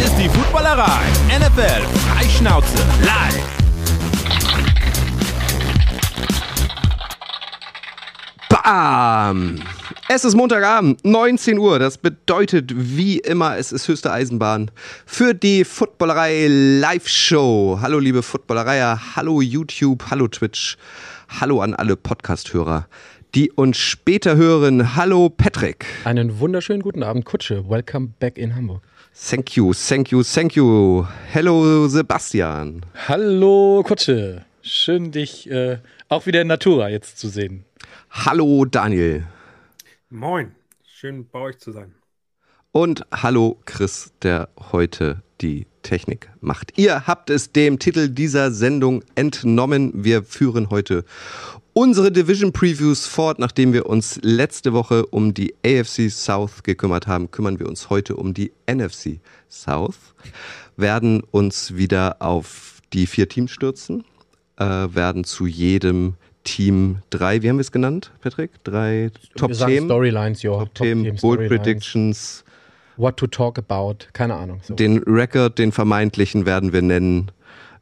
Hier ist die Footballerei. NFL Freischnauze live. Bam! Es ist Montagabend, 19 Uhr. Das bedeutet wie immer, es ist höchste Eisenbahn für die Footballerei Live-Show. Hallo liebe Footballereier, hallo YouTube, hallo Twitch, hallo an alle Podcast-Hörer, die uns später hören. Hallo Patrick. Einen wunderschönen guten Abend, Kutsche. Welcome back in Hamburg. Thank you, thank you, thank you. Hello Sebastian. Hallo Kutsche. Schön, dich äh, auch wieder in Natura jetzt zu sehen. Hallo Daniel. Moin, schön bei euch zu sein. Und hallo Chris, der heute die Technik macht. Ihr habt es dem Titel dieser Sendung entnommen. Wir führen heute unsere Division Previews fort. Nachdem wir uns letzte Woche um die AFC South gekümmert haben, kümmern wir uns heute um die NFC South. Werden uns wieder auf die vier Teams stürzen, äh, werden zu jedem Team drei, wie haben wir es genannt, Patrick? Drei Top-Themen. Storylines, ja. Top-Themen, Top Bold Predictions. What to talk about, keine Ahnung. So. Den Record, den vermeintlichen werden wir nennen.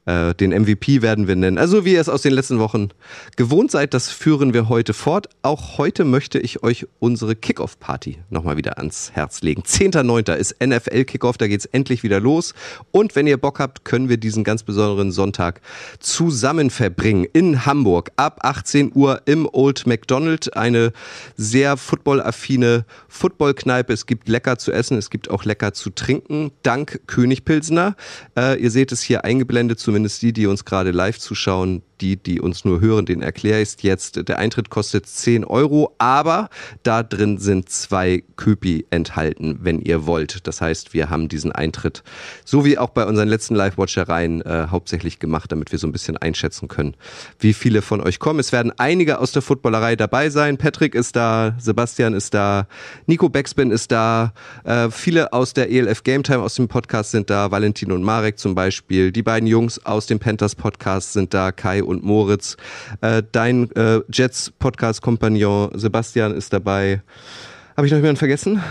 Äh, den MVP werden wir nennen. Also wie ihr es aus den letzten Wochen gewohnt seid, das führen wir heute fort. Auch heute möchte ich euch unsere Kickoff-Party nochmal wieder ans Herz legen. 10.9. ist NFL-Kickoff, da geht's endlich wieder los. Und wenn ihr Bock habt, können wir diesen ganz besonderen Sonntag zusammen verbringen in Hamburg ab 18 Uhr im Old McDonald. Eine sehr footballaffine Footballkneipe. Es gibt lecker zu essen, es gibt auch lecker zu trinken. Dank König Pilsner. Äh, ihr seht es hier eingeblendet, zumindest zumindest die, die uns gerade live zuschauen, die, die uns nur hören, den erkläre ich jetzt. Der Eintritt kostet 10 Euro, aber da drin sind zwei Köpi enthalten, wenn ihr wollt. Das heißt, wir haben diesen Eintritt, so wie auch bei unseren letzten Live-Watchereien, äh, hauptsächlich gemacht, damit wir so ein bisschen einschätzen können, wie viele von euch kommen. Es werden einige aus der Footballerei dabei sein. Patrick ist da, Sebastian ist da, Nico Beckspin ist da, äh, viele aus der ELF Game Time aus dem Podcast sind da, Valentin und Marek zum Beispiel. Die beiden Jungs aus dem Panthers Podcast sind da, Kai und Moritz. Äh, dein äh, Jets-Podcast-Kompagnon Sebastian ist dabei. Habe ich noch jemanden vergessen?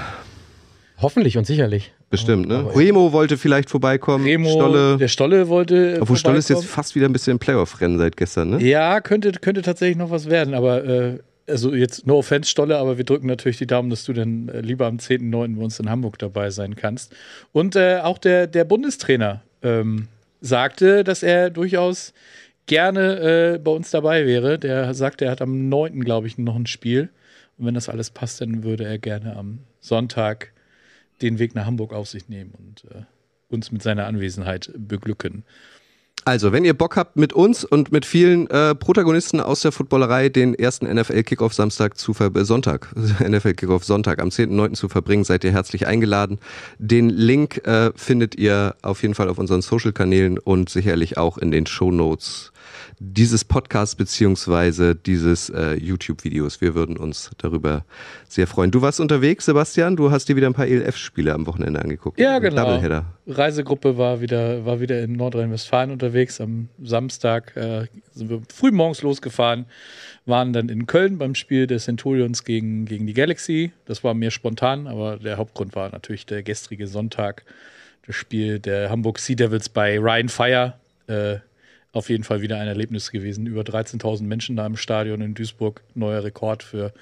Hoffentlich und sicherlich. Bestimmt, ne? Remo wollte vielleicht vorbeikommen. Remo, Stolle. der Stolle wollte. Obwohl Stolle ist jetzt fast wieder ein bisschen im Playoff-Rennen seit gestern, ne? Ja, könnte, könnte tatsächlich noch was werden, aber äh, also jetzt no offense, Stolle, aber wir drücken natürlich die Daumen, dass du dann äh, lieber am 10.9. bei uns in Hamburg dabei sein kannst. Und äh, auch der, der Bundestrainer ähm, sagte, dass er durchaus gerne äh, bei uns dabei wäre. Der sagt, er hat am 9. glaube ich noch ein Spiel. Und wenn das alles passt, dann würde er gerne am Sonntag den Weg nach Hamburg auf sich nehmen und äh, uns mit seiner Anwesenheit beglücken. Also, wenn ihr Bock habt, mit uns und mit vielen äh, Protagonisten aus der Footballerei den ersten NFL-Kickoff Samstag zu ver äh, Sonntag, NFL-Kickoff Sonntag am 10.9. zu verbringen, seid ihr herzlich eingeladen. Den Link äh, findet ihr auf jeden Fall auf unseren Social-Kanälen und sicherlich auch in den Show Notes dieses Podcasts beziehungsweise dieses äh, YouTube-Videos. Wir würden uns darüber sehr freuen. Du warst unterwegs, Sebastian. Du hast dir wieder ein paar ELF-Spiele am Wochenende angeguckt. Ja, genau. Reisegruppe war wieder, war wieder in Nordrhein-Westfalen unterwegs. Am Samstag äh, sind wir früh morgens losgefahren, waren dann in Köln beim Spiel des Centurions gegen, gegen die Galaxy. Das war mehr spontan, aber der Hauptgrund war natürlich der gestrige Sonntag. Das Spiel der Hamburg Sea Devils bei Ryan Fire. Äh, auf jeden Fall wieder ein Erlebnis gewesen. Über 13.000 Menschen da im Stadion in Duisburg. Neuer Rekord für,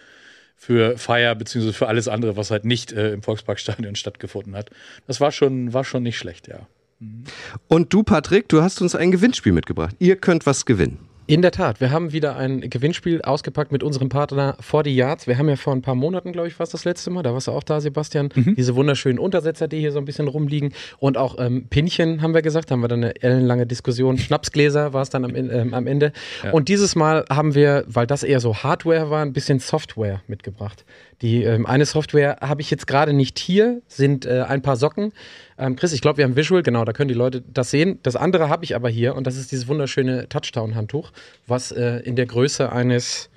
für Feier, beziehungsweise für alles andere, was halt nicht äh, im Volksparkstadion stattgefunden hat. Das war schon, war schon nicht schlecht, ja. Mhm. Und du, Patrick, du hast uns ein Gewinnspiel mitgebracht. Ihr könnt was gewinnen. In der Tat, wir haben wieder ein Gewinnspiel ausgepackt mit unserem Partner 40 Yards. Wir haben ja vor ein paar Monaten, glaube ich, fast das letzte Mal, da warst du auch da, Sebastian, mhm. diese wunderschönen Untersetzer, die hier so ein bisschen rumliegen und auch ähm, Pinchen, haben wir gesagt, haben wir dann eine ellenlange Diskussion. Schnapsgläser war es dann am, ähm, am Ende. Ja. Und dieses Mal haben wir, weil das eher so Hardware war, ein bisschen Software mitgebracht. Die ähm, eine Software habe ich jetzt gerade nicht hier, sind äh, ein paar Socken. Ähm, Chris, ich glaube, wir haben Visual, genau, da können die Leute das sehen. Das andere habe ich aber hier und das ist dieses wunderschöne Touchdown-Handtuch, was äh, in der Größe eines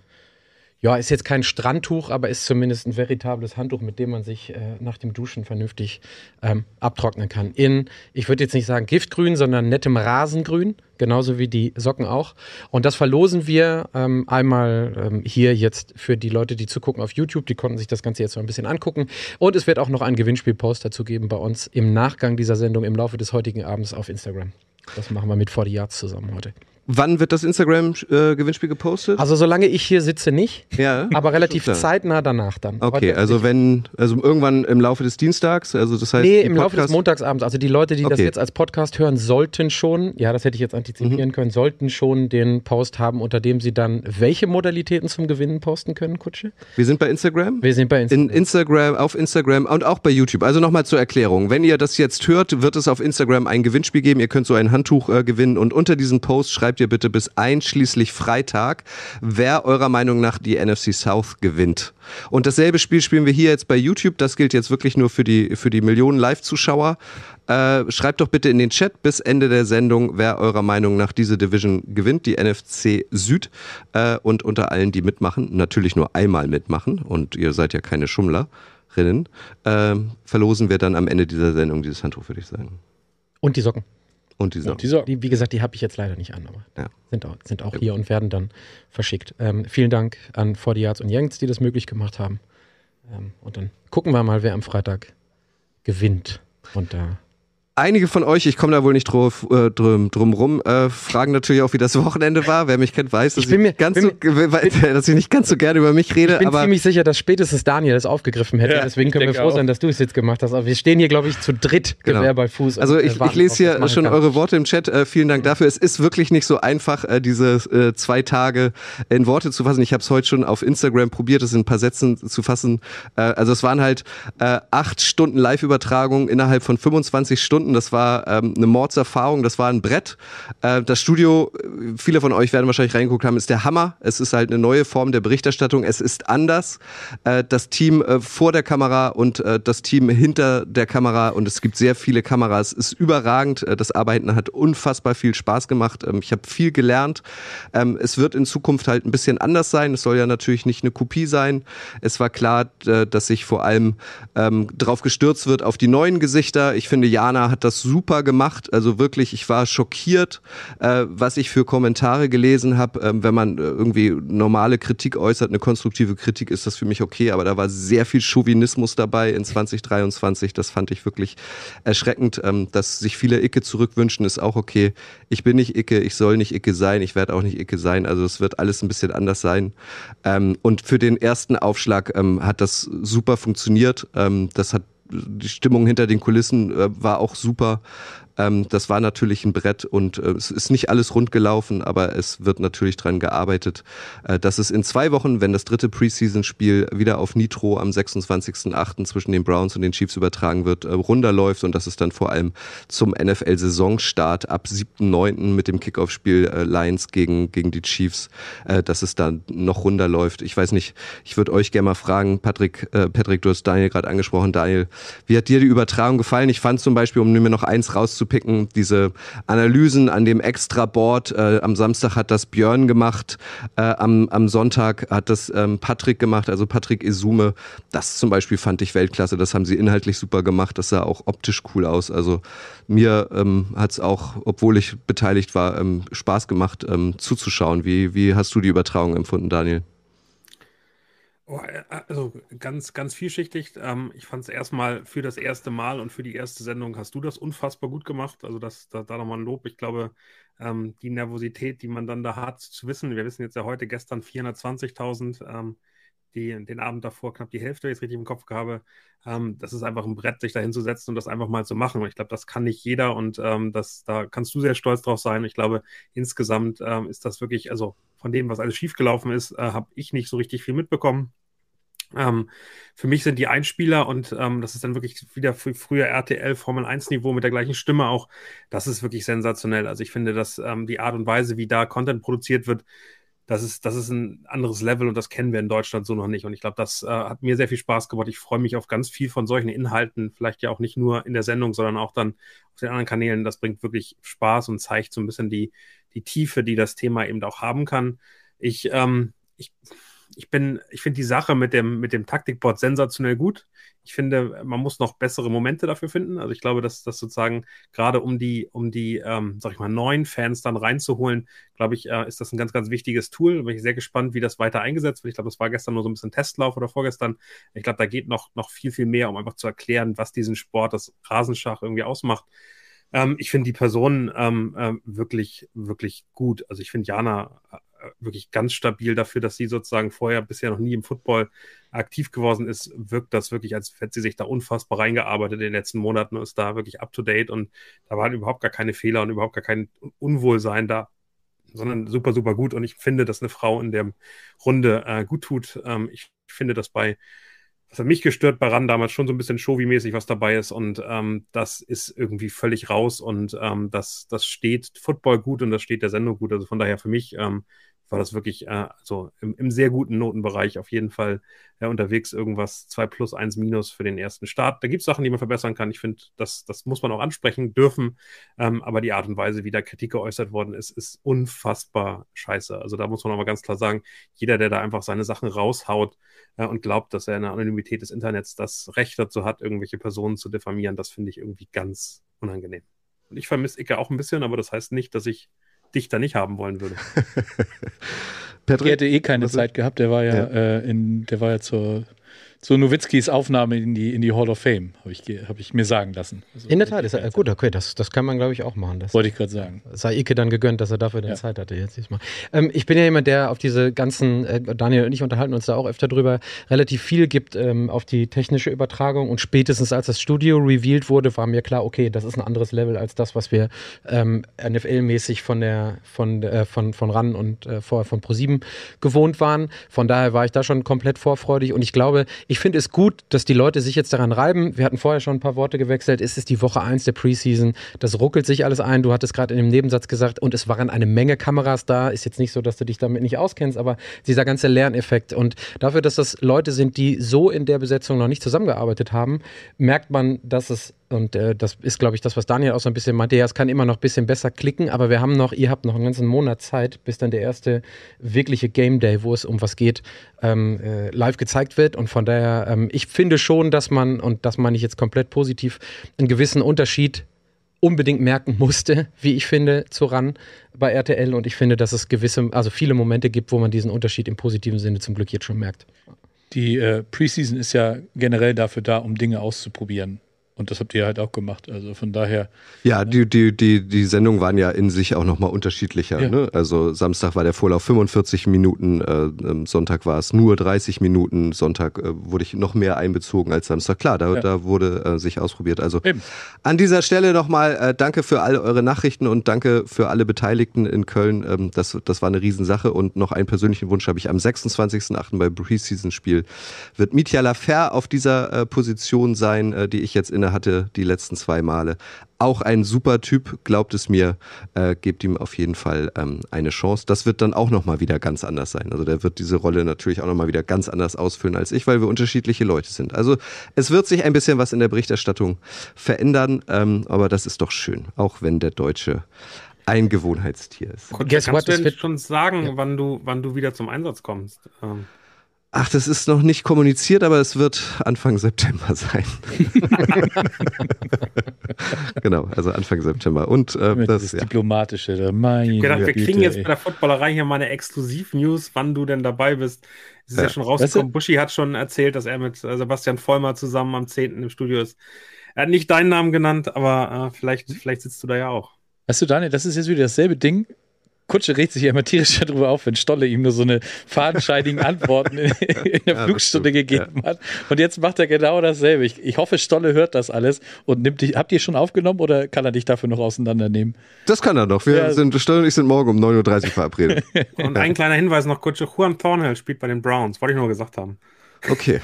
ja, ist jetzt kein Strandtuch, aber ist zumindest ein veritables Handtuch, mit dem man sich äh, nach dem Duschen vernünftig ähm, abtrocknen kann. In, ich würde jetzt nicht sagen Giftgrün, sondern nettem Rasengrün, genauso wie die Socken auch. Und das verlosen wir ähm, einmal ähm, hier jetzt für die Leute, die zugucken auf YouTube. Die konnten sich das Ganze jetzt noch ein bisschen angucken. Und es wird auch noch einen Gewinnspielpost dazu geben bei uns im Nachgang dieser Sendung im Laufe des heutigen Abends auf Instagram. Das machen wir mit 40 Yards zusammen heute. Wann wird das Instagram-Gewinnspiel gepostet? Also solange ich hier sitze nicht, ja, aber relativ zeitnah danach dann. Okay, also wenn, also irgendwann im Laufe des Dienstags, also das heißt. Nee, im Laufe des Podcast- Montagsabends. Also die Leute, die das Okay. jetzt als Podcast hören, sollten schon, ja, das hätte ich jetzt Mhm. antizipieren können, sollten schon den Post haben, unter dem sie dann welche Modalitäten zum Gewinnen posten können, Kutsche? Wir sind bei Instagram. Wir sind bei Instagram. In Instagram, auf Instagram und auch bei YouTube. Also nochmal zur Erklärung. Wenn ihr das jetzt hört, wird es auf Instagram ein Gewinnspiel geben. Ihr könnt so ein Handtuch äh, gewinnen und unter diesem Post schreibt ihr bitte bis einschließlich Freitag, wer eurer Meinung nach die NFC South gewinnt. Und dasselbe Spiel spielen wir hier jetzt bei YouTube. Das gilt jetzt wirklich nur für die, für die Millionen Live-Zuschauer. Äh, schreibt doch bitte in den Chat bis Ende der Sendung, wer eurer Meinung nach diese Division gewinnt, die NFC Süd. Äh, und unter allen, die mitmachen, natürlich nur einmal mitmachen und ihr seid ja keine Schummlerinnen, äh, verlosen wir dann am Ende dieser Sendung dieses Handtuch, würde ich sagen. Und die Socken. Und die Socken. Die Socken. Die, wie gesagt, die habe ich jetzt leider nicht an, aber Ja. sind auch, sind auch hier und werden dann verschickt. Ähm, vielen Dank an 40 Yards und Yanks, die das möglich gemacht haben. Ähm, und dann gucken wir mal, wer am Freitag gewinnt. Und da Einige von euch, ich komme da wohl nicht drauf, äh, drum, drum rum, äh, fragen natürlich auch, wie das Wochenende war. Wer mich kennt, weiß, dass Ich mir- ganz so, dass ich nicht ganz so gerne über mich rede, Ich bin aber ziemlich sicher, dass spätestens Daniel das aufgegriffen hätte. Ja, Deswegen ich können wir froh auch. sein, dass du es jetzt gemacht hast. Aber wir stehen hier, glaube ich, zu dritt Genau. Gewehr bei Fuß. Also und, äh, ich, ich lese hier schon kann. eure Worte im Chat. Äh, vielen Dank dafür. Es ist wirklich nicht so einfach, äh, diese äh, zwei Tage in Worte zu fassen. Ich habe es heute schon auf Instagram probiert, es in ein paar Sätzen zu fassen. Äh, also es waren halt äh, acht Stunden Live-Übertragung innerhalb von 25 Stunden. Das war ähm, eine Mordserfahrung. Das war ein Brett. Äh, das Studio, äh, viele von euch werden wahrscheinlich reingeguckt haben, ist der Hammer. Es ist halt eine neue Form der Berichterstattung. Es ist anders. Äh, das Team äh, vor der Kamera und äh, das Team hinter der Kamera und es gibt sehr viele Kameras. Ist überragend. Äh, Das Arbeiten hat unfassbar viel Spaß gemacht. Ähm, Ich habe viel gelernt. Ähm, Es wird in Zukunft halt ein bisschen anders sein. Es soll ja natürlich nicht eine Kopie sein. Es war klar, dass sich vor allem ähm, drauf gestürzt wird auf die neuen Gesichter. Ich finde, Jana hat das super gemacht. Also wirklich, ich war schockiert, äh, was ich für Kommentare gelesen habe. Ähm, wenn man äh, irgendwie normale Kritik äußert, eine konstruktive Kritik, ist das für mich okay. Aber da war sehr viel Chauvinismus dabei in 2023. Das fand ich wirklich erschreckend. Ähm, dass sich viele Icke zurückwünschen, ist auch okay. Ich bin nicht Icke, ich soll nicht Icke sein, ich werde auch nicht Icke sein. Also es wird alles ein bisschen anders sein. Ähm, und für den ersten Aufschlag ähm, hat das super funktioniert. Ähm, das hat die Stimmung hinter den Kulissen äh, war auch super. Ähm, das war natürlich ein Brett und äh, es ist nicht alles rund gelaufen, aber es wird natürlich dran gearbeitet, äh, dass es in zwei Wochen, wenn das dritte Preseason-Spiel wieder auf Nitro am 26.08. zwischen den Browns und den Chiefs übertragen wird, äh, runterläuft und dass es dann vor allem zum NFL-Saisonstart ab 7.9. mit dem Kickoff-Spiel äh, Lions gegen, gegen die Chiefs, äh, dass es dann noch runterläuft. Ich weiß nicht, ich würde euch gerne mal fragen, Patrick, äh, Patrick, du hast Daniel gerade angesprochen, Daniel, wie hat dir die Übertragung gefallen? Ich fand zum Beispiel, um mir noch eins rauszupicken, diese Analysen an dem Extra-Board. Äh, am Samstag hat das Björn gemacht, äh, am, am Sonntag hat das ähm, Patrick gemacht, also Patrick Isume. Das zum Beispiel fand ich Weltklasse. Das haben sie inhaltlich super gemacht. Das sah auch optisch cool aus. Also mir ähm, hat es auch, obwohl ich beteiligt war, ähm, Spaß gemacht ähm, zuzuschauen. Wie, wie hast du die Übertragung empfunden, Daniel? Oh, äh, also ganz, ganz vielschichtig. Ähm, ich fand es erstmal für das erste Mal und für die erste Sendung hast du das unfassbar gut gemacht. Also das, da, da nochmal ein Lob. Ich glaube, ähm, die Nervosität, die man dann da hat, zu wissen, wir wissen jetzt ja heute, gestern 420.000, ähm, die, den Abend davor knapp die Hälfte, wenn ich es richtig im Kopf habe. Ähm, das ist einfach ein Brett, sich da hinzusetzen und das einfach mal zu machen. Und ich glaube, das kann nicht jeder und ähm, das, da kannst du sehr stolz drauf sein. Ich glaube, insgesamt ähm, ist das wirklich, also von dem, was alles schiefgelaufen ist, äh, habe ich nicht so richtig viel mitbekommen. Ähm, für mich sind die Einspieler und ähm, das ist dann wirklich wieder früher RTL Formel 1 Niveau mit der gleichen Stimme auch. Das ist wirklich sensationell. Also ich finde, dass ähm, die Art und Weise, wie da Content produziert wird, das ist, das ist ein anderes Level und das kennen wir in Deutschland so noch nicht. Und ich glaube, das äh, hat mir sehr viel Spaß gemacht. Ich freue mich auf ganz viel von solchen Inhalten, vielleicht ja auch nicht nur in der Sendung, sondern auch dann auf den anderen Kanälen. Das bringt wirklich Spaß und zeigt so ein bisschen die, die Tiefe, die das Thema eben auch haben kann. Ich, ähm, ich, ich bin, ich finde die Sache mit dem, mit dem Taktikboard sensationell gut. Ich finde, man muss noch bessere Momente dafür finden. Also ich glaube, dass das sozusagen gerade um die, um die, ähm, sag ich mal, neuen Fans dann reinzuholen, glaube ich, äh, ist das ein ganz, ganz wichtiges Tool. Bin ich sehr gespannt, wie das weiter eingesetzt wird. Ich glaube, das war gestern nur so ein bisschen Testlauf oder vorgestern. Ich glaube, da geht noch, noch viel, viel mehr, um einfach zu erklären, was diesen Sport, das Rasenschach irgendwie ausmacht. Ähm, ich finde die Person ähm, äh, wirklich, wirklich gut. Also ich finde Jana wirklich ganz stabil dafür, dass sie sozusagen vorher bisher noch nie im Football aktiv geworden ist, wirkt das wirklich, als hätte sie sich da unfassbar reingearbeitet in den letzten Monaten und ist da wirklich up to date und da waren überhaupt gar keine Fehler und überhaupt gar kein Unwohlsein da, sondern super, super gut. Und ich finde, dass eine Frau in der Runde äh, gut tut. Ähm, ich finde das bei das hat mich gestört bei RAN damals schon so ein bisschen Showy-mäßig, was dabei ist. Und ähm, das ist irgendwie völlig raus und ähm, das, das steht Football gut und das steht der Sendung gut. Also von daher für mich ähm, war das wirklich äh, so im, im, sehr guten Notenbereich auf jeden Fall ja, unterwegs. Irgendwas 2 plus 1 minus für den ersten Start. Da gibt es Sachen, die man verbessern kann. Ich finde, das, das muss man auch ansprechen dürfen. Ähm, aber die Art und Weise, wie da Kritik geäußert worden ist, ist unfassbar scheiße. Also da muss man mal ganz klar sagen, jeder, der da einfach seine Sachen raushaut äh, und glaubt, dass er in der Anonymität des Internets das Recht dazu hat, irgendwelche Personen zu diffamieren, das finde ich irgendwie ganz unangenehm. Und ich vermisse Icke auch ein bisschen, aber das heißt nicht, dass ich dich da nicht haben wollen würde. Patrick, er hätte eh keine Zeit gehabt, der war ja, ja. Äh, in, der war ja zur so Nowitzkis Aufnahme in die, in die Hall of Fame, habe ich, hab ich mir sagen lassen. Also, in der Tat, ist er, gut, okay, das, das kann man, glaube ich, auch machen. Das Wollte ich gerade sagen. Sei Ike dann gegönnt, dass er dafür dann ja. Zeit hatte jetzt diesmal. Ähm, ich bin ja jemand, der auf diese ganzen, äh, Daniel und ich unterhalten uns da auch öfter drüber, relativ viel gibt ähm, auf die technische Übertragung und spätestens als das Studio revealed wurde, war mir klar, okay, das ist ein anderes Level als das, was wir ähm, NFL-mäßig von der, von, äh, von, von RAN und äh, vorher von ProSieben gewohnt waren. Von daher war ich da schon komplett vorfreudig und ich glaube, ich finde es gut, dass die Leute sich jetzt daran reiben. Wir hatten vorher schon ein paar Worte gewechselt. Es ist die Woche 1 der Preseason. Das ruckelt sich alles ein. Du hattest gerade in dem Nebensatz gesagt, und es waren eine Menge Kameras da. Ist jetzt nicht so, dass du dich damit nicht auskennst, aber dieser ganze Lerneffekt. Und dafür, dass das Leute sind, die so in der Besetzung noch nicht zusammengearbeitet haben, merkt man, dass es und äh, das ist, glaube ich, das, was Daniel auch so ein bisschen meinte. Ja, es kann immer noch ein bisschen besser klicken, aber wir haben noch, ihr habt noch einen ganzen Monat Zeit, bis dann der erste wirkliche Game Day, wo es um was geht, ähm, äh, live gezeigt wird. Und von daher, ähm, ich finde schon, dass man, und das meine ich jetzt komplett positiv, einen gewissen Unterschied unbedingt merken musste, wie ich finde, zu ran bei RTL. Und ich finde, dass es gewisse, also viele Momente gibt, wo man diesen Unterschied im positiven Sinne zum Glück jetzt schon merkt. Die äh, Preseason ist ja generell dafür da, um Dinge auszuprobieren. Und das habt ihr halt auch gemacht. Also von daher. Ja, die, die, die, die Sendungen waren ja in sich auch nochmal unterschiedlicher. Ja. Ne? Also Samstag war der Vorlauf 45 Minuten, äh, Sonntag war es nur 30 Minuten, Sonntag äh, wurde ich noch mehr einbezogen als Samstag. Klar, da, ja. da wurde äh, sich ausprobiert. Also Eben. an dieser Stelle nochmal äh, danke für all eure Nachrichten und danke für alle Beteiligten in Köln. Ähm, das, das war eine Riesensache. Und noch einen persönlichen Wunsch habe ich am 26.08. beim Preseason-Spiel wird Mitya Lafer auf dieser äh, Position sein, äh, die ich jetzt in hatte die letzten zwei Male. Auch ein super Typ, glaubt es mir, äh, gebt ihm auf jeden Fall ähm, eine Chance. Das wird dann auch nochmal wieder ganz anders sein. Also der wird diese Rolle natürlich auch nochmal wieder ganz anders ausfüllen als ich, weil wir unterschiedliche Leute sind. Also es wird sich ein bisschen was in der Berichterstattung verändern, ähm, aber das ist doch schön, auch wenn der Deutsche ein Gewohnheitstier ist. Guess kannst what, du denn schon sagen, ja. wann du, wann du wieder zum Einsatz kommst? Ähm. Ach, das ist noch nicht kommuniziert, aber es wird Anfang September sein. genau, also Anfang September. Und äh, das, ist ja. diplomatische. Mein ich gedacht, wir kriegen jetzt bei der Footballerei hier mal eine Exklusiv-News, wann du denn dabei bist. Es ist ja, ja schon rausgekommen. Weißt du? Buschi hat schon erzählt, dass er mit äh, Sebastian Vollmer zusammen am 10. im Studio ist. Er hat nicht deinen Namen genannt, aber äh, vielleicht, vielleicht sitzt du da ja auch. Weißt du, Daniel, das ist jetzt wieder dasselbe Ding, Kutsche regt sich ja immer tierisch darüber auf, wenn Stolle ihm nur so eine fadenscheidigen Antworten in, in der ja, Flugstunde gegeben ja. hat. Und jetzt macht er genau dasselbe. Ich, ich, hoffe, Stolle hört das alles und nimmt dich. Habt ihr schon aufgenommen oder kann er dich dafür noch auseinandernehmen? Das kann er noch. Wir ja. sind, Stolle und ich sind morgen um 9.30 Uhr verabredet. und ein kleiner Hinweis noch, Kutsche. Juan Thornhill spielt bei den Browns. Wollte ich nur gesagt haben. Okay.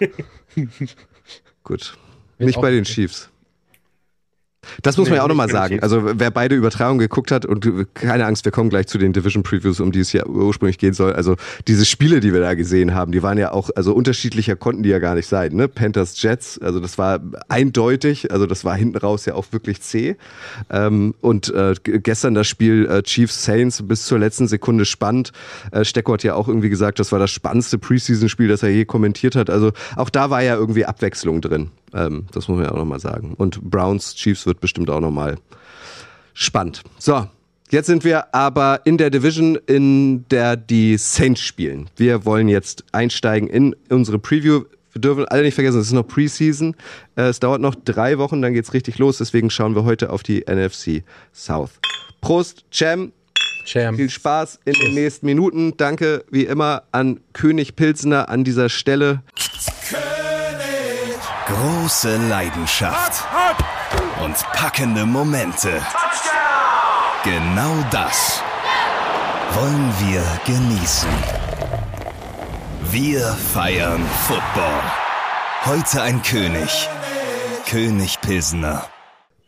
Gut. Nicht bei den Chiefs. Das muss man Nee, ja auch nochmal sagen. Also wer beide Übertragungen geguckt hat und keine Angst, wir kommen gleich zu den Division Previews, um die es ja ursprünglich gehen soll. Also diese Spiele, die wir da gesehen haben, die waren ja auch, also unterschiedlicher konnten die ja gar nicht sein. Ne? Panthers Jets, also das war eindeutig, also das war hinten raus ja auch wirklich zäh. Ähm, und äh, gestern das Spiel äh, Chiefs Saints bis zur letzten Sekunde spannend. Äh, Stecko hat ja auch irgendwie gesagt, das war das spannendste Preseason-Spiel, das er je kommentiert hat. Also auch da war ja irgendwie Abwechslung drin. Ähm, das muss man ja auch nochmal sagen. Und Browns Chiefs wird bestimmt auch nochmal spannend. So. Jetzt sind wir aber in der Division, in der die Saints spielen. Wir wollen jetzt einsteigen in unsere Preview. Wir dürfen alle nicht vergessen, es ist noch Preseason. Äh, Es dauert noch drei Wochen, dann geht's richtig los. Deswegen schauen wir heute auf die NFC South. Prost, Cem. Sham. Viel Spaß in den nächsten Minuten. Danke wie immer an König Pilsner an dieser Stelle. Große Leidenschaft und packende Momente. Genau das wollen wir genießen. Wir feiern Football. Heute ein König. König Pilsner.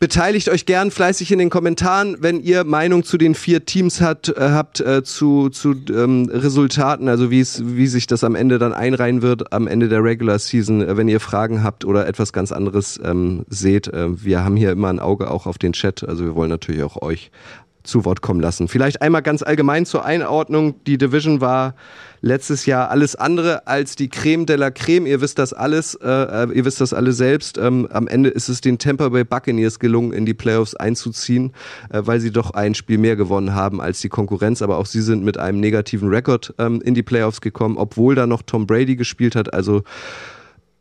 Beteiligt euch gern fleißig in den Kommentaren, wenn ihr Meinung zu den vier Teams hat, äh, habt, äh, zu, zu ähm, Resultaten, also wie es, wie sich das am Ende dann einreihen wird, am Ende der Regular Season, äh, wenn ihr Fragen habt oder etwas ganz anderes ähm, seht. Äh, wir haben hier immer ein Auge auch auf den Chat, also wir wollen natürlich auch euch zu Wort kommen lassen. Vielleicht einmal ganz allgemein zur Einordnung. Die Division war letztes Jahr alles andere als die Creme de la Creme. Ihr wisst das alles, äh, äh, ihr wisst das alle selbst. Ähm, am Ende ist es den Tampa Bay Buccaneers gelungen, in die Playoffs einzuziehen, äh, weil sie doch ein Spiel mehr gewonnen haben als die Konkurrenz. Aber auch sie sind mit einem negativen Rekord ähm, in die Playoffs gekommen, obwohl da noch Tom Brady gespielt hat. Also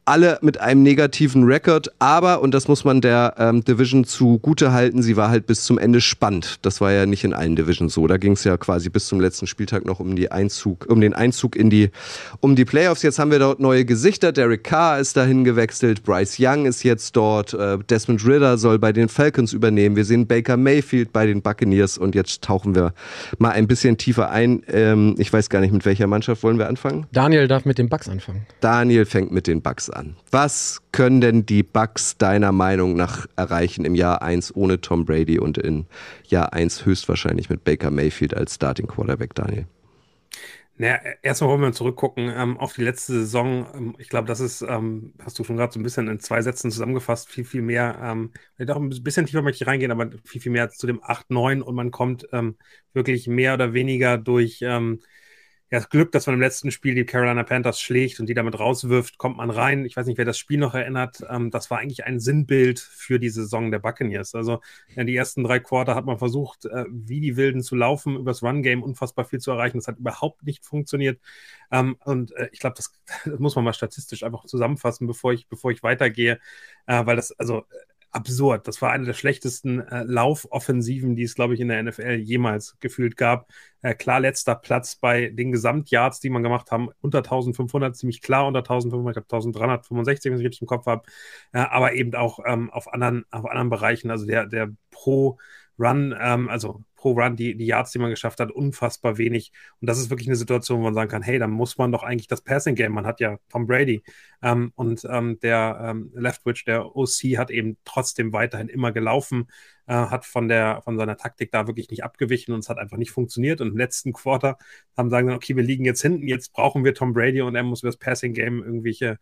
alle mit einem negativen Rekord, aber, und das muss man der ähm, Division zugute halten, sie war halt bis zum Ende spannend. Das war ja nicht in allen Divisions so. Da ging es ja quasi bis zum letzten Spieltag noch um, die Einzug, um den Einzug in die, um die Playoffs. Jetzt haben wir dort neue Gesichter. Derek Carr ist dahin gewechselt, Bryce Young ist jetzt dort, äh, Desmond Ritter soll bei den Falcons übernehmen. Wir sehen Baker Mayfield bei den Buccaneers und jetzt tauchen wir mal ein bisschen tiefer ein. Ähm, ich weiß gar nicht, mit welcher Mannschaft wollen wir anfangen? Daniel darf mit den Bugs anfangen. Daniel fängt mit den Bucks an. Was können denn die Bucks deiner Meinung nach erreichen im Jahr 1 ohne Tom Brady und in Jahr 1 höchstwahrscheinlich mit Baker Mayfield als Starting Quarterback, Daniel? Naja, erstmal wollen wir zurückgucken ähm, auf die letzte Saison. Ähm, ich glaube, das ist, ähm, hast du schon gerade so ein bisschen in zwei Sätzen zusammengefasst, viel, viel mehr, ähm, vielleicht auch ein bisschen tiefer möchte ich reingehen, aber viel, viel mehr zu dem 8-9 und man kommt ähm, wirklich mehr oder weniger durch ähm, ja, das Glück, dass man im letzten Spiel die Carolina Panthers schlägt und die damit rauswirft, kommt man rein. Ich weiß nicht, wer das Spiel noch erinnert. Ähm, das war eigentlich ein Sinnbild für die Saison der Buccaneers. Also in die ersten drei Quarter hat man versucht, äh, wie die Wilden zu laufen, übers Run-Game unfassbar viel zu erreichen. Das hat überhaupt nicht funktioniert. Ähm, und äh, ich glaube, das, das muss man mal statistisch einfach zusammenfassen, bevor ich, bevor ich weitergehe, äh, weil das, also absurd. Das war eine der schlechtesten äh, Laufoffensiven, die es, glaube ich, in der NFL jemals gefühlt gab. Äh, klar, letzter Platz bei den Gesamtyards, die man gemacht haben, unter 1500, ziemlich klar unter 1500, ich glaube 1365, wenn ich richtig im Kopf habe, äh, aber eben auch ähm, auf, anderen, auf anderen Bereichen, also der, der pro Run, ähm, also pro Run, die, die Yards, die man geschafft hat, unfassbar wenig. Und das ist wirklich eine Situation, wo man sagen kann, hey, dann muss man doch eigentlich das Passing-Game, man hat ja Tom Brady ähm, und ähm, der ähm, Leftwich, der OC, hat eben trotzdem weiterhin immer gelaufen, äh, hat von der von seiner Taktik da wirklich nicht abgewichen und es hat einfach nicht funktioniert. Und im letzten Quarter haben sagen dann, okay, wir liegen jetzt hinten, jetzt brauchen wir Tom Brady und er muss über das Passing-Game irgendwelche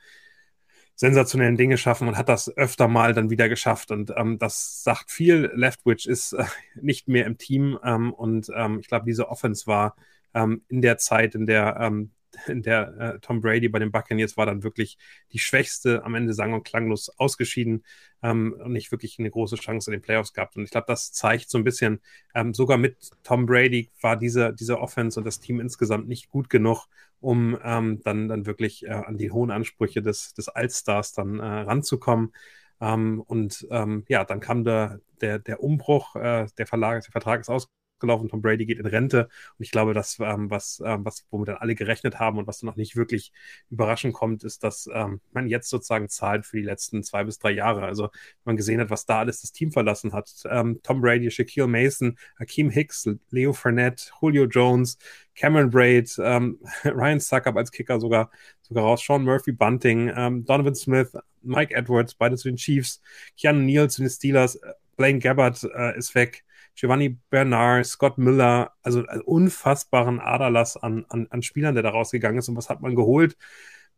sensationellen Dinge schaffen und hat das öfter mal dann wieder geschafft. Und ähm, das sagt viel. Leftwich ist äh, nicht mehr im Team ähm, und ähm, ich glaube, diese Offense war ähm, in der Zeit, in der ähm, der äh, Tom Brady bei den Buccaneers war dann wirklich die schwächste, am Ende sang- und klanglos ausgeschieden ähm, und nicht wirklich eine große Chance in den Playoffs gehabt. Und ich glaube, das zeigt so ein bisschen, ähm, sogar mit Tom Brady war diese, diese Offense und das Team insgesamt nicht gut genug, um ähm, dann, dann wirklich äh, an die hohen Ansprüche des, des Allstars dann äh, ranzukommen. Ähm, und ähm, ja, dann kam der, der, der Umbruch, äh, der, Verlag, der Vertrag ist ausgelaufen, Tom Brady geht in Rente und ich glaube, das, ähm, was, ähm, was, womit dann alle gerechnet haben und was dann noch nicht wirklich überraschend kommt, ist, dass ähm, man jetzt sozusagen zahlt für die letzten zwei bis drei Jahre. Also man gesehen hat, was da alles das Team verlassen hat. Ähm, Tom Brady, Shaquille Mason, Hakeem Hicks, Leo Fournette, Julio Jones, Cameron Braid, ähm, Ryan Suckup als Kicker sogar, sogar raus, Sean Murphy, Bunting, ähm, Donovan Smith, Mike Edwards, beide zu den Chiefs, Keanu Neal zu den Steelers, Blaine Gabbard äh, ist weg. Giovanni Bernard, Scott Miller, also einen unfassbaren Aderlass an, an, an Spielern, der da rausgegangen ist. Und was hat man geholt?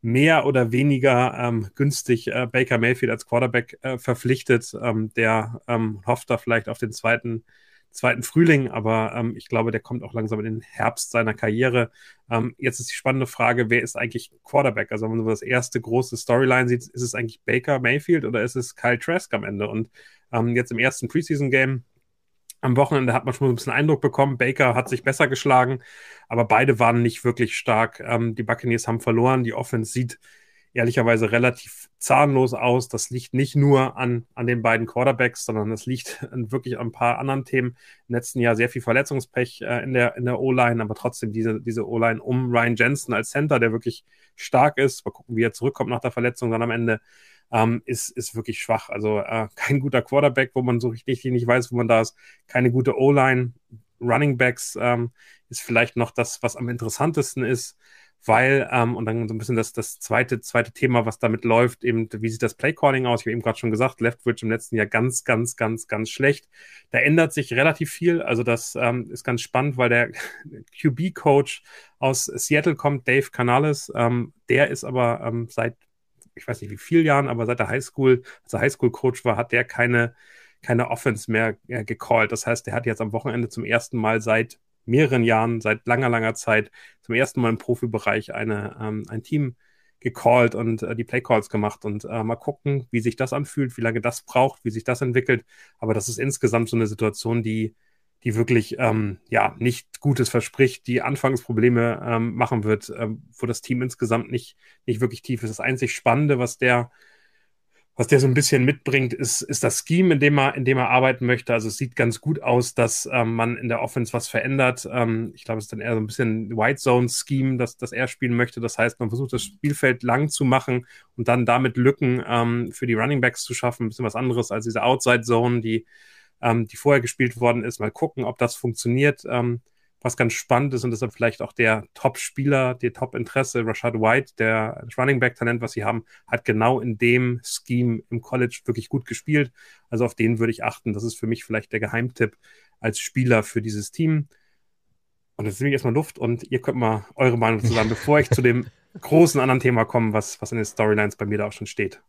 Mehr oder weniger ähm, günstig äh, Baker Mayfield als Quarterback äh, verpflichtet. Ähm, der ähm, hofft da vielleicht auf den zweiten, zweiten Frühling, aber ähm, ich glaube, der kommt auch langsam in den Herbst seiner Karriere. Ähm, jetzt ist die spannende Frage, wer ist eigentlich Quarterback? Also wenn man so das erste große Storyline sieht, ist es eigentlich Baker Mayfield oder ist es Kyle Trask am Ende? Und ähm, jetzt im ersten Preseason-Game am Wochenende hat man schon ein bisschen Eindruck bekommen, Baker hat sich besser geschlagen, aber beide waren nicht wirklich stark. Ähm, die Buccaneers haben verloren, die Offense sieht ehrlicherweise relativ zahnlos aus. Das liegt nicht nur an, an den beiden Quarterbacks, sondern das liegt wirklich an ein paar anderen Themen. Im letzten Jahr sehr viel Verletzungspech äh, in der, in der O-Line, aber trotzdem diese, diese O-Line um Ryan Jensen als Center, der wirklich stark ist. Mal gucken, wie er zurückkommt nach der Verletzung dann am Ende ähm, ist, ist wirklich schwach. Also äh, kein guter Quarterback, wo man so richtig nicht weiß, wo man da ist. Keine gute O-Line. Running Backs ähm, ist vielleicht noch das, was am interessantesten ist, weil, ähm, und dann so ein bisschen das, das zweite, zweite Thema, was damit läuft, eben, wie sieht das Playcalling aus? Ich habe eben gerade schon gesagt, Leftwich im letzten Jahr ganz, ganz, ganz, ganz schlecht. Da ändert sich relativ viel. Also das ähm, ist ganz spannend, weil der QB-Coach aus Seattle kommt, Dave Canales, ähm, der ist aber ähm, seit ich weiß nicht wie vielen Jahren, aber seit der Highschool, als er Highschool-Coach war, hat der keine, keine Offense mehr äh, gecallt. Das heißt, der hat jetzt am Wochenende zum ersten Mal seit mehreren Jahren, seit langer, langer Zeit, zum ersten Mal im Profibereich eine, ähm, ein Team gecallt und äh, die Playcalls gemacht und äh, mal gucken, wie sich das anfühlt, wie lange das braucht, wie sich das entwickelt. Aber das ist insgesamt so eine Situation, die die wirklich ähm, ja nicht Gutes verspricht, die Anfangsprobleme ähm, machen wird, ähm, wo das Team insgesamt nicht nicht wirklich tief ist. Das einzig Spannende, was der was der so ein bisschen mitbringt, ist, ist das Scheme, in dem er, in dem er arbeiten möchte. Also es sieht ganz gut aus, dass ähm, man in der Offense was verändert. Ähm, ich glaube, es ist dann eher so ein bisschen White Zone Scheme, dass, dass er spielen möchte. Das heißt, man versucht das Spielfeld lang zu machen und dann damit Lücken ähm, für die Running Backs zu schaffen. Ein bisschen was anderes als diese Outside Zone, die ähm, die vorher gespielt worden ist. Mal gucken, ob das funktioniert. Ähm, was ganz spannend ist und deshalb vielleicht auch der Top-Spieler, der Top-Interesse, Rashad White, der Running Back-Talent, was sie haben, hat genau in dem Scheme im College wirklich gut gespielt. Also auf den würde ich achten. Das ist für mich vielleicht der Geheimtipp als Spieler für dieses Team. Und jetzt nehme ich erstmal Luft und ihr könnt mal eure Meinung zusammen, bevor ich zu dem großen anderen Thema komme, was, was in den Storylines bei mir da auch schon steht.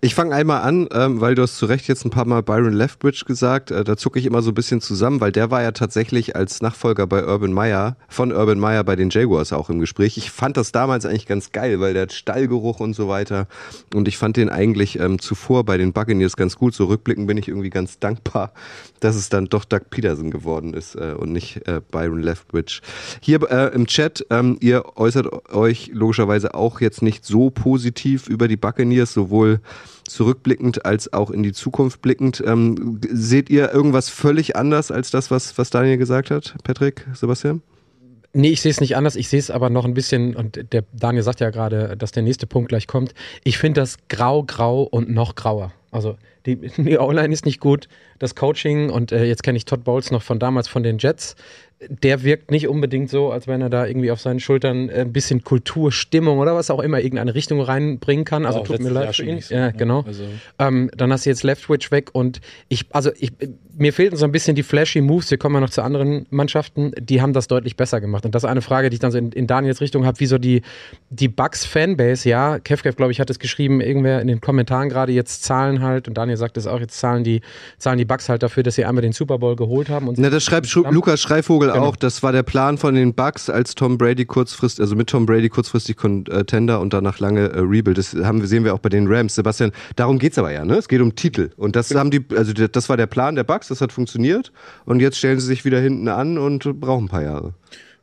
Ich fange einmal an, ähm, weil du hast zu Recht jetzt ein paar Mal Byron Leftbridge gesagt. Äh, da zucke ich immer so ein bisschen zusammen, weil der war ja tatsächlich als Nachfolger bei Urban Meyer, von Urban Meyer bei den Jaguars auch im Gespräch. Ich fand das damals eigentlich ganz geil, weil der hat Stallgeruch und so weiter. Und ich fand den eigentlich ähm, zuvor bei den Buccaneers ganz gut. So rückblickend bin ich irgendwie ganz dankbar, dass es dann doch Doug Peterson geworden ist äh, und nicht äh, Byron Leftbridge. Hier äh, im Chat, ähm, ihr äußert euch logischerweise auch jetzt nicht so positiv über die Buccaneers, sowohl zurückblickend als auch in die Zukunft blickend. Ähm, seht ihr irgendwas völlig anders als das, was, was Daniel gesagt hat, Patrick, Sebastian? Nee, ich sehe es nicht anders. Ich sehe es aber noch ein bisschen, und der Daniel sagt ja gerade, dass der nächste Punkt gleich kommt. Ich finde das grau, grau und noch grauer. Also die, die Online ist nicht gut, das Coaching und äh, jetzt kenne ich Todd Bowles noch von damals von den Jets der wirkt nicht unbedingt so, als wenn er da irgendwie auf seinen Schultern ein bisschen Kultur, Stimmung oder was auch immer irgendeine Richtung reinbringen kann. Also tut mir leid für ihn. So, ja, genau. Also. Ähm, dann hast du jetzt Leftwich weg und ich, also ich, mir fehlten so ein bisschen die flashy Moves. Wir kommen ja noch zu anderen Mannschaften, die haben das deutlich besser gemacht. Und das ist eine Frage, die ich dann so in, in Daniels Richtung habe, wieso die, die Bucks Fanbase, ja, Kevkev, glaube ich, hat es geschrieben, irgendwer in den Kommentaren gerade jetzt zahlen halt, und Daniel sagt es auch, jetzt zahlen die, zahlen die Bucks halt dafür, dass sie einmal den Super Bowl geholt haben. Und Na, das schreibt Lukas Schreivogel Vogel genau. auch, das war der Plan von den Bucks, als Tom Brady kurzfristig, also mit Tom Brady kurzfristig Contender und danach lange äh, Rebuild. Das haben wir, sehen wir auch bei den Rams. Sebastian, darum geht's aber ja, ne? Es geht um Titel. Und das haben die, also das war der Plan der Bucks, das hat funktioniert. Und jetzt stellen sie sich wieder hinten an und brauchen ein paar Jahre.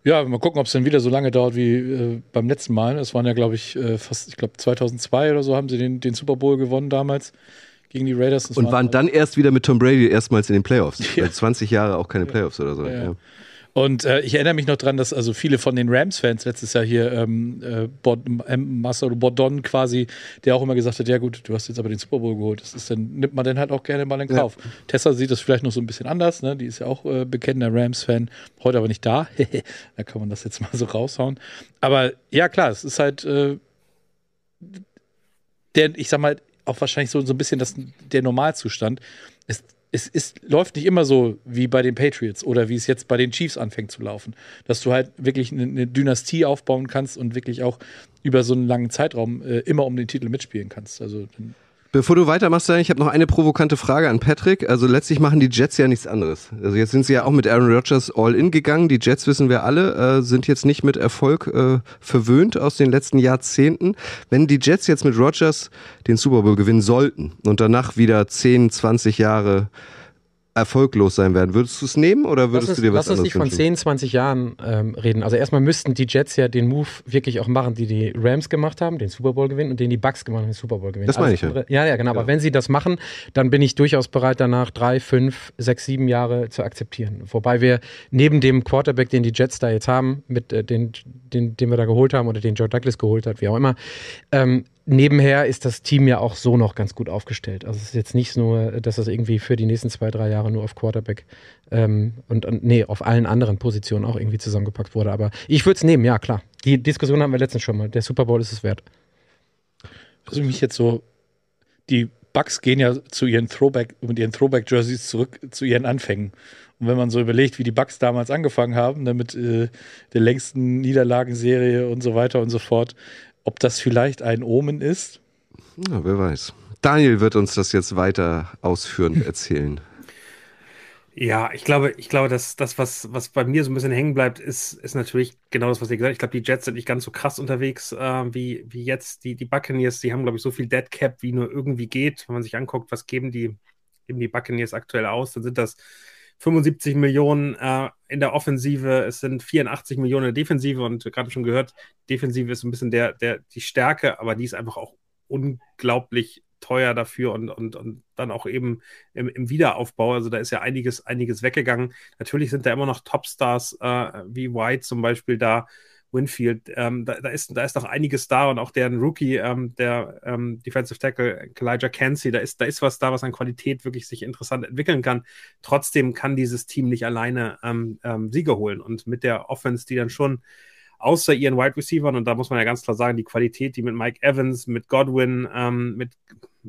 Ja, mal gucken, ob es dann wieder so lange dauert wie äh, beim letzten Mal. Es waren ja, glaube ich, äh, fast, ich glaube 2002 oder so haben sie den, den Super Bowl gewonnen damals gegen die Raiders. Und waren, waren dann erst wieder mit Tom Brady erstmals in den Playoffs. Ja. 20 Jahre auch keine Playoffs oder so. Ja. Ja. Und äh, ich erinnere mich noch dran, dass also viele von den Rams-Fans letztes Jahr hier, ähm, äh, Bod ähm, Marcelo Bordon quasi, der auch immer gesagt hat, ja gut, du hast jetzt aber den Super Bowl geholt. Das ist dann, nimmt man dann halt auch gerne mal in Kauf. Ja. Tessa sieht das vielleicht noch so ein bisschen anders, ne? Die ist ja auch äh, bekennender Rams-Fan, heute aber nicht da. da kann man das jetzt mal so raushauen. Aber ja, klar, es ist halt äh, der, ich sag mal, auch wahrscheinlich so, so ein bisschen das, der Normalzustand. Es es ist, läuft nicht immer so wie bei den Patriots oder wie es jetzt bei den Chiefs anfängt zu laufen. Dass du halt wirklich eine, eine Dynastie aufbauen kannst und wirklich auch über so einen langen Zeitraum äh, immer um den Titel mitspielen kannst. Also Bevor du weitermachst, ich habe noch eine provokante Frage an Patrick. Also letztlich machen die Jets ja nichts anderes. Also jetzt sind sie ja auch mit Aaron Rodgers all in gegangen. Die Jets wissen wir alle, äh, sind jetzt nicht mit Erfolg äh, verwöhnt aus den letzten Jahrzehnten. Wenn die Jets jetzt mit Rodgers den Super Bowl gewinnen sollten und danach wieder 10, 20 Jahre erfolglos sein werden. Würdest du es nehmen oder würdest lass du dir was lass uns anderes nicht von wünschen? 10, 20 Jahren ähm, reden. Also erstmal müssten die Jets ja den Move wirklich auch machen, die die Rams gemacht haben, den Super Bowl gewinnen und den die Bucks gemacht haben, den Super Bowl gewinnen. Das meine Alles ich ja. Ja, ja, genau. Aber wenn sie das machen, dann bin ich durchaus bereit, danach drei, fünf, sechs, sieben Jahre zu akzeptieren. Wobei wir neben dem Quarterback, den die Jets da jetzt haben, mit äh, den, den, den wir da geholt haben oder den Joe Douglas geholt hat, wie auch immer, ähm, nebenher ist das Team ja auch so noch ganz gut aufgestellt. Also es ist jetzt nicht nur, dass das irgendwie für die nächsten zwei, drei Jahre nur auf Quarterback ähm, und, und nee, auf allen anderen Positionen auch irgendwie zusammengepackt wurde. Aber ich würde es nehmen, ja klar. Die Diskussion haben wir letztens schon mal. Der Super Bowl ist es wert. Also mich jetzt so, die Bucks gehen ja zu ihren Throwback, mit ihren Throwback-Jerseys zurück zu ihren Anfängen. Und wenn man so überlegt, wie die Bucks damals angefangen haben, ne, mit äh, der längsten Niederlagenserie und so weiter und so fort, ob das vielleicht ein Omen ist? Ja, wer weiß. Daniel wird uns das jetzt weiter ausführend erzählen. Ja, ich glaube, ich glaube, dass das, was, was bei mir so ein bisschen hängen bleibt, ist, ist natürlich genau das, was ihr gesagt habt. Ich glaube, die Jets sind nicht ganz so krass unterwegs äh, wie, wie jetzt. Die, die Buccaneers, die haben, glaube ich, so viel Dead Cap, wie nur irgendwie geht. Wenn man sich anguckt, was geben die, geben die Buccaneers aktuell aus, dann sind das 75 Millionen äh, in der Offensive, es sind 84 Millionen in der Defensive und gerade schon gehört, Defensive ist ein bisschen der, der, die Stärke, aber die ist einfach auch unglaublich teuer dafür und, und, und dann auch eben im, im Wiederaufbau. Also da ist ja einiges, einiges weggegangen. Natürlich sind da immer noch Topstars äh, wie White zum Beispiel da, Winfield, ähm, da, da, ist, da ist noch einiges da und auch deren Rookie, ähm, der ähm, Defensive Tackle Elijah Cansey, da ist, da ist was da, was an Qualität wirklich sich interessant entwickeln kann. Trotzdem kann dieses Team nicht alleine ähm, ähm, Siege holen und mit der Offense, die dann schon außer ihren Wide Receivern, und da muss man ja ganz klar sagen, die Qualität, die mit Mike Evans, mit Godwin, ähm, mit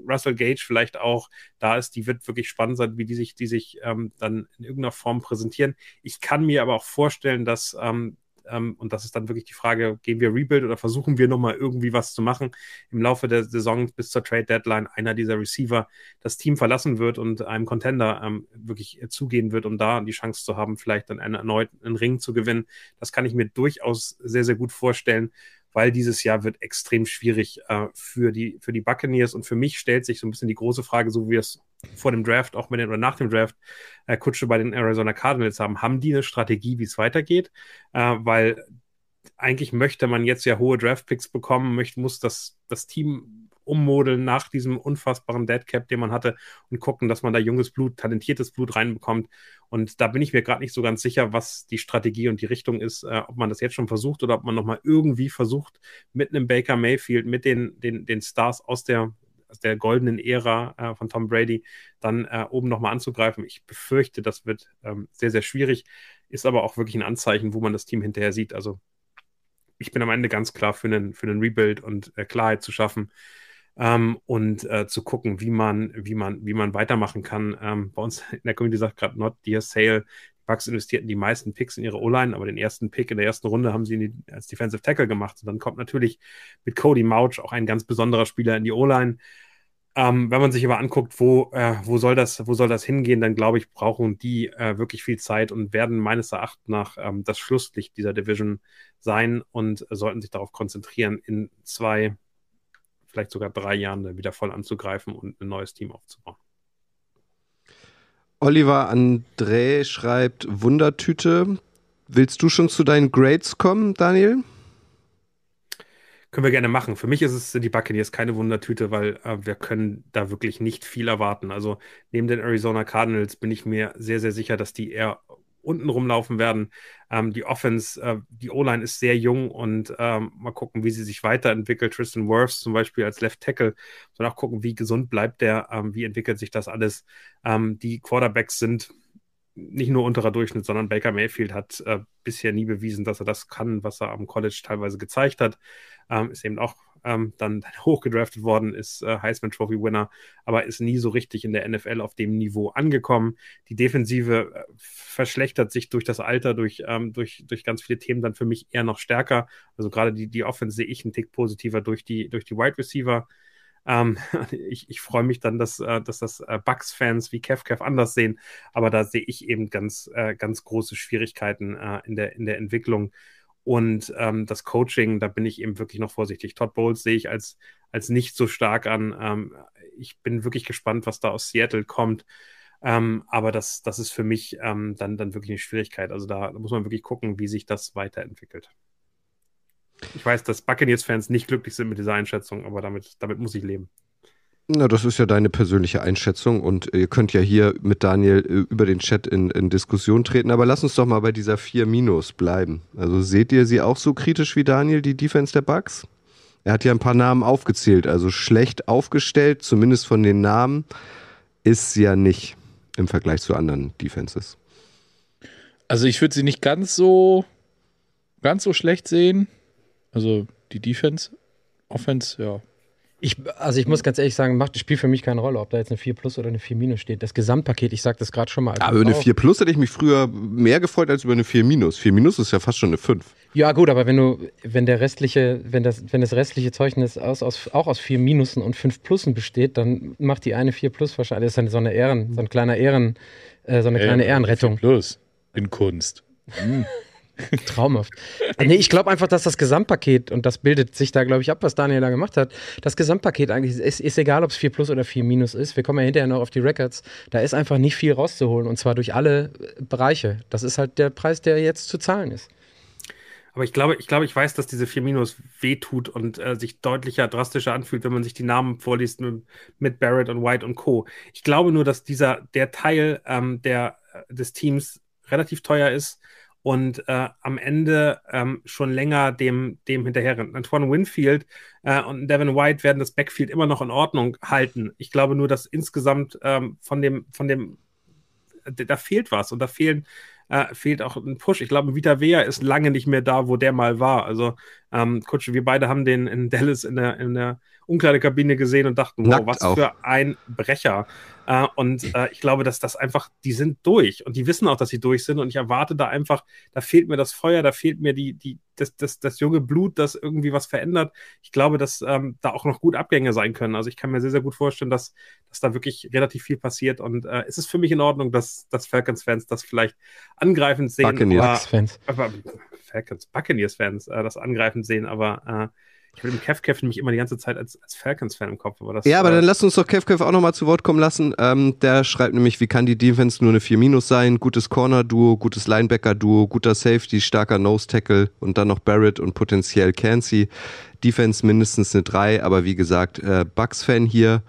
Russell Gage vielleicht auch da ist, die wird wirklich spannend sein, wie die sich, die sich ähm, dann in irgendeiner Form präsentieren. Ich kann mir aber auch vorstellen, dass ähm, ähm, und das ist dann wirklich die Frage, gehen wir Rebuild oder versuchen wir nochmal irgendwie was zu machen im Laufe der Saison bis zur Trade Deadline einer dieser Receiver das Team verlassen wird und einem Contender ähm, wirklich zugehen wird, um da die Chance zu haben, vielleicht dann einen, erneut einen Ring zu gewinnen. Das kann ich mir durchaus sehr, sehr gut vorstellen weil dieses Jahr wird extrem schwierig äh, für, die, für die Buccaneers. Und für mich stellt sich so ein bisschen die große Frage, so wie wir es vor dem Draft, auch den, oder nach dem Draft, äh, Kutsche bei den Arizona Cardinals haben. Haben die eine Strategie, wie es weitergeht? Äh, weil eigentlich möchte man jetzt ja hohe Draft-Picks bekommen, möchte, muss das, das Team ummodeln nach diesem unfassbaren Deadcap, den man hatte und gucken, dass man da junges Blut, talentiertes Blut reinbekommt. Und da bin ich mir gerade nicht so ganz sicher, was die Strategie und die Richtung ist, äh, ob man das jetzt schon versucht oder ob man nochmal irgendwie versucht, mit einem Baker Mayfield, mit den, den, den Stars aus der, aus der goldenen Ära äh, von Tom Brady dann äh, oben nochmal anzugreifen. Ich befürchte, das wird ähm, sehr, sehr schwierig, ist aber auch wirklich ein Anzeichen, wo man das Team hinterher sieht. Also ich bin am Ende ganz klar für einen, für einen Rebuild und äh, Klarheit zu schaffen ähm, und äh, zu gucken, wie man, wie man, wie man weitermachen kann. Ähm, bei uns in der Community sagt gerade Not Dear Sale, Bucks investierten die meisten Picks in ihre O-Line, aber den ersten Pick in der ersten Runde haben sie die, als Defensive Tackle gemacht. Und dann kommt natürlich mit Cody Mouch auch ein ganz besonderer Spieler in die O-Line. Ähm, wenn man sich aber anguckt, wo, äh, wo, soll das, wo soll das hingehen, dann glaube ich, brauchen die äh, wirklich viel Zeit und werden meines Erachtens nach ähm, das Schlusslicht dieser Division sein und äh, sollten sich darauf konzentrieren, in zwei, vielleicht sogar drei Jahren wieder voll anzugreifen und ein neues Team aufzubauen. Oliver André schreibt Wundertüte. Willst du schon zu deinen Grades kommen, Daniel? Können wir gerne machen. Für mich ist es die Buccaneers keine Wundertüte, weil äh, wir können da wirklich nicht viel erwarten. Also neben den Arizona Cardinals bin ich mir sehr, sehr sicher, dass die eher unten rumlaufen werden. Ähm, die Offense, äh, die O-Line ist sehr jung und ähm, mal gucken, wie sie sich weiterentwickelt. Tristan Wirfs zum Beispiel als Left Tackle, sondern auch gucken, wie gesund bleibt der, ähm, wie entwickelt sich das alles. Ähm, die Quarterbacks sind nicht nur unterer Durchschnitt, sondern Baker Mayfield hat äh, bisher nie bewiesen, dass er das kann, was er am College teilweise gezeigt hat. Ähm, ist eben auch ähm, dann hochgedraftet worden, ist äh, Heisman Trophy Winner, aber ist nie so richtig in der NFL auf dem Niveau angekommen. Die Defensive äh, verschlechtert sich durch das Alter, durch, ähm, durch, durch ganz viele Themen dann für mich eher noch stärker. Also gerade die, die Offense sehe ich einen Tick positiver durch die, durch die Wide Receiver. Ähm, ich ich freue mich dann, dass, äh, dass das äh, Bucks-Fans wie Kev Kev anders sehen, aber da sehe ich eben ganz, äh, ganz große Schwierigkeiten in, der, in der Entwicklung. Und ähm, das Coaching, da bin ich eben wirklich noch vorsichtig. Todd Bowles sehe ich als, als nicht so stark an. Ähm, ich bin wirklich gespannt, was da aus Seattle kommt. Ähm, aber das, das ist für mich ähm, dann, dann wirklich eine Schwierigkeit. Also da, da muss man wirklich gucken, wie sich das weiterentwickelt. Ich weiß, dass Buccaneers-Fans nicht glücklich sind mit dieser Einschätzung, aber damit, damit muss ich leben. Na, das ist ja deine persönliche Einschätzung und ihr könnt ja hier mit Daniel äh, über den Chat in, in Diskussion treten. Aber lass uns doch mal bei dieser 4 Minus bleiben. Also seht ihr sie auch so kritisch wie Daniel, die Defense der Bucks? Er hat ja ein paar Namen aufgezählt, also schlecht aufgestellt, zumindest von den Namen, ist sie ja nicht im Vergleich zu anderen Defenses. Also ich würde sie nicht ganz so ganz so schlecht sehen. Also die Defense, Offense, ja, ich, also ich muss ganz ehrlich sagen, macht das Spiel für mich keine Rolle, ob da jetzt eine 4 Plus oder eine 4 Minus steht. Das Gesamtpaket, ich sag das gerade schon mal. Aber über eine 4 Plus hätte ich mich früher mehr gefreut als über eine 4 Minus. 4 Minus ist ja fast schon eine 5. Ja, gut, aber wenn du, wenn der restliche, wenn das, wenn das restliche Zeugnis aus, aus, auch aus 4 Minusen und 5 Plusen besteht, dann macht die eine 4 Plus wahrscheinlich, das ist so eine Ehren, so ein kleiner Ehren, äh, so eine kleine Ehrenrettung. 4 Plus in Kunst. Traumhaft. nee, ich glaube einfach, dass das Gesamtpaket, und das bildet sich da, glaube ich, ab, was Daniel da gemacht hat, das Gesamtpaket eigentlich ist, ist egal, ob es 4 plus oder 4 minus ist. Wir kommen ja hinterher noch auf die Records. Da ist einfach nicht viel rauszuholen und zwar durch alle Bereiche. Das ist halt der Preis, der jetzt zu zahlen ist. Aber ich glaube, ich glaube, ich weiß, dass diese 4 Minus wehtut und äh, sich deutlicher, drastischer anfühlt, wenn man sich die Namen vorliest mit, mit Barrett und White und Co. Ich glaube nur, dass dieser, der Teil ähm, der, äh, des Teams relativ teuer ist und äh, am Ende ähm, schon länger dem, dem hinterherrennen. Antoine Winfield äh, und Devin White werden das Backfield immer noch in Ordnung halten. Ich glaube nur, dass insgesamt ähm, von dem, von dem, da fehlt was und da fehlen, äh, fehlt auch ein Push. Ich glaube, Vita Vea ist lange nicht mehr da, wo der mal war. Also, ähm, Coach, wir beide haben den in Dallas in der, in der Umkleidekabine gesehen und dachten, wow, was auch. für ein Brecher. Äh, und äh, ich glaube, dass das einfach, die sind durch und die wissen auch, dass sie durch sind. Und ich erwarte da einfach, da fehlt mir das Feuer, da fehlt mir die, die, das, das, das junge Blut, das irgendwie was verändert. Ich glaube, dass ähm, da auch noch gut Abgänge sein können. Also ich kann mir sehr, sehr gut vorstellen, dass, dass da wirklich relativ viel passiert. Und äh, es ist für mich in Ordnung, dass, dass Falcons-Fans das vielleicht angreifend sehen. Buccaneers-Fans. Falcons, Buccaneers-Fans äh, das angreifend sehen, aber äh, ich will den Kev Kev nämlich immer die ganze Zeit als, als Falcons-Fan im Kopf. Aber das, ja, aber dann lass uns doch Kev Kev auch nochmal zu Wort kommen lassen. Ähm, der schreibt nämlich, wie kann die Defense nur eine 4- sein? Gutes Corner-Duo, gutes Linebacker-Duo, guter Safety, starker Nose-Tackle und dann noch Barrett und potenziell Cansey. Defense mindestens eine 3, aber wie gesagt, äh, Bucks-Fan hier.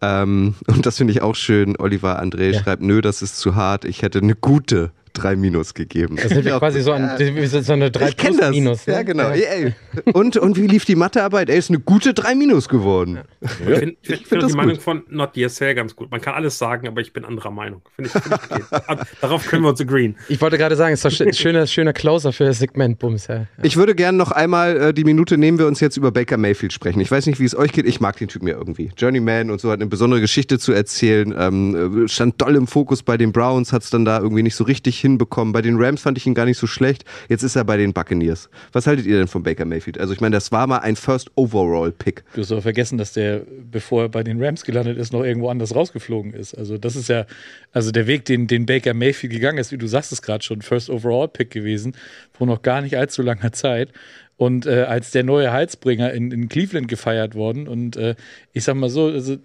Ähm, und das finde ich auch schön. Oliver André ja. schreibt, nö, das ist zu hart. Ich hätte eine gute drei Minus gegeben. Das ist ja quasi so, ein, so eine drei ich plus das. Minus. Ne? Ja, genau. Ja. Und, und wie lief die Mathearbeit? Er ist eine gute drei Minus geworden. Ja. Ich finde find, find die gut. Meinung von Not DSL ganz gut. Man kann alles sagen, aber ich bin anderer Meinung. Finde ich, find ich okay. Darauf können wir uns agreeen. Ich wollte gerade sagen, es ist ein schöner, schöner Closer für das Segment Bums. Ja. Ich würde gerne noch einmal äh, die Minute nehmen wir uns jetzt über Baker Mayfield sprechen. Ich weiß nicht, wie es euch geht. Ich mag den Typen ja irgendwie. Journeyman und so hat eine besondere Geschichte zu erzählen. Ähm, stand doll im Fokus bei den Browns, hat es dann da irgendwie nicht so richtig hinbekommen. Bei den Rams fand ich ihn gar nicht so schlecht. Jetzt ist er bei den Buccaneers. Was haltet ihr denn von Baker Mayfield? Also ich meine, das war mal ein First Overall Pick. Du hast aber vergessen, dass der, bevor er bei den Rams gelandet ist, noch irgendwo anders rausgeflogen ist. Also das ist ja, also der Weg, den, den Baker Mayfield gegangen ist, wie du sagst es gerade schon, First Overall Pick gewesen, vor noch gar nicht allzu langer Zeit und äh, als der neue Heizbringer in, in Cleveland gefeiert worden. Und äh, ich sag mal so, also,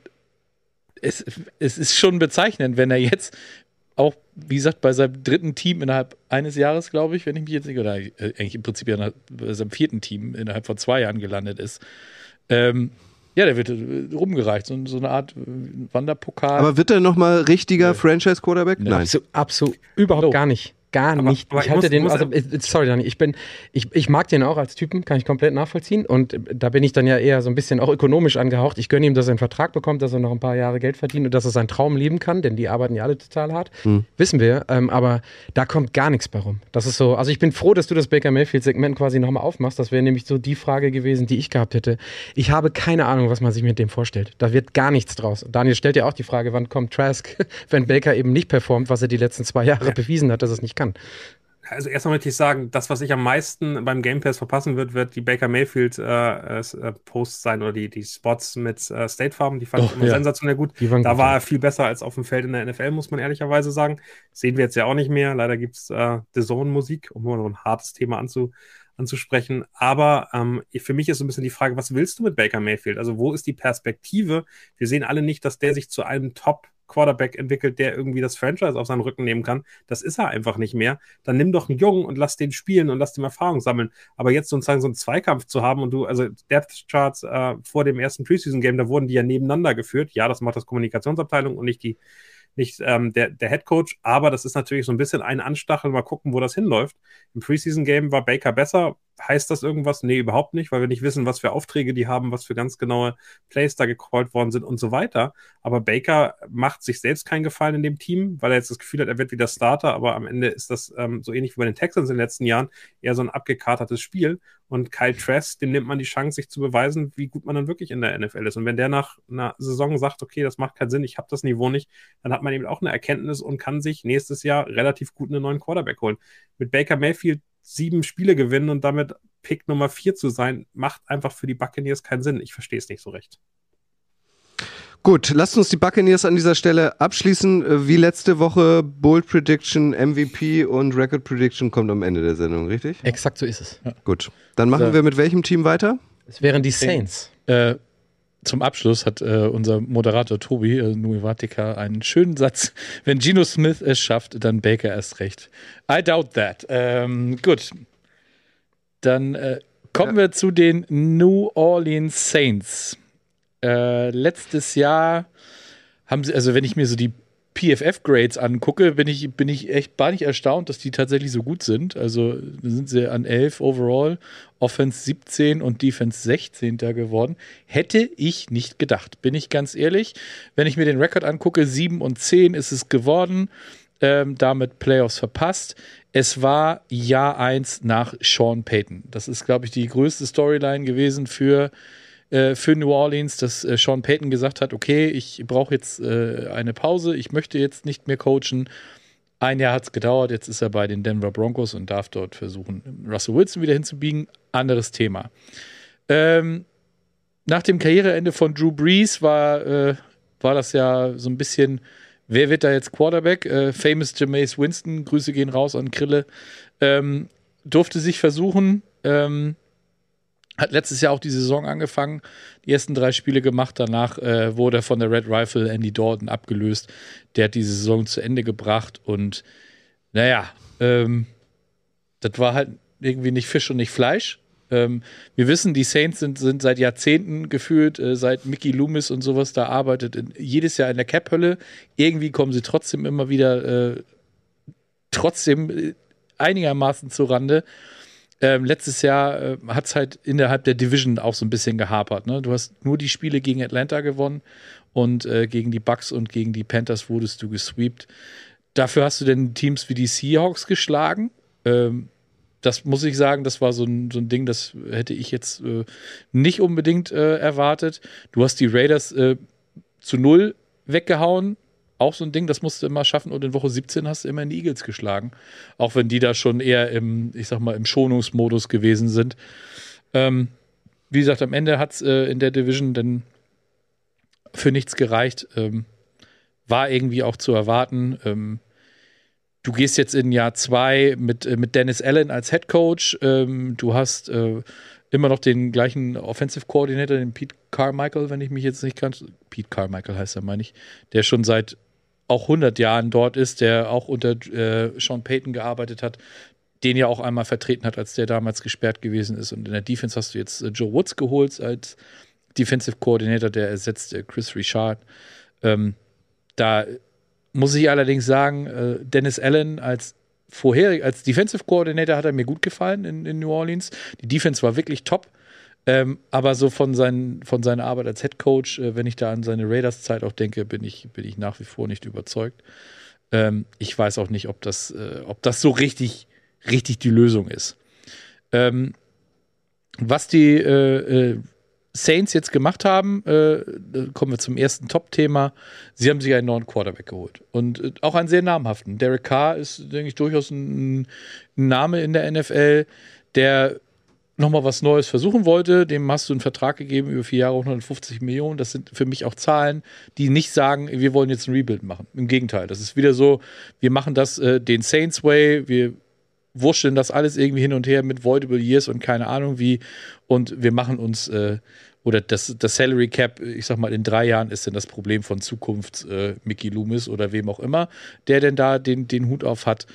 es, es ist schon bezeichnend, wenn er jetzt auch, wie gesagt, bei seinem dritten Team innerhalb eines Jahres, glaube ich, wenn ich mich jetzt nicht, oder äh, eigentlich im Prinzip ja bei seinem vierten Team innerhalb von zwei Jahren gelandet ist. Ähm, ja, der wird äh, rumgereicht, so, so eine Art äh, Wanderpokal. Aber wird er nochmal richtiger nee. Franchise-Quarterback? Nein. Absolut, absolut überhaupt no. gar nicht. Gar Aber- nicht. aber ich halte den, also, äh, sorry, Dani, ich bin, ich, ich mag den auch als Typen, kann ich komplett nachvollziehen. Und äh, da bin ich dann ja eher so ein bisschen auch ökonomisch angehaucht. Ich gönne ihm, dass er einen Vertrag bekommt, dass er noch ein paar Jahre Geld verdient und dass er seinen Traum leben kann, denn die arbeiten ja alle total hart. Wissen wir. Ähm, aber da kommt gar nichts bei rum. Das ist so, also ich bin froh, dass du das Baker Mayfield-Segment quasi nochmal aufmachst. Das wäre nämlich so die Frage gewesen, die ich gehabt hätte. Ich habe keine Ahnung, was man sich mit dem vorstellt. Da wird gar nichts draus. Daniel stellt ja auch die Frage, wann kommt Trask, wenn Baker eben nicht performt, was er die letzten zwei Jahre bewiesen hat, dass es nicht kann. Also erstmal möchte ich sagen, das, was ich am meisten beim Game Pass verpassen wird, wird die Baker Mayfield äh, äh, Posts sein oder die, die Spots mit äh, State Farm. Die fand ich Oh, immer ja. sensationell gut. Da gut, war er viel besser als auf dem Feld in der NFL, muss man ehrlicherweise sagen. Sehen wir jetzt ja auch nicht mehr. Leider gibt's äh, The Zone-Musik, um mal noch ein hartes Thema anzu, anzusprechen. Aber ähm, für mich ist so ein bisschen die Frage, was willst du mit Baker Mayfield? Also wo ist die Perspektive? Wir sehen alle nicht, dass der sich zu einem Top Quarterback entwickelt, der irgendwie das Franchise auf seinen Rücken nehmen kann. Das ist er einfach nicht mehr. Dann nimm doch einen Jungen und lass den spielen und lass dem Erfahrung sammeln. Aber jetzt sozusagen so einen Zweikampf zu haben und du, also Depth Charts äh, vor dem ersten Preseason Game, da wurden die ja nebeneinander geführt. Ja, das macht das Kommunikationsabteilung und nicht die nicht ähm, der, der Head Coach, aber das ist natürlich so ein bisschen ein Anstachel, mal gucken, wo das hinläuft. Im Preseason Game war Baker besser. Heißt das irgendwas? Nee, überhaupt nicht, weil wir nicht wissen, was für Aufträge die haben, was für ganz genaue Plays da gecallt worden sind und so weiter. Aber Baker macht sich selbst keinen Gefallen in dem Team, weil er jetzt das Gefühl hat, er wird wieder Starter, aber am Ende ist das ähm, so ähnlich wie bei den Texans in den letzten Jahren eher so ein abgekatertes Spiel. Und Kyle Trask, dem nimmt man die Chance, sich zu beweisen, wie gut man dann wirklich in der NFL ist. Und wenn der nach einer Saison sagt, okay, das macht keinen Sinn, ich habe das Niveau nicht, dann hat man eben auch eine Erkenntnis und kann sich nächstes Jahr relativ gut einen neuen Quarterback holen. Mit Baker Mayfield sieben Spiele gewinnen und damit Pick Nummer vier zu sein, macht einfach für die Buccaneers keinen Sinn. Ich verstehe es nicht so recht. Gut, lasst uns die Buccaneers an dieser Stelle abschließen. Äh, Wie letzte Woche, Bold Prediction, MVP und Record Prediction kommt am Ende der Sendung, richtig? Exakt so ist es. Gut. Dann machen So. wir mit welchem Team weiter? Es wären die Saints. Äh, zum Abschluss hat äh, unser Moderator Tobi, äh, Nuivatica, einen schönen Satz. Wenn Geno Smith es schafft, dann Baker erst recht. I doubt that. Ähm, gut. Dann äh, kommen wir zu den New Orleans Saints. Äh, letztes Jahr haben sie, also wenn ich mir so die PFF-Grades angucke, bin ich, bin ich echt gar nicht erstaunt, dass die tatsächlich so gut sind. Also sind sie an 11 overall, Offense 17 und Defense 16. geworden. Hätte ich nicht gedacht, bin ich ganz ehrlich. Wenn ich mir den Rekord angucke, 7 und 10 ist es geworden. Ähm, damit Playoffs verpasst. Es war Jahr 1 nach Sean Payton. Das ist, glaube ich, die größte Storyline gewesen für äh, für New Orleans, dass äh, Sean Payton gesagt hat, okay, ich brauche jetzt äh, eine Pause, ich möchte jetzt nicht mehr coachen. Ein Jahr hat es gedauert, jetzt ist er bei den Denver Broncos und darf dort versuchen, Russell Wilson wieder hinzubiegen. Anderes Thema. Ähm, nach dem Karriereende von Drew Brees war, äh, war das ja so ein bisschen, wer wird da jetzt Quarterback? Äh, famous Jameis Winston, Grüße gehen raus an Krille, ähm, durfte sich versuchen, ähm, hat letztes Jahr auch die Saison angefangen, die ersten drei Spiele gemacht. Danach äh, wurde er von der Red Rifle Andy Dalton abgelöst. Der hat die Saison zu Ende gebracht und naja, ähm, das war halt irgendwie nicht Fisch und nicht Fleisch. Ähm, wir wissen, die Saints sind, sind seit Jahrzehnten gefühlt, äh, seit Mickey Loomis und sowas da arbeitet, in, jedes Jahr in der Cap-Hölle. Irgendwie kommen sie trotzdem immer wieder äh, trotzdem äh, einigermaßen zu Rande. Ähm, letztes Jahr äh, hat es halt innerhalb der Division auch so ein bisschen gehapert. Ne? Du hast nur die Spiele gegen Atlanta gewonnen und äh, gegen die Bucks und gegen die Panthers wurdest du gesweept. Dafür hast du denn Teams wie die Seahawks geschlagen. Ähm, das muss ich sagen, das war so ein, so ein Ding, das hätte ich jetzt äh, nicht unbedingt äh, erwartet. Du hast die Raiders äh, zu null weggehauen. Auch so ein Ding, das musst du immer schaffen. Und in Woche 17 hast du immer die Eagles geschlagen. Auch wenn die da schon eher im, ich sag mal, im Schonungsmodus gewesen sind. Ähm, wie gesagt, am Ende hat es äh, in der Division dann für nichts gereicht. Ähm, war irgendwie auch zu erwarten. Ähm, du gehst jetzt in Jahr zwei mit, äh, mit Dennis Allen als Head Coach. Ähm, du hast äh, immer noch den gleichen Offensive Coordinator, den Pete Carmichael, wenn ich mich jetzt nicht ganz. Pete Carmichael heißt er, meine ich, der schon seit auch 100 Jahren dort ist, der auch unter äh, Sean Payton gearbeitet hat, den ja auch einmal vertreten hat, als der damals gesperrt gewesen ist. Und in der Defense hast du jetzt äh, Joe Woods geholt als Defensive Coordinator, der ersetzt äh, Chris Richard. Ähm, da muss ich allerdings sagen, äh, Dennis Allen als vorher als Defensive Coordinator hat er mir gut gefallen in, in New Orleans. Die Defense war wirklich top. Ähm, aber so von, seinen, von seiner Arbeit als Head Coach, äh, wenn ich da an seine Raiders-Zeit auch denke, bin ich, bin ich nach wie vor nicht überzeugt. Ähm, ich weiß auch nicht, ob das, äh, ob das so richtig, richtig die Lösung ist. Ähm, was die äh, äh Saints jetzt gemacht haben, äh, kommen wir zum ersten Top-Thema. Sie haben sich einen neuen Quarterback geholt. Und äh, auch einen sehr namhaften. Derek Carr ist, denke ich, durchaus ein, ein Name in der NFL, der nochmal was Neues versuchen wollte. Dem hast du einen Vertrag gegeben über vier Jahre, 150 Millionen. Das sind für mich auch Zahlen, die nicht sagen, wir wollen jetzt ein Rebuild machen. Im Gegenteil, das ist wieder so, wir machen das äh, den Saints Way, wir wurschteln das alles irgendwie hin und her mit Voidable Years und keine Ahnung wie. Und wir machen uns, äh, oder das, das Salary Cap, ich sag mal, in drei Jahren ist denn das Problem von Zukunft äh, Mickey Loomis oder wem auch immer, der denn da den, den Hut auf hat.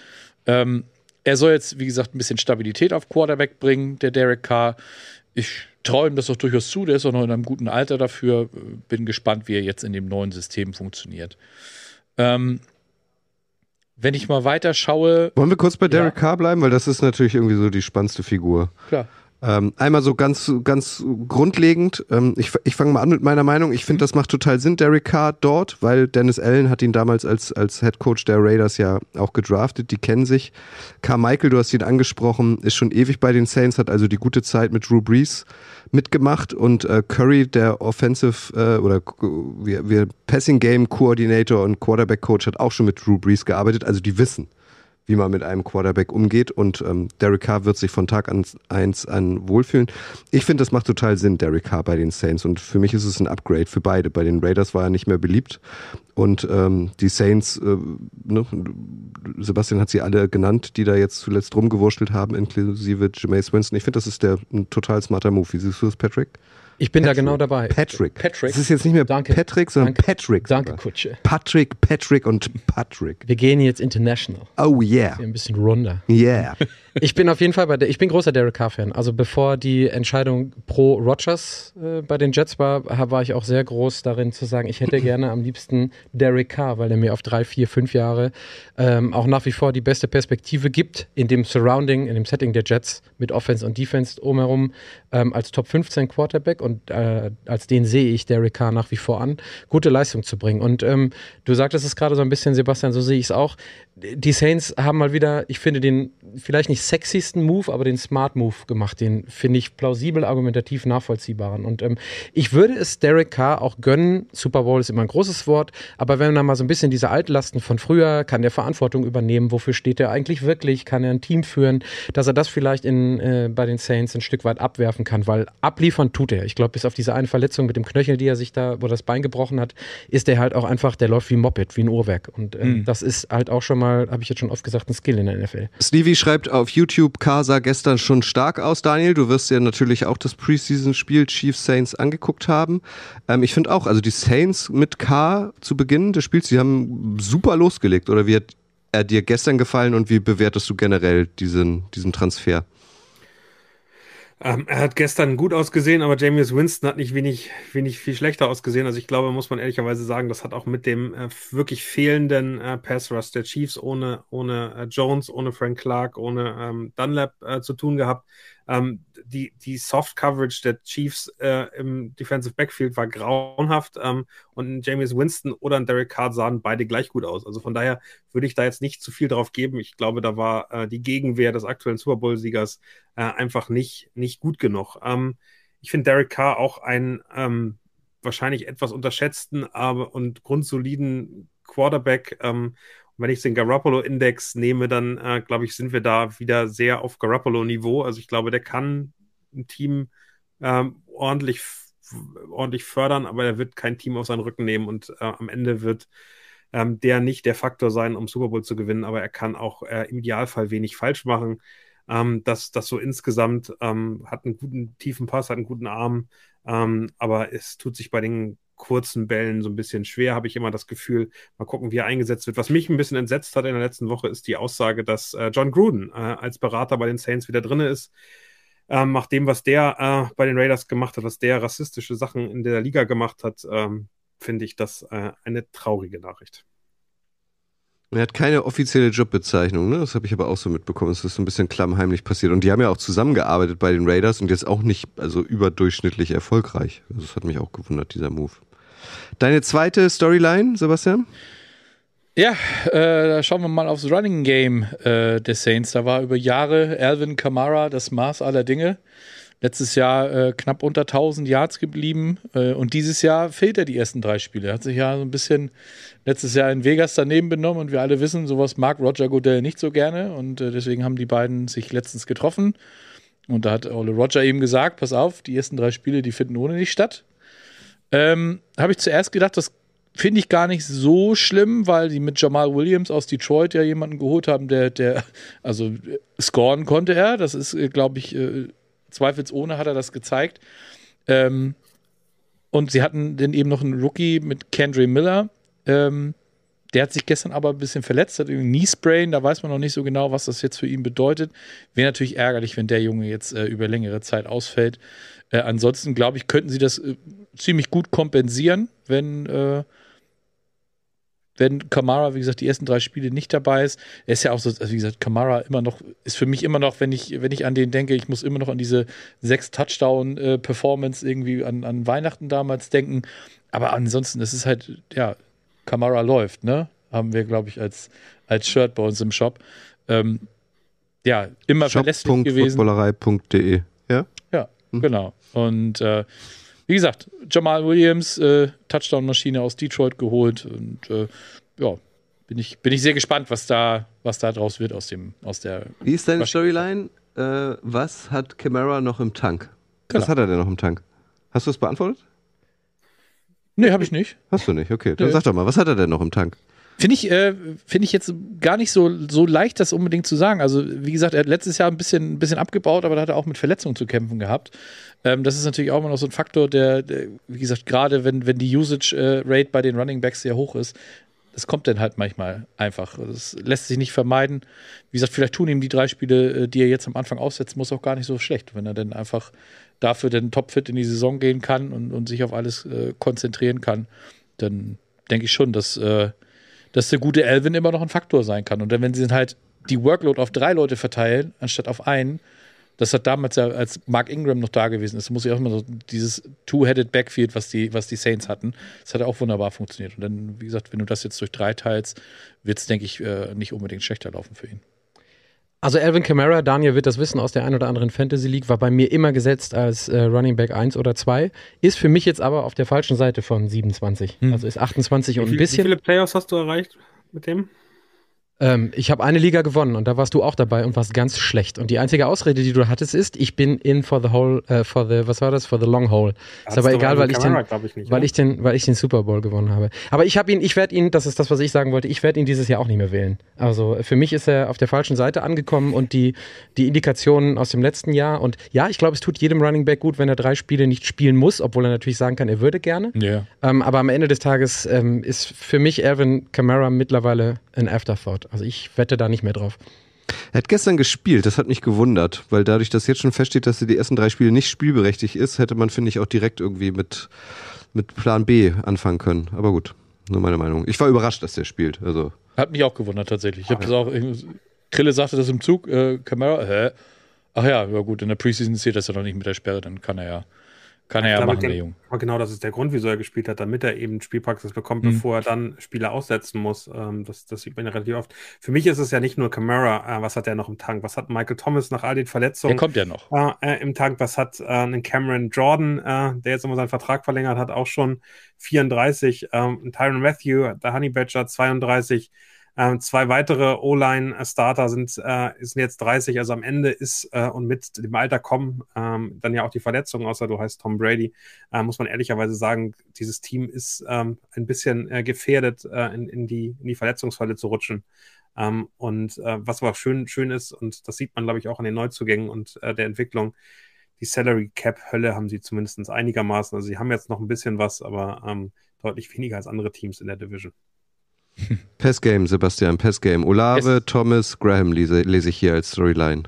Ähm, er soll jetzt, wie gesagt, ein bisschen Stabilität auf Quarterback bringen, der Derek Carr. Ich traue ihm das auch durchaus zu, der ist auch noch in einem guten Alter dafür. Bin gespannt, wie er jetzt in dem neuen System funktioniert. Ähm, wenn ich mal weiter schaue. Wollen wir kurz bei Derek ja. Carr bleiben, weil das ist natürlich irgendwie so die spannendste Figur. Klar. Ähm, einmal so ganz, ganz grundlegend. Ähm, ich ich fange mal an mit meiner Meinung. Ich finde, das macht total Sinn, Derek Carr dort, weil Dennis Allen hat ihn damals als, als Head Coach der Raiders ja auch gedraftet. Die kennen sich. Carmichael, du hast ihn angesprochen, ist schon ewig bei den Saints, hat also die gute Zeit mit Drew Brees mitgemacht und äh, Curry, der Offensive äh, oder wir, wir Passing Game Coordinator und Quarterback Coach, hat auch schon mit Drew Brees gearbeitet. Also die wissen, wie man mit einem Quarterback umgeht und ähm, Derek Carr wird sich von Tag an, eins an wohlfühlen. Ich finde, das macht total Sinn, Derek Carr bei den Saints und für mich ist es ein Upgrade für beide. Bei den Raiders war er nicht mehr beliebt und ähm, die Saints, äh, ne, Sebastian hat sie alle genannt, die da jetzt zuletzt rumgewurschtelt haben, inklusive Jameis Winston. Ich finde, das ist der ein total smarter Move. Wie siehst du das, Patrick? Ich bin Patrick. da genau dabei. Patrick. Patrick. Es ist jetzt nicht mehr Danke. Patrick, sondern Danke. Patrick. Danke, sogar. Kutsche. Patrick, Patrick und Patrick. Wir gehen jetzt international. Oh yeah. Ein bisschen runder. Yeah. ich bin auf jeden Fall bei der, ich bin großer Derek Carr-Fan. Also bevor die Entscheidung pro Rogers äh, bei den Jets war, war ich auch sehr groß darin zu sagen, ich hätte gerne am liebsten Derek Carr, weil er mir auf drei, vier, fünf Jahre ähm, auch nach wie vor die beste Perspektive gibt in dem Surrounding, in dem Setting der Jets mit Offense und Defense drumherum ähm, als Top 15 Quarterback und äh, als den sehe ich Derek Carr nach wie vor an, gute Leistung zu bringen. Und ähm, du sagtest es gerade so ein bisschen, Sebastian, so sehe ich es auch. Die Saints haben mal wieder, ich finde den vielleicht nicht sexiesten Move, aber den Smart Move gemacht. Den finde ich plausibel, argumentativ nachvollziehbaren. Und ähm, ich würde es Derek Carr auch gönnen. Super Bowl ist immer ein großes Wort, aber wenn man mal so ein bisschen diese Altlasten von früher, kann der Verantwortung übernehmen, wofür steht er eigentlich wirklich, kann er ein Team führen, dass er das vielleicht in, äh, bei den Saints ein Stück weit abwerfen kann, weil abliefern tut er. Ich glaube, bis auf diese eine Verletzung mit dem Knöchel, die er sich da, wo das Bein gebrochen hat, ist er halt auch einfach, der läuft wie ein Moped, wie ein Uhrwerk. Und äh, mhm. das ist halt auch schon mal, habe ich jetzt schon oft gesagt, ein Skill in der NFL. Stevie schreibt auf YouTube, Casa gestern schon stark aus. Daniel, du wirst ja natürlich auch das Preseason-Spiel Chiefs Saints angeguckt haben. Ähm, ich finde auch, also die Saints mit K zu Beginn des Spiels, die haben super losgelegt. Oder wie hat er dir gestern gefallen und wie bewertest du generell diesen, diesen Transfer? Ähm, er hat gestern gut ausgesehen, aber James Winston hat nicht wenig, wenig viel schlechter ausgesehen. Also ich glaube, muss man ehrlicherweise sagen, das hat auch mit dem äh, wirklich fehlenden äh, Pass Rush der Chiefs ohne, ohne äh, Jones, ohne Frank Clark, ohne ähm, Dunlap äh, zu tun gehabt. Ähm, die, die Soft Coverage der Chiefs äh, im Defensive Backfield war grauenhaft ähm, und James Winston oder ein Derek Carr sahen beide gleich gut aus. Also von daher würde ich da jetzt nicht zu viel drauf geben. Ich glaube, da war äh, die Gegenwehr des aktuellen Super Bowl-Siegers äh, einfach nicht, nicht gut genug. Ähm, ich finde Derek Carr auch einen ähm, wahrscheinlich etwas unterschätzten aber und grundsoliden Quarterback. Ähm, wenn ich den Garoppolo-Index nehme, dann äh, glaube ich, sind wir da wieder sehr auf Garoppolo-Niveau. Also ich glaube, der kann ein Team ähm, ordentlich, ordentlich fördern, aber er wird kein Team auf seinen Rücken nehmen und äh, am Ende wird ähm, der nicht der Faktor sein, um Super Bowl zu gewinnen, aber er kann auch äh, im Idealfall wenig falsch machen. Ähm, das, das so insgesamt ähm, hat einen guten tiefen Pass, hat einen guten Arm, ähm, aber es tut sich bei den kurzen Bällen so ein bisschen schwer, habe ich immer das Gefühl. Mal gucken, wie er eingesetzt wird. Was mich ein bisschen entsetzt hat in der letzten Woche, ist die Aussage, dass äh, John Gruden äh, als Berater bei den Saints wieder drin ist. Ähm, nach dem, was der äh, bei den Raiders gemacht hat, was der rassistische Sachen in der Liga gemacht hat, ähm, finde ich das äh, eine traurige Nachricht. Er hat keine offizielle Jobbezeichnung, ne? Das habe ich aber auch so mitbekommen. Es ist so ein bisschen klammheimlich passiert. Und die haben ja auch zusammengearbeitet bei den Raiders und jetzt auch nicht also überdurchschnittlich erfolgreich. Also das hat mich auch gewundert, dieser Move. Deine zweite Storyline, Sebastian? Ja, äh, da schauen wir mal aufs Running Game äh, des Saints. Da war über Jahre Alvin Kamara das Maß aller Dinge. Letztes Jahr äh, knapp unter 1000 Yards geblieben äh, und dieses Jahr fehlt er die ersten drei Spiele. Er hat sich ja so ein bisschen letztes Jahr in Vegas daneben benommen und wir alle wissen, sowas mag Roger Goodell nicht so gerne und äh, deswegen haben die beiden sich letztens getroffen und da hat Ole Roger eben gesagt, pass auf, die ersten drei Spiele, die finden ohne dich statt. Ähm, Habe ich zuerst gedacht, das finde ich gar nicht so schlimm, weil die mit Jamal Williams aus Detroit ja jemanden geholt haben, der, der, also scoren konnte er. Das ist, äh, glaube ich, äh, zweifelsohne hat er das gezeigt. Ähm, und sie hatten dann eben noch einen Rookie mit Kendry Miller. Ähm, der hat sich gestern aber ein bisschen verletzt, hat irgendwie Knee-Sprain, da weiß man noch nicht so genau, was das jetzt für ihn bedeutet. Wäre natürlich ärgerlich, wenn der Junge jetzt äh, über längere Zeit ausfällt. Äh, ansonsten, glaube ich, könnten sie das äh, ziemlich gut kompensieren, wenn, äh, wenn Kamara, wie gesagt, die ersten drei Spiele nicht dabei ist. Er ist ja auch so, also wie gesagt, Kamara immer noch, ist für mich immer noch, wenn ich, wenn ich an den denke, ich muss immer noch an diese sechs Touchdown-Performance irgendwie an, an Weihnachten damals denken. Aber ansonsten, das ist halt, ja, Kamara läuft, ne? Haben wir, glaube ich, als, als Shirt bei uns im Shop. Ähm, ja, immer verlässlich gewesen. Footballerei.de, ja? Ja, mhm. genau. Und äh, wie gesagt, Jamal Williams, äh, Touchdown-Maschine aus Detroit geholt und äh, ja, bin ich, bin ich sehr gespannt, was da, was da draus wird aus dem, aus der. Wie ist deine Storyline? Äh, was hat Camara noch im Tank? Genau. Was hat er denn noch im Tank? Hast du es beantwortet? Nee, habe ich nicht. Hast du nicht, okay. Dann nee. sag doch mal, was hat er denn noch im Tank? Finde ich, äh, find ich jetzt gar nicht so, so leicht, das unbedingt zu sagen. Also, wie gesagt, er hat letztes Jahr ein bisschen, ein bisschen abgebaut, aber da hat er auch mit Verletzungen zu kämpfen gehabt. Ähm, das ist natürlich auch immer noch so ein Faktor, der, der wie gesagt, gerade wenn, wenn die Usage-Rate bei den Running Backs sehr hoch ist, das kommt dann halt manchmal einfach. Das lässt sich nicht vermeiden. Wie gesagt, vielleicht tun ihm die drei Spiele, äh, die er jetzt am Anfang aussetzen muss, auch gar nicht so schlecht, wenn er dann einfach dafür dann topfit in die Saison gehen kann und, und sich auf alles äh, konzentrieren kann. Dann denke ich schon, dass, äh, dass der gute Elvin immer noch ein Faktor sein kann. Und dann, wenn sie dann halt die Workload auf drei Leute verteilen, anstatt auf einen, das hat damals ja, als Mark Ingram noch da gewesen ist, muss ich auch immer so dieses Two-Headed Backfield, was die, was die Saints hatten, das hat auch wunderbar funktioniert. Und dann, wie gesagt, wenn du das jetzt durch drei teilst, wird es, denke ich, äh, nicht unbedingt schlechter laufen für ihn. Also Alvin Kamara, Daniel wird das wissen aus der ein oder anderen Fantasy League, war bei mir immer gesetzt als äh, Running Back 1 oder 2, ist für mich jetzt aber auf der falschen Seite von 27. Hm. Also ist 28 und ein bisschen. Wie viele Playoffs hast du erreicht mit dem? Ähm, ich habe eine Liga gewonnen und da warst du auch dabei und warst ganz schlecht. Und die einzige Ausrede, die du hattest, ist, ich bin in for the whole, äh, for the, was war das, for the long hole. Ist aber egal, weil ich, den, ich nicht, weil ich den, weil ich den Super Bowl gewonnen habe. Aber ich habe ihn, ich werde ihn, das ist das, was ich sagen wollte, ich werde ihn dieses Jahr auch nicht mehr wählen. Also für mich ist er auf der falschen Seite angekommen und die, die Indikationen aus dem letzten Jahr und ja, ich glaube, es tut jedem Running Back gut, wenn er drei Spiele nicht spielen muss, obwohl er natürlich sagen kann, er würde gerne. Yeah. Ähm, aber am Ende des Tages ähm, ist für mich Alvin Kamara mittlerweile ein Afterthought. Also ich wette da nicht mehr drauf. Er hat gestern gespielt, das hat mich gewundert, weil dadurch, dass jetzt schon feststeht, dass er die ersten drei Spiele nicht spielberechtigt ist, hätte man, finde ich, auch direkt irgendwie mit, mit Plan B anfangen können. Aber gut, nur meine Meinung. Ich war überrascht, dass der spielt. Also. Hat mich auch gewundert tatsächlich. Ich habe das auch. Krille sagte das im Zug, äh, Kamera, hä? Ach ja, ja gut, in der Preseason zählt das ja noch nicht mit der Sperre, dann kann er ja kann er ja machen, der Junge. Genau, das ist der Grund, wieso er gespielt hat, damit er eben Spielpraxis bekommt, mhm. bevor er dann Spieler aussetzen muss. Ähm, das, das sieht man ja relativ oft. Für mich ist es ja nicht nur Camara, äh, was hat er noch im Tank? Was hat Michael Thomas nach all den Verletzungen? Der kommt ja noch. Äh, Im Tank, was hat äh, ein Cameron Jordan, äh, der jetzt immer seinen Vertrag verlängert hat, auch schon 34. Ähm, Tyron Matthew, der Honey Badger 32. Ähm, zwei weitere O-Line-Starter sind, äh, sind jetzt 30, also am Ende ist äh, und mit dem Alter kommen ähm, dann ja auch die Verletzungen, außer du heißt Tom Brady, äh, muss man ehrlicherweise sagen, dieses Team ist ähm, ein bisschen äh, gefährdet, äh, in, in, die, in die Verletzungsfalle zu rutschen. Ähm, und äh, was aber schön, schön ist, und das sieht man, glaube ich, auch an den Neuzugängen und äh, der Entwicklung, die Salary Cap Hölle haben sie zumindest einigermaßen. Also sie haben jetzt noch ein bisschen was, aber ähm, deutlich weniger als andere Teams in der Division. Passgame, Sebastian, Passgame. Olave, yes. Thomas, Graham lese, lese ich hier als Storyline.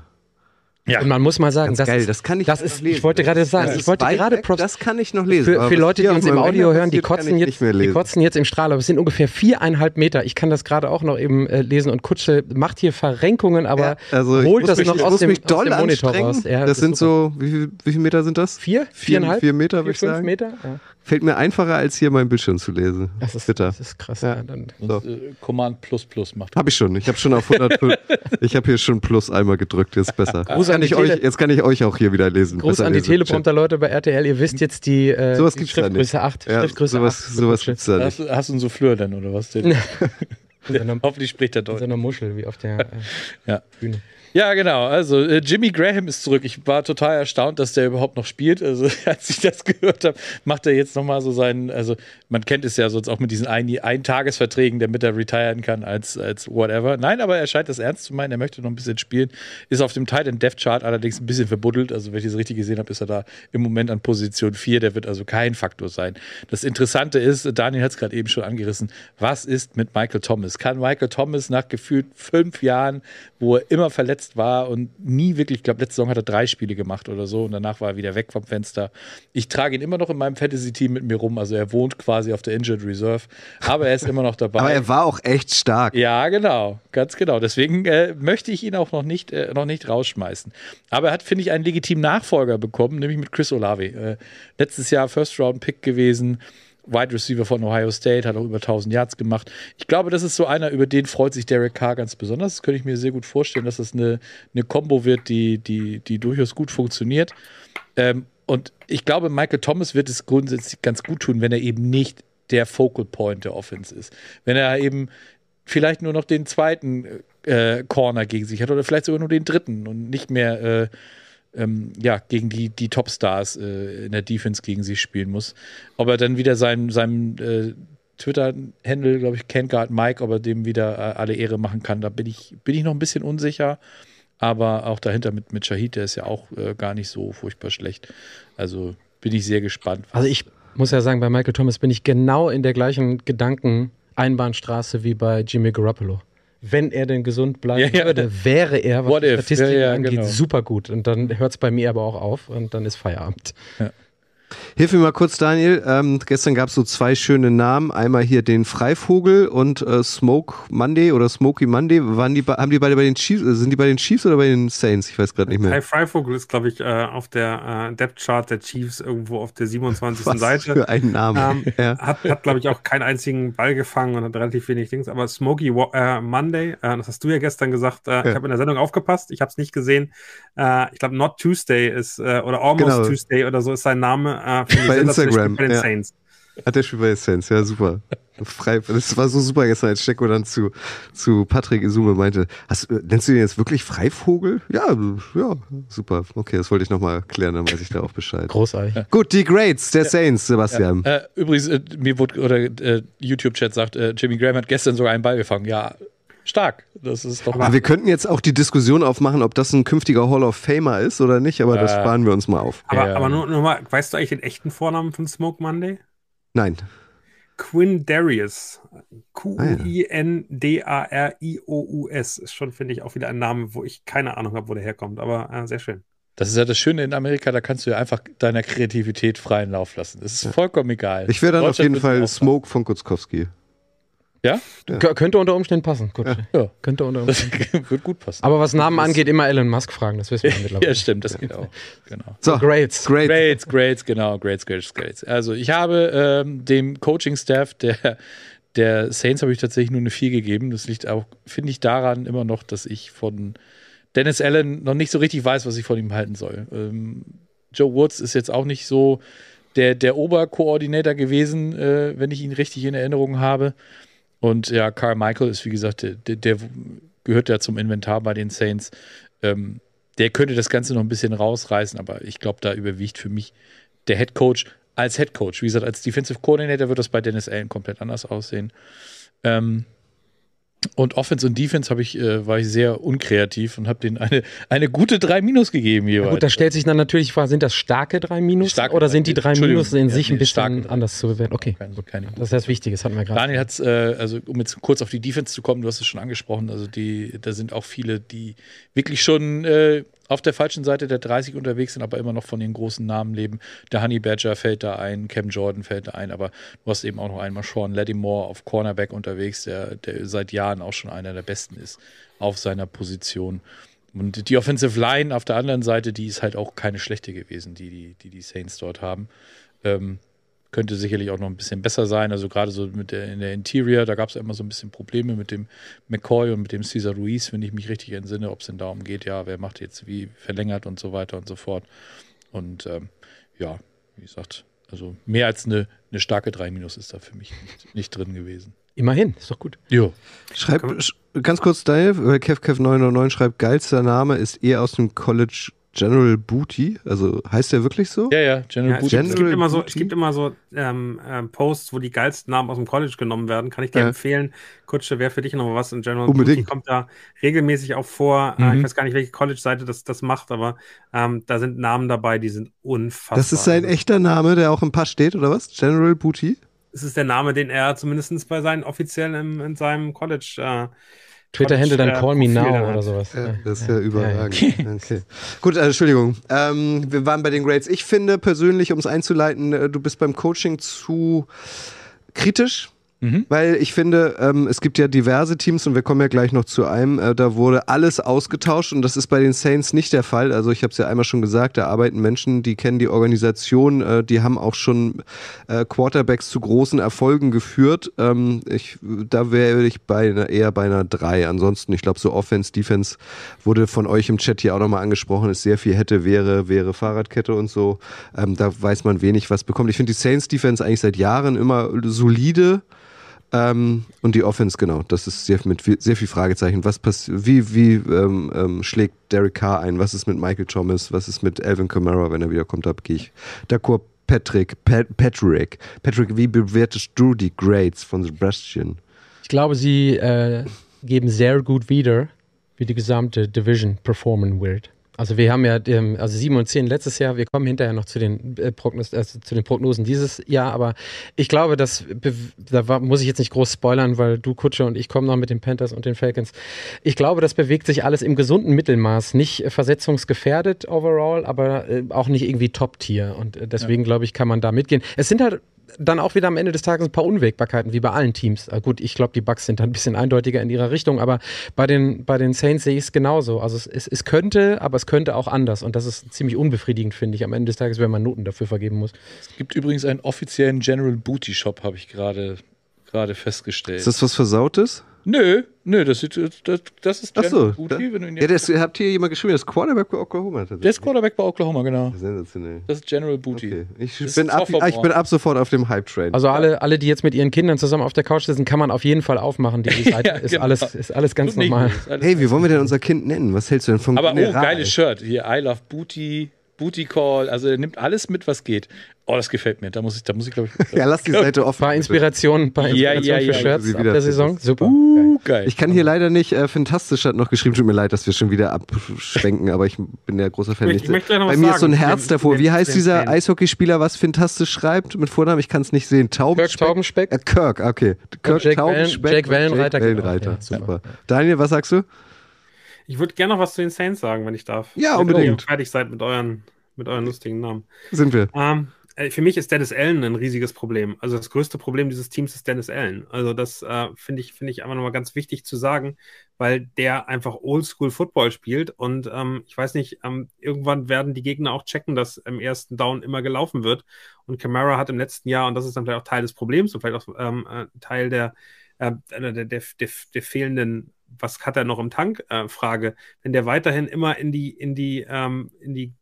Ja. Und man muss mal sagen, das geil, ist, das kann ich das noch ist, lesen. ich wollte gerade sagen, Das ich wollte gerade weg, Props Das kann ich noch lesen. für, für Leute, die uns im Audio hören, die kotzen, jetzt, die kotzen jetzt im Strahl, aber es sind ungefähr viereinhalb Meter. Ich kann das gerade auch noch eben äh, lesen und Kutsche macht hier Verrenkungen, aber Ja, also ich holt muss das mich, noch aus dem, mich aus doll dem Monitor raus. Ja, das ist sind super. so, wie, viel- wie viele Meter sind das? vier, Vier, viereinhalb, vier Meter, würde ich fünf sagen. Meter. Ja. Fällt mir einfacher, als hier mein Bildschirm zu lesen. Das ist, Bitter. das ist krass. Ja. Ja. dann, Sonst, äh, Command plus plus macht. Habe ich schon. Ich habe schon auf 100. Pl- ich habe hier schon Plus einmal gedrückt. Jetzt besser. Gruß Jetzt an kann, die ich euch, jetzt kann ich euch auch hier wieder lesen. Gruß Besser an die lesen. Teleprompter-Leute bei RTL. Ihr wisst jetzt die, äh, Sowas die Schriftgröße nicht. 8. Ja, Schriftgröße sowas 8. sowas gibt's da Hast, nicht. du- hast du einen Souffleur denn oder was? So Hoffentlich spricht er in so Deutsch. einer Muschel, wie auf der äh, Ja. Bühne. Ja, genau. Also äh, Jimmy Graham ist zurück. Ich war total erstaunt, dass der überhaupt noch spielt. Also als ich das gehört habe, macht er jetzt nochmal so seinen, also man kennt es ja sonst auch mit diesen Ein- Eintagesverträgen, damit er retiren kann als, als whatever. Nein, aber er scheint das ernst zu meinen. Er möchte noch ein bisschen spielen. Ist auf dem Titan Death Chart allerdings ein bisschen verbuddelt. Also wenn ich das richtig gesehen habe, ist er da im Moment an Position 4. Der wird also kein Faktor sein. Das Interessante ist, Daniel hat es gerade eben schon angerissen, was ist mit Michael Thomas? Kann Michael Thomas nach gefühlt fünf Jahren, wo er immer verletzt war und nie wirklich, ich glaube, letzte Saison hat er drei Spiele gemacht oder so und danach war er wieder weg vom Fenster. Ich trage ihn immer noch in meinem Fantasy-Team mit mir rum, also er wohnt quasi auf der Injured Reserve, aber er ist immer noch dabei. Aber er war auch echt stark. Ja, genau, ganz genau. Deswegen äh, möchte ich ihn auch noch nicht, äh, noch nicht rausschmeißen. Aber er hat, finde ich, einen legitimen Nachfolger bekommen, nämlich mit Chris Olave. Äh, letztes Jahr First-Round-Pick gewesen, Wide Receiver von Ohio State, hat auch über 1000 Yards gemacht. Ich glaube, das ist so einer, über den freut sich Derek Carr ganz besonders. Das könnte ich mir sehr gut vorstellen, dass das eine, eine Combo wird, die, die, die durchaus gut funktioniert. Ähm, und ich glaube, Michael Thomas wird es grundsätzlich ganz gut tun, wenn er eben nicht der Focal Point der Offense ist. Wenn er eben vielleicht nur noch den zweiten äh, Corner gegen sich hat oder vielleicht sogar nur den dritten und nicht mehr äh, ähm, ja, gegen die, die Topstars äh, in der Defense gegen sich spielen muss. Ob er dann wieder seinem, seinem äh, Twitter-Handle, glaube ich, Guard Mike, ob er dem wieder äh, alle Ehre machen kann, da bin ich, bin ich noch ein bisschen unsicher. Aber auch dahinter mit, mit Shahid, der ist ja auch äh, gar nicht so furchtbar schlecht. Also bin ich sehr gespannt. Also ich muss ja sagen, bei Michael Thomas bin ich genau in der gleichen Gedanken-Einbahnstraße wie bei Jimmy Garoppolo. Wenn er denn gesund bleiben Ja, ja. würde, wäre er, was What die if? Statistiken Ja, ja, angeht, genau. super gut. Und dann hört es bei mir aber auch auf und dann ist Feierabend. Hilf mir mal kurz, Daniel. Ähm, gestern gab es so zwei schöne Namen. Einmal hier den Freivogel und äh, Smoke Monday oder Smokey Monday. Waren die, be- haben die beide bei den Chiefs, äh, sind die bei den Chiefs oder bei den Saints? Ich weiß gerade nicht mehr. Freivogel ist, glaube ich, äh, auf der äh, Depth Chart der Chiefs irgendwo auf der 27. Was Seite. für ein Name. Ähm, ja. Hat, hat glaube ich, auch keinen einzigen Ball gefangen und hat relativ wenig Dings. Aber Smokey Wa- äh, Monday, äh, das hast du ja gestern gesagt, äh, ich habe in der Sendung aufgepasst, ich habe es nicht gesehen. Ich glaube, Not Tuesday ist, oder Almost Genau. Tuesday oder so ist sein Name. Ich Bei Instagram, Bei den ja. Saints. Hat der Spiel bei den Saints, ja super. Frei, das war so super gestern, als Stecko dann zu, zu Patrick Isume meinte, hast, nennst du den jetzt wirklich Freivogel? Ja, ja, super. Okay, das wollte ich nochmal klären, dann weiß ich da auch Bescheid. Großartig. Gut, die Grades der Saints, Sebastian. Äh, übrigens, äh, mir wurde, oder äh, YouTube-Chat sagt, äh, Jimmy Graham hat gestern sogar einen Ball gefangen. Ja, stark. Das ist doch Aber wir könnten jetzt auch die Diskussion aufmachen, ob das ein künftiger Hall of Famer ist oder nicht, aber das Äh. sparen wir uns mal auf. Aber, Ja. aber nur, nur mal, weißt du eigentlich den echten Vornamen von Smoke Monday? Nein. Quinn Darius. Ah, Q-U-I-N-D-A-R-I-O-U-S. Ist schon, finde ich, auch wieder ein Name, wo ich keine Ahnung habe, wo der herkommt. Aber äh, sehr schön. Das ist ja das Schöne in Amerika, da kannst du ja einfach deiner Kreativität freien Lauf lassen. Das ist vollkommen egal. Ich wäre dann auf jeden Fall Smoke von Kutzkowski. Ja? Kö- Könnte unter Umständen passen. Gut. Ja. Könnte unter Das Umständen. wird gut passen. Aber was Namen angeht, immer Elon Musk fragen, das wissen wir mittlerweile. ja, stimmt, das geht auch. Genau. So, Grades. great. Grades, Grades, genau, Grades, Grades, Grades. Also ich habe ähm, dem Coaching-Staff der, der Saints habe ich tatsächlich nur eine 4 gegeben. Das liegt auch, finde ich, daran immer noch, dass ich von Dennis Allen noch nicht so richtig weiß, was ich von ihm halten soll. Ähm, Joe Woods ist jetzt auch nicht so der, der Oberkoordinator gewesen, äh, wenn ich ihn richtig in Erinnerung habe. Und ja, Carmichael ist, wie gesagt, der, der, der gehört ja zum Inventar bei den Saints. Ähm, der könnte das Ganze noch ein bisschen rausreißen, aber ich glaube, da überwiegt für mich der Head Coach als Head Coach. Wie gesagt, als Defensive Coordinator wird das bei Dennis Allen komplett anders aussehen. Ähm, und Offense und Defense habe ich, äh, war ich sehr unkreativ und habe denen eine, eine gute 3 Minus gegeben Ja, jeweils. gut, da stellt sich dann natürlich die Frage, sind das starke drei Minus Starke oder sind die drei Entschuldigung, Minus in ja, sich ein nee, starke bisschen anders zu bewerten? Okay, keine, keine das ist das Wichtige, das hatten wir gerade. Daniel hat äh, also um jetzt kurz auf die Defense zu kommen, du hast es schon angesprochen, also die, da sind auch viele, die wirklich schon äh, auf der falschen Seite der 30 unterwegs sind, aber immer noch von den großen Namen leben. Der Honey Badger fällt da ein, Cam Jordan fällt da ein, aber du hast eben auch noch einmal Sean Lattimore auf Cornerback unterwegs, der, der seit Jahren auch schon einer der besten ist auf seiner Position. Und die Offensive Line auf der anderen Seite, die ist halt auch keine schlechte gewesen, die die, die, die Saints dort haben. Ähm, könnte sicherlich auch noch ein bisschen besser sein. Also gerade so mit der, in der Interior, da gab es ja immer so ein bisschen Probleme mit dem McCoy und mit dem Cesar Ruiz, wenn ich mich richtig entsinne, ob es denn darum geht, ja, wer macht jetzt wie verlängert und so weiter und so fort. Und ähm, ja, wie gesagt, also mehr als eine, eine starke 3 Minus ist da für mich nicht, nicht drin gewesen. Immerhin, ist doch gut. Jo. Schreib sch ganz kurz Daniel, weil KevKev909 schreibt, geilster Name ist eher aus dem College General Booty. Also heißt der wirklich so? Ja, ja, General Ja, es, Booty. gibt, es gibt General immer so, es gibt immer so ähm, ähm, Posts, wo die geilsten Namen aus dem College genommen werden. Kann ich dir Ja. empfehlen. Kutsche, wäre für dich noch was in General Unbedingt. Booty kommt da regelmäßig auch vor. Äh, Mhm. ich weiß gar nicht, welche College-Seite das, das macht, aber ähm, da sind Namen dabei, die sind unfassbar. Das ist sein Also, echter Name, der auch im Pass steht, oder was? General Booty? Es ist der Name, den er zumindest bei seinen offiziellen im, in seinem College äh, Twitter-Handle dann Call Me Now oder sowas. Ja, Ja, das ist ja, ja, ja, überragend. ja. Okay. Gut, äh, Entschuldigung. Ähm, wir waren bei den Grades. Ich finde persönlich, um es einzuleiten, äh, du bist beim Coaching zu kritisch. Mhm. Weil ich finde, ähm, es gibt ja diverse Teams und wir kommen ja gleich noch zu einem, äh, da wurde alles ausgetauscht und das ist bei den Saints nicht der Fall. Also ich habe es ja einmal schon gesagt, da arbeiten Menschen, die kennen die Organisation, äh, die haben auch schon äh, Quarterbacks zu großen Erfolgen geführt. Ähm, ich, da wäre ich bei einer, eher bei einer 3. Ansonsten, ich glaube, so Offense, Defense wurde von euch im Chat hier auch nochmal angesprochen, ist sehr viel hätte, wäre, wäre Fahrradkette und so. Ähm, da weiß man wenig, was bekommt. Ich finde die Saints Defense eigentlich seit Jahren immer solide. Ähm, und die Offense, genau, das ist sehr, mit viel, sehr viel Fragezeichen. Was wie, wie ähm, ähm, schlägt Derek Carr ein? Was ist mit Michael Thomas? Was ist mit Alvin Kamara, wenn er wieder kommt? Da gehe ich d'accord. Patrick, Pat, Patrick, Patrick, wie bewertest du die Grades von Sebastian? Ich glaube, sie äh, geben sehr gut wieder, wie die gesamte Division performen wird. Also wir haben ja ähm, also 7 und 10 letztes Jahr, wir kommen hinterher noch zu den, äh, Prognos äh, zu den Prognosen dieses Jahr, aber ich glaube, dass da war, muss ich jetzt nicht groß spoilern, weil du Kutsche und ich kommen noch mit den Panthers und den Falcons. Ich glaube, das bewegt sich alles im gesunden Mittelmaß, nicht äh, versetzungsgefährdet overall, aber äh, auch nicht irgendwie Top-Tier und äh, deswegen glaube ich, kann man da mitgehen. Es sind halt dann auch wieder am Ende des Tages ein paar Unwägbarkeiten, wie bei allen Teams. Äh, gut, ich glaube, die Bucks sind dann ein bisschen eindeutiger in ihrer Richtung, aber bei den, bei den Saints sehe ich es genauso. Also es, es, es könnte, aber es könnte auch anders. Und das ist ziemlich unbefriedigend, finde ich, am Ende des Tages, wenn man Noten dafür vergeben muss. Es gibt übrigens einen offiziellen General Booty Shop, habe ich gerade gerade festgestellt. Ist das was Versautes? Nö, nö, das, ist- das, das ist Ach General so. Booty. Wenn du ihn Ja, das habt ihr jemand geschrieben, das ist Quarterback bei Oklahoma. der ist Quarterback bei Oklahoma, genau. Sensationell. Das ist General Booty. Okay. Ich, Das bin ab, ich bin ab sofort auf dem Hype-Train. Also alle, alle, die jetzt mit ihren Kindern zusammen auf der Couch sitzen, kann man auf jeden Fall aufmachen. Die Seite Ja, ist, genau. alles, ist alles ganz Tut normal. alles hey, wie wollen wir denn unser Kind nennen? Was hältst du denn vom Aber oh, General? geiles Shirt. Hier, I love Booty, Booty Call. Also er nimmt alles mit, was geht. Oh, das gefällt mir. Da muss ich, da muss ich glaube ich. Ja, lass die Seite offen. Ein paar Inspirationen, paar Ja, Inspirationen ja, ja, für ja. Shirts Sie der Saison. Super. Uh, geil. Ich kann hier leider nicht, äh, Fantastisch hat noch geschrieben, tut mir leid, dass wir schon wieder abschwenken, aber ich bin ja großer Fan. Ich möchte- ich möchte gleich noch Bei was mir ist so ein sagen Herz den- davor. zu Wie den- heißt den dieser. Eishockeyspieler, was Fantastisch schreibt mit Vornamen? Ich kann es nicht sehen. Kirk Taubenspec. Taubenspek. Äh, Kirk, okay. Kirk Jake Taubenspec Wellen- Jake und Wellenreiter, genau. Wellenreiter. Ja, Super. super. Daniel, was sagst du? Ich würde gerne noch was zu den Saints sagen, wenn ich darf. Ja, Wenn unbedingt. ihr fertig seid mit euren, mit euren lustigen Namen. Sind wir. Ähm, äh, für mich ist Dennis Allen ein riesiges Problem. Also das größte Problem dieses Teams ist Dennis Allen. Also das äh, finde ich, finde ich einfach nochmal ganz wichtig zu sagen, weil der einfach Oldschool Football spielt und ähm, ich weiß nicht, ähm, irgendwann werden die Gegner auch checken, dass im ersten Down immer gelaufen wird. Und Camara hat im letzten Jahr, und das ist dann vielleicht auch Teil des Problems und vielleicht auch ähm, äh, Teil der, äh, der, der, der, der fehlenden was hat er noch im Tank? Äh, Frage. Wenn der weiterhin immer in die, in die, ähm, in die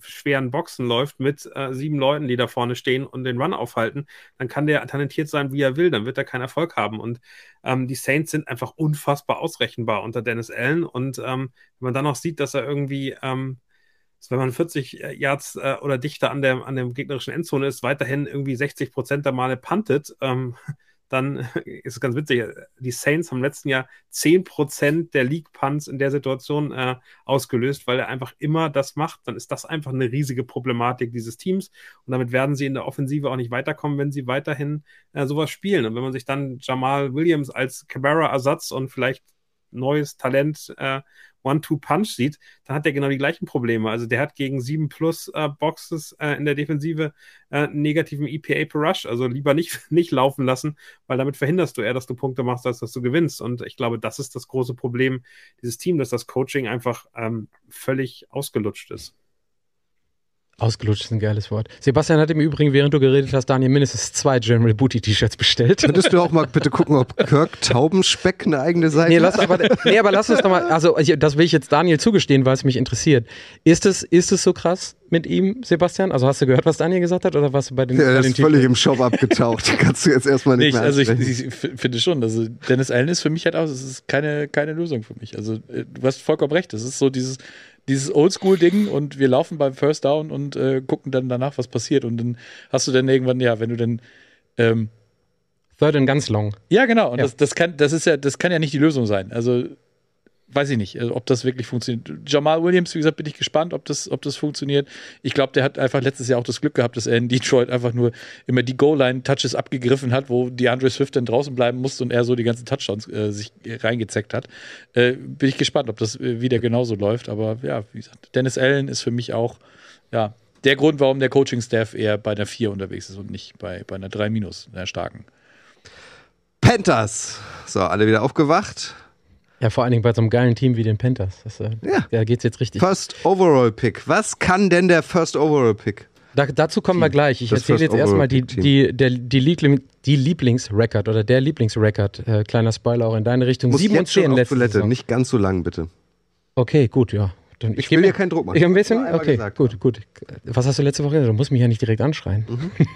schweren Boxen läuft mit äh, sieben Leuten, die da vorne stehen und den Run aufhalten, dann kann der talentiert sein, wie er will, dann wird er keinen Erfolg haben. Und ähm, die Saints sind einfach unfassbar ausrechenbar unter Dennis Allen. Und ähm, wenn man dann noch sieht, dass er irgendwie, ähm, wenn man 40 Yards äh, oder dichter an der, an der gegnerischen Endzone ist, weiterhin irgendwie 60 Prozent der Male puntet, ähm, dann ist es ganz witzig. Die Saints haben im letzten Jahr 10% der League Punts in der Situation äh, ausgelöst, weil er einfach immer das macht. Dann ist das einfach eine riesige Problematik dieses Teams. Und damit werden sie in der Offensive auch nicht weiterkommen, wenn sie weiterhin äh, sowas spielen. Und wenn man sich dann Jamal Williams als Cabrera-Ersatz und vielleicht neues Talent äh, One-Two-Punch sieht, dann hat er genau die gleichen Probleme. Also der hat gegen 7 plus äh, Boxes äh, in der Defensive äh, negativen EPA per Rush. Also lieber nicht, nicht laufen lassen, weil damit verhinderst du eher, dass du Punkte machst, als dass du gewinnst. Und ich glaube, das ist das große Problem dieses Teams, dass das Coaching einfach ähm, völlig ausgelutscht ist. Ausgelutscht ist ein geiles Wort. Sebastian hat im Übrigen, während du geredet hast, Daniel mindestens zwei General Booty T-Shirts bestellt. Könntest du auch mal bitte gucken, ob Kirk Taubenspeck eine eigene Seite nee, lass, aber, nee, aber lass uns doch mal, also das will ich jetzt Daniel zugestehen, weil es mich interessiert. Ist es, ist es so krass mit ihm, Sebastian? Also hast du gehört, was Daniel gesagt hat oder was bei den Ja, er ist völlig im Shop abgetaucht. Kannst du jetzt erstmal nicht Nicht, mehr also ich, ich finde schon, also Dennis Allen ist für mich halt auch, es ist keine, keine Lösung für mich. Also äh, du hast vollkommen recht, das ist so dieses, dieses Oldschool-Ding und wir laufen beim First Down und äh, gucken dann danach, was passiert. Und dann hast du dann irgendwann, ja, wenn du dann ähm, Third and ganz long. ja, genau. Und Ja. Das, das kann, das ist ja, das kann ja nicht die Lösung sein. Also weiß ich nicht, also, ob das wirklich funktioniert. Jamal Williams, wie gesagt, bin ich gespannt, ob das, ob das funktioniert. Ich glaube, der hat einfach letztes Jahr auch das Glück gehabt, dass er in Detroit einfach nur immer die Goal-Line-Touches abgegriffen hat, wo die Andre Swift dann draußen bleiben musste und er so die ganzen Touchdowns äh, sich reingezeckt hat. Äh, bin ich gespannt, ob das äh, wieder genauso läuft. Aber ja, wie gesagt, Dennis Allen ist für mich auch ja, der Grund, warum der Coaching-Staff eher bei einer 4 unterwegs ist und nicht bei, bei einer 3 minus, einer starken. Panthers. So, alle wieder aufgewacht. Ja, vor allen Dingen bei so einem geilen Team wie den Panthers. Das, äh, Ja. Da geht's jetzt richtig. First Overall Pick. Was kann denn der First Overall Pick? Da, dazu kommen wir gleich. Ich Das erzähle jetzt erstmal die, die, der, die, Liebling, die Lieblingsrecord oder der Lieblingsrecord. Äh, kleiner Spoiler auch in deine Richtung. Muss 7 und jetzt schon 10 auf letzte Toilette, Saison. nicht ganz so lang, bitte. Okay, gut, ja. Dann, Ich geb will dir keinen Druck machen. Ich ein bisschen? Okay, gesagt. gut, gut. Was hast du letzte Woche gesagt? Du musst mich ja nicht direkt anschreien. Mhm.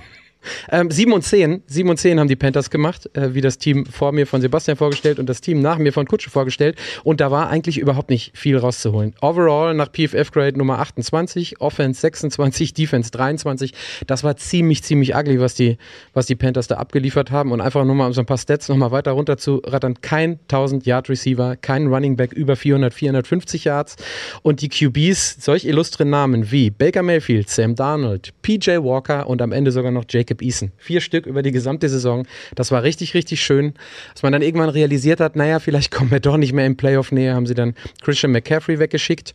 ähm, 7 und 10, 7 und 10 haben die Panthers gemacht, äh, wie das Team vor mir von Sebastian vorgestellt und das Team nach mir von Kutsche vorgestellt. Und da war eigentlich überhaupt nicht viel rauszuholen. Overall nach PFF-Grade Nummer 28, Offense 26, Defense 23. Das war ziemlich, ziemlich ugly, was die, was die Panthers da abgeliefert haben. Und einfach nur mal um so ein paar Stats nochmal weiter runter zu rattern. Kein 1000-Yard-Receiver, kein Running Back über 400, 450 Yards. Und die QBs, solch illustre Namen wie Baker Mayfield, Sam Darnold, PJ Walker und am Ende sogar noch Jacob Eason. Vier Stück über die gesamte Saison. Das war richtig, richtig schön. Dass man dann irgendwann realisiert hat, naja, vielleicht kommen wir doch nicht mehr in Playoff-Nähe, haben sie dann Christian McCaffrey weggeschickt.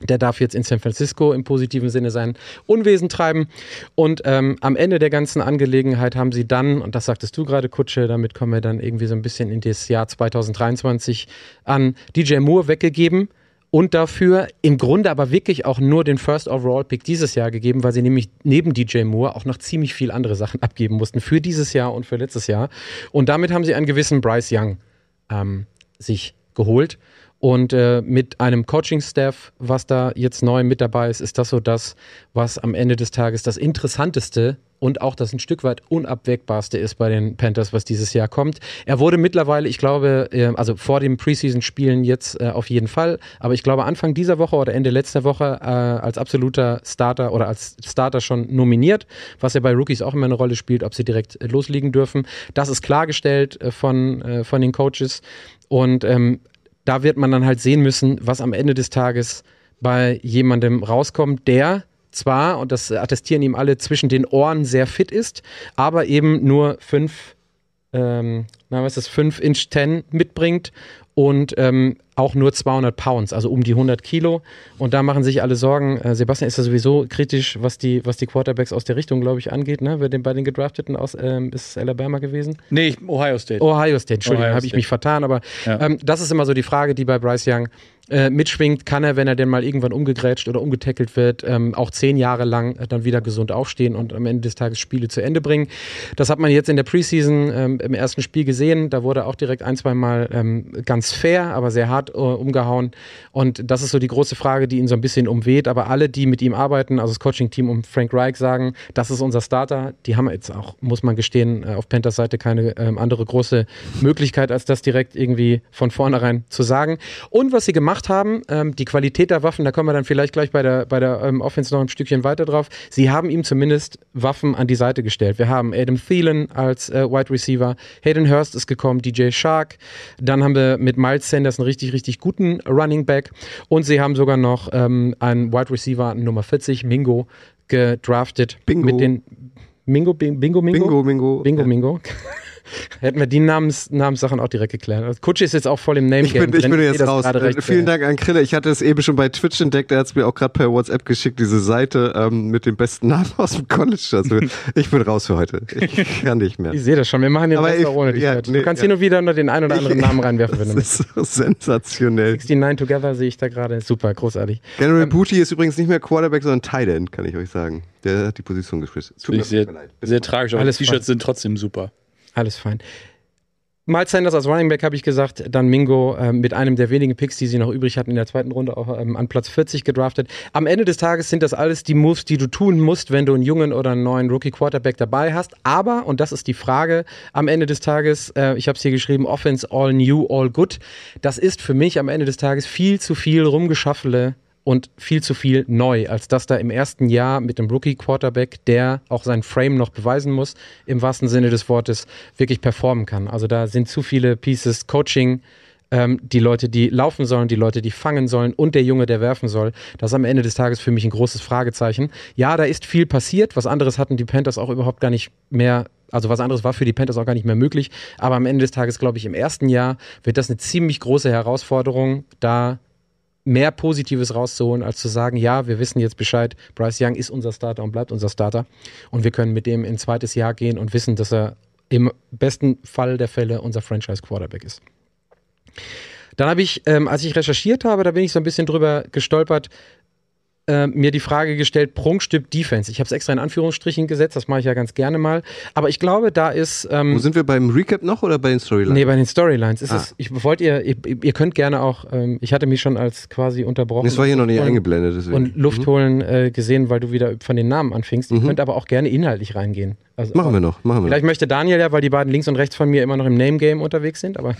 Der darf jetzt in San Francisco im positiven Sinne sein Unwesen treiben. Und ähm, am Ende der ganzen Angelegenheit haben sie dann, und das sagtest du gerade, Kutsche, damit kommen wir dann irgendwie so ein bisschen in das Jahr 2023 an, DJ Moore weggegeben und dafür im Grunde aber wirklich auch nur den First Overall Pick dieses Jahr gegeben, weil sie nämlich neben DJ Moore auch noch ziemlich viel andere Sachen abgeben mussten für dieses Jahr und für letztes Jahr. Und damit haben sie einen gewissen Bryce Young ähm, sich geholt. Und äh, mit einem Coaching-Staff, was da jetzt neu mit dabei ist, ist das so das, was am Ende des Tages das Interessanteste und auch das ein Stück weit unabwägbarste ist bei den Panthers, was dieses Jahr kommt. Er wurde mittlerweile, ich glaube, äh, also vor dem Preseason-Spielen jetzt äh, auf jeden Fall, aber ich glaube Anfang dieser Woche oder Ende letzter Woche äh, als absoluter Starter oder als Starter schon nominiert, was ja bei Rookies auch immer eine Rolle spielt, ob sie direkt äh, loslegen dürfen. Das ist klargestellt äh, von, äh, von den Coaches und ähm, da wird man dann halt sehen müssen, was am Ende des Tages bei jemandem rauskommt, der zwar, und das attestieren ihm alle, zwischen den Ohren sehr fit ist, aber eben nur fünf, ähm, na, was ist das, fünf Inch 10 mitbringt und ähm, auch nur 200 Pounds, also um die 100 Kilo. Und da machen sich alle Sorgen. Äh, Sebastian ist ja sowieso kritisch, was die, was die Quarterbacks aus der Richtung, glaube ich, angeht. Ne? Wer den, bei den Gedrafteten aus, ähm, ist es Alabama gewesen? Nee, ich- Ohio State. Ohio State, Entschuldigung, habe ich mich vertan, aber Ja. ähm, das ist immer so die Frage, die bei Bryce Young äh, mitschwingt. Kann er, wenn er denn mal irgendwann umgegrätscht oder umgetackelt wird, ähm, auch zehn Jahre lang äh, dann wieder gesund aufstehen und am Ende des Tages Spiele zu Ende bringen? Das hat man jetzt in der Preseason ähm, im ersten Spiel gesehen. Da wurde auch direkt ein, zwei Mal ähm, ganz fair, aber sehr hart äh, umgehauen. Und das ist so die große Frage, die ihn so ein bisschen umweht. Aber alle, die mit ihm arbeiten, also das Coaching-Team um Frank Reich sagen, das ist unser Starter. Die haben jetzt auch, muss man gestehen, äh, auf Panthers Seite keine ähm, andere große Möglichkeit, als das direkt irgendwie von vornherein zu sagen. Und was sie gemacht haben, ähm, die Qualität der Waffen, da kommen wir dann vielleicht gleich bei der, bei der ähm, Offense noch ein Stückchen weiter drauf. Sie haben ihm zumindest Waffen an die Seite gestellt. Wir haben Adam Thielen als äh, Wide Receiver, Hayden Hurst ist gekommen, DJ Shark. Dann haben wir mit Miles Sanders einen richtig, richtig guten Running Back. Und sie haben sogar noch ähm, einen Wide Receiver Nummer 40, Mingo, gedraftet. Bingo. Mit den Mingo, Bing- Bingo, Mingo? Bingo, Bingo. Bingo. Mingo. Hätten wir die Namens, Namenssachen auch direkt geklärt. Also Kutsche ist jetzt auch voll im Name Ich bin, ich bin jetzt raus. Äh, vielen Dank an Krille. Ich hatte es eben schon bei Twitch entdeckt. Er hat es mir auch gerade per WhatsApp geschickt, diese Seite ähm, mit den besten Namen aus dem College. Also ich bin raus für heute. Ich kann nicht mehr. Ich sehe das schon. Wir machen den Rest ich- auch ohne dich. ja, nee, du kannst ja. hin und wieder nur den einen oder anderen Namen reinwerfen, wenn du Das möchtest. ist so sensationell. 69 Together sehe ich da gerade. Super, großartig. General Booty ist übrigens nicht mehr Quarterback, sondern Tight End, kann ich euch sagen. Der hat die Position gespielt. Tut Finde mir ich sehr, leid. sehr tragisch, aber Alles die T-Shirts sind trotzdem super. Alles fein. Miles Sanders als Running Back habe ich gesagt, dann Mingo äh, mit einem der wenigen Picks, die sie noch übrig hatten in der zweiten Runde auch ähm, an Platz 40 gedraftet. Am Ende des Tages sind das alles die Moves, die du tun musst, wenn du einen jungen oder einen neuen Rookie Quarterback dabei hast. Aber, und das ist die Frage am Ende des Tages, äh, ich habe es hier geschrieben, Offense all new, all good. Das ist für mich am Ende des Tages viel zu viel rumgeschaffele und viel zu viel neu, als dass da im ersten Jahr mit dem Rookie-Quarterback, der auch seinen Frame noch beweisen muss, im wahrsten Sinne des Wortes, wirklich performen kann. Also da sind zu viele Pieces, Coaching, ähm, die Leute, die laufen sollen, die Leute, die fangen sollen und der Junge, der werfen soll. Das ist am Ende des Tages für mich ein großes Fragezeichen. Ja, da ist viel passiert. Was anderes hatten die Panthers auch überhaupt gar nicht mehr also was anderes war für die Panthers auch gar nicht mehr möglich. Aber am Ende des Tages, glaube ich, im ersten Jahr wird das eine ziemlich große Herausforderung, da mehr Positives rauszuholen, als zu sagen, ja, wir wissen jetzt Bescheid, Bryce Young ist unser Starter und bleibt unser Starter. Und wir können mit dem in zweites Jahr gehen und wissen, dass er im besten Fall der Fälle unser Franchise-Quarterback ist. Dann habe ich, ähm, als ich recherchiert habe, da bin ich so ein bisschen drüber gestolpert, äh, mir die Frage gestellt, Prunkstück Defense. Ich habe es extra in Anführungsstrichen gesetzt, das mache ich ja ganz gerne mal. Aber ich glaube, da ist. Ähm, Wo sind wir beim Recap noch oder bei den Storylines? Nee, bei den Storylines ist Ah. es. Ich wollt ihr, ihr, ihr könnt gerne auch, ähm, ich hatte mich schon als quasi unterbrochen. das war hier noch nicht und, eingeblendet. Deswegen. Und Luft holen äh, gesehen, weil du wieder von den Namen anfingst. Ihr Mhm. könnt aber auch gerne inhaltlich reingehen. Also, Machen wir noch, machen wir Vielleicht noch. möchte Daniel ja, weil die beiden links und rechts von mir immer noch im Name-Game unterwegs sind, aber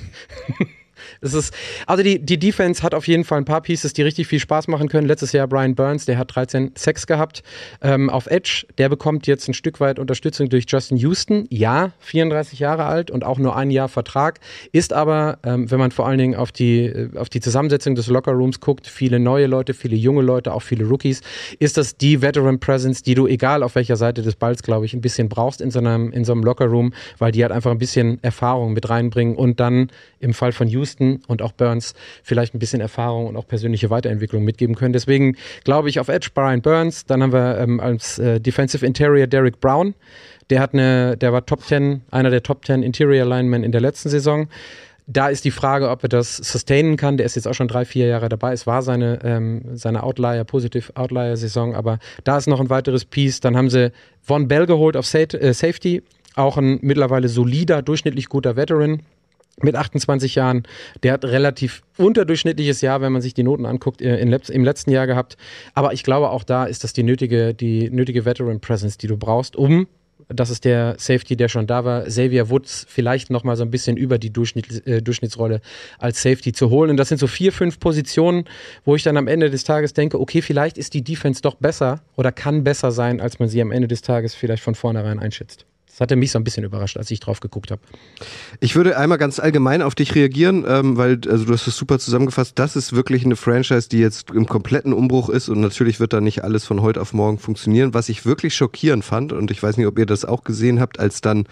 es ist, also die, die Defense hat auf jeden Fall ein paar Pieces, die richtig viel Spaß machen können. Letztes Jahr Brian Burns, der hat 13 Sacks gehabt ähm, auf Edge. Der bekommt jetzt ein Stück weit Unterstützung durch Justin Houston. Ja, 34 Jahre alt und auch nur ein Jahr Vertrag. Ist aber, ähm, wenn man vor allen Dingen auf die, äh, auf die Zusammensetzung des Lockerrooms guckt, viele neue Leute, viele junge Leute, auch viele Rookies, ist das die Veteran Presence, die du, egal auf welcher Seite des Balls, glaube ich, ein bisschen brauchst in so einem, in so einem Lockerroom, weil die halt einfach ein bisschen Erfahrung mit reinbringen und dann im Fall von Houston und auch Burns vielleicht ein bisschen Erfahrung und auch persönliche Weiterentwicklung mitgeben können. Deswegen glaube ich auf Edge Brian Burns. Dann haben wir ähm, als äh, Defensive Interior Derek Brown. Der hat eine, der war Top 10, einer der Top 10 Interior Linemen in der letzten Saison. Da ist die Frage, ob er das sustainen kann. Der ist jetzt auch schon drei, vier Jahre dabei. Es war seine, ähm, seine Outlier, Positive Outlier-Saison, aber da ist noch ein weiteres Piece. Dann haben sie Von Bell geholt auf äh, Safety. Auch ein mittlerweile solider, durchschnittlich guter Veteran mit 28 Jahren. Der hat relativ unterdurchschnittliches Jahr, wenn man sich die Noten anguckt, äh, im letzten Jahr gehabt. Aber ich glaube, auch da ist das die nötige, die nötige Veteran Presence, die du brauchst, um das ist der Safety, der schon da war. Xavier Woods vielleicht noch mal so ein bisschen über die Durchschnitt, äh, Durchschnittsrolle als Safety zu holen. Und das sind so vier, fünf Positionen, wo ich dann am Ende des Tages denke, okay, vielleicht ist die Defense doch besser oder kann besser sein, als man sie am Ende des Tages vielleicht von vornherein einschätzt. Hatte mich so ein bisschen überrascht, als ich drauf geguckt habe. Ich würde einmal ganz allgemein auf dich reagieren, ähm, weil also du hast es super zusammengefasst. Das ist wirklich eine Franchise, die jetzt im kompletten Umbruch ist und natürlich wird da nicht alles von heute auf morgen funktionieren. Was ich wirklich schockierend fand und ich weiß nicht, ob ihr das auch gesehen habt, als dann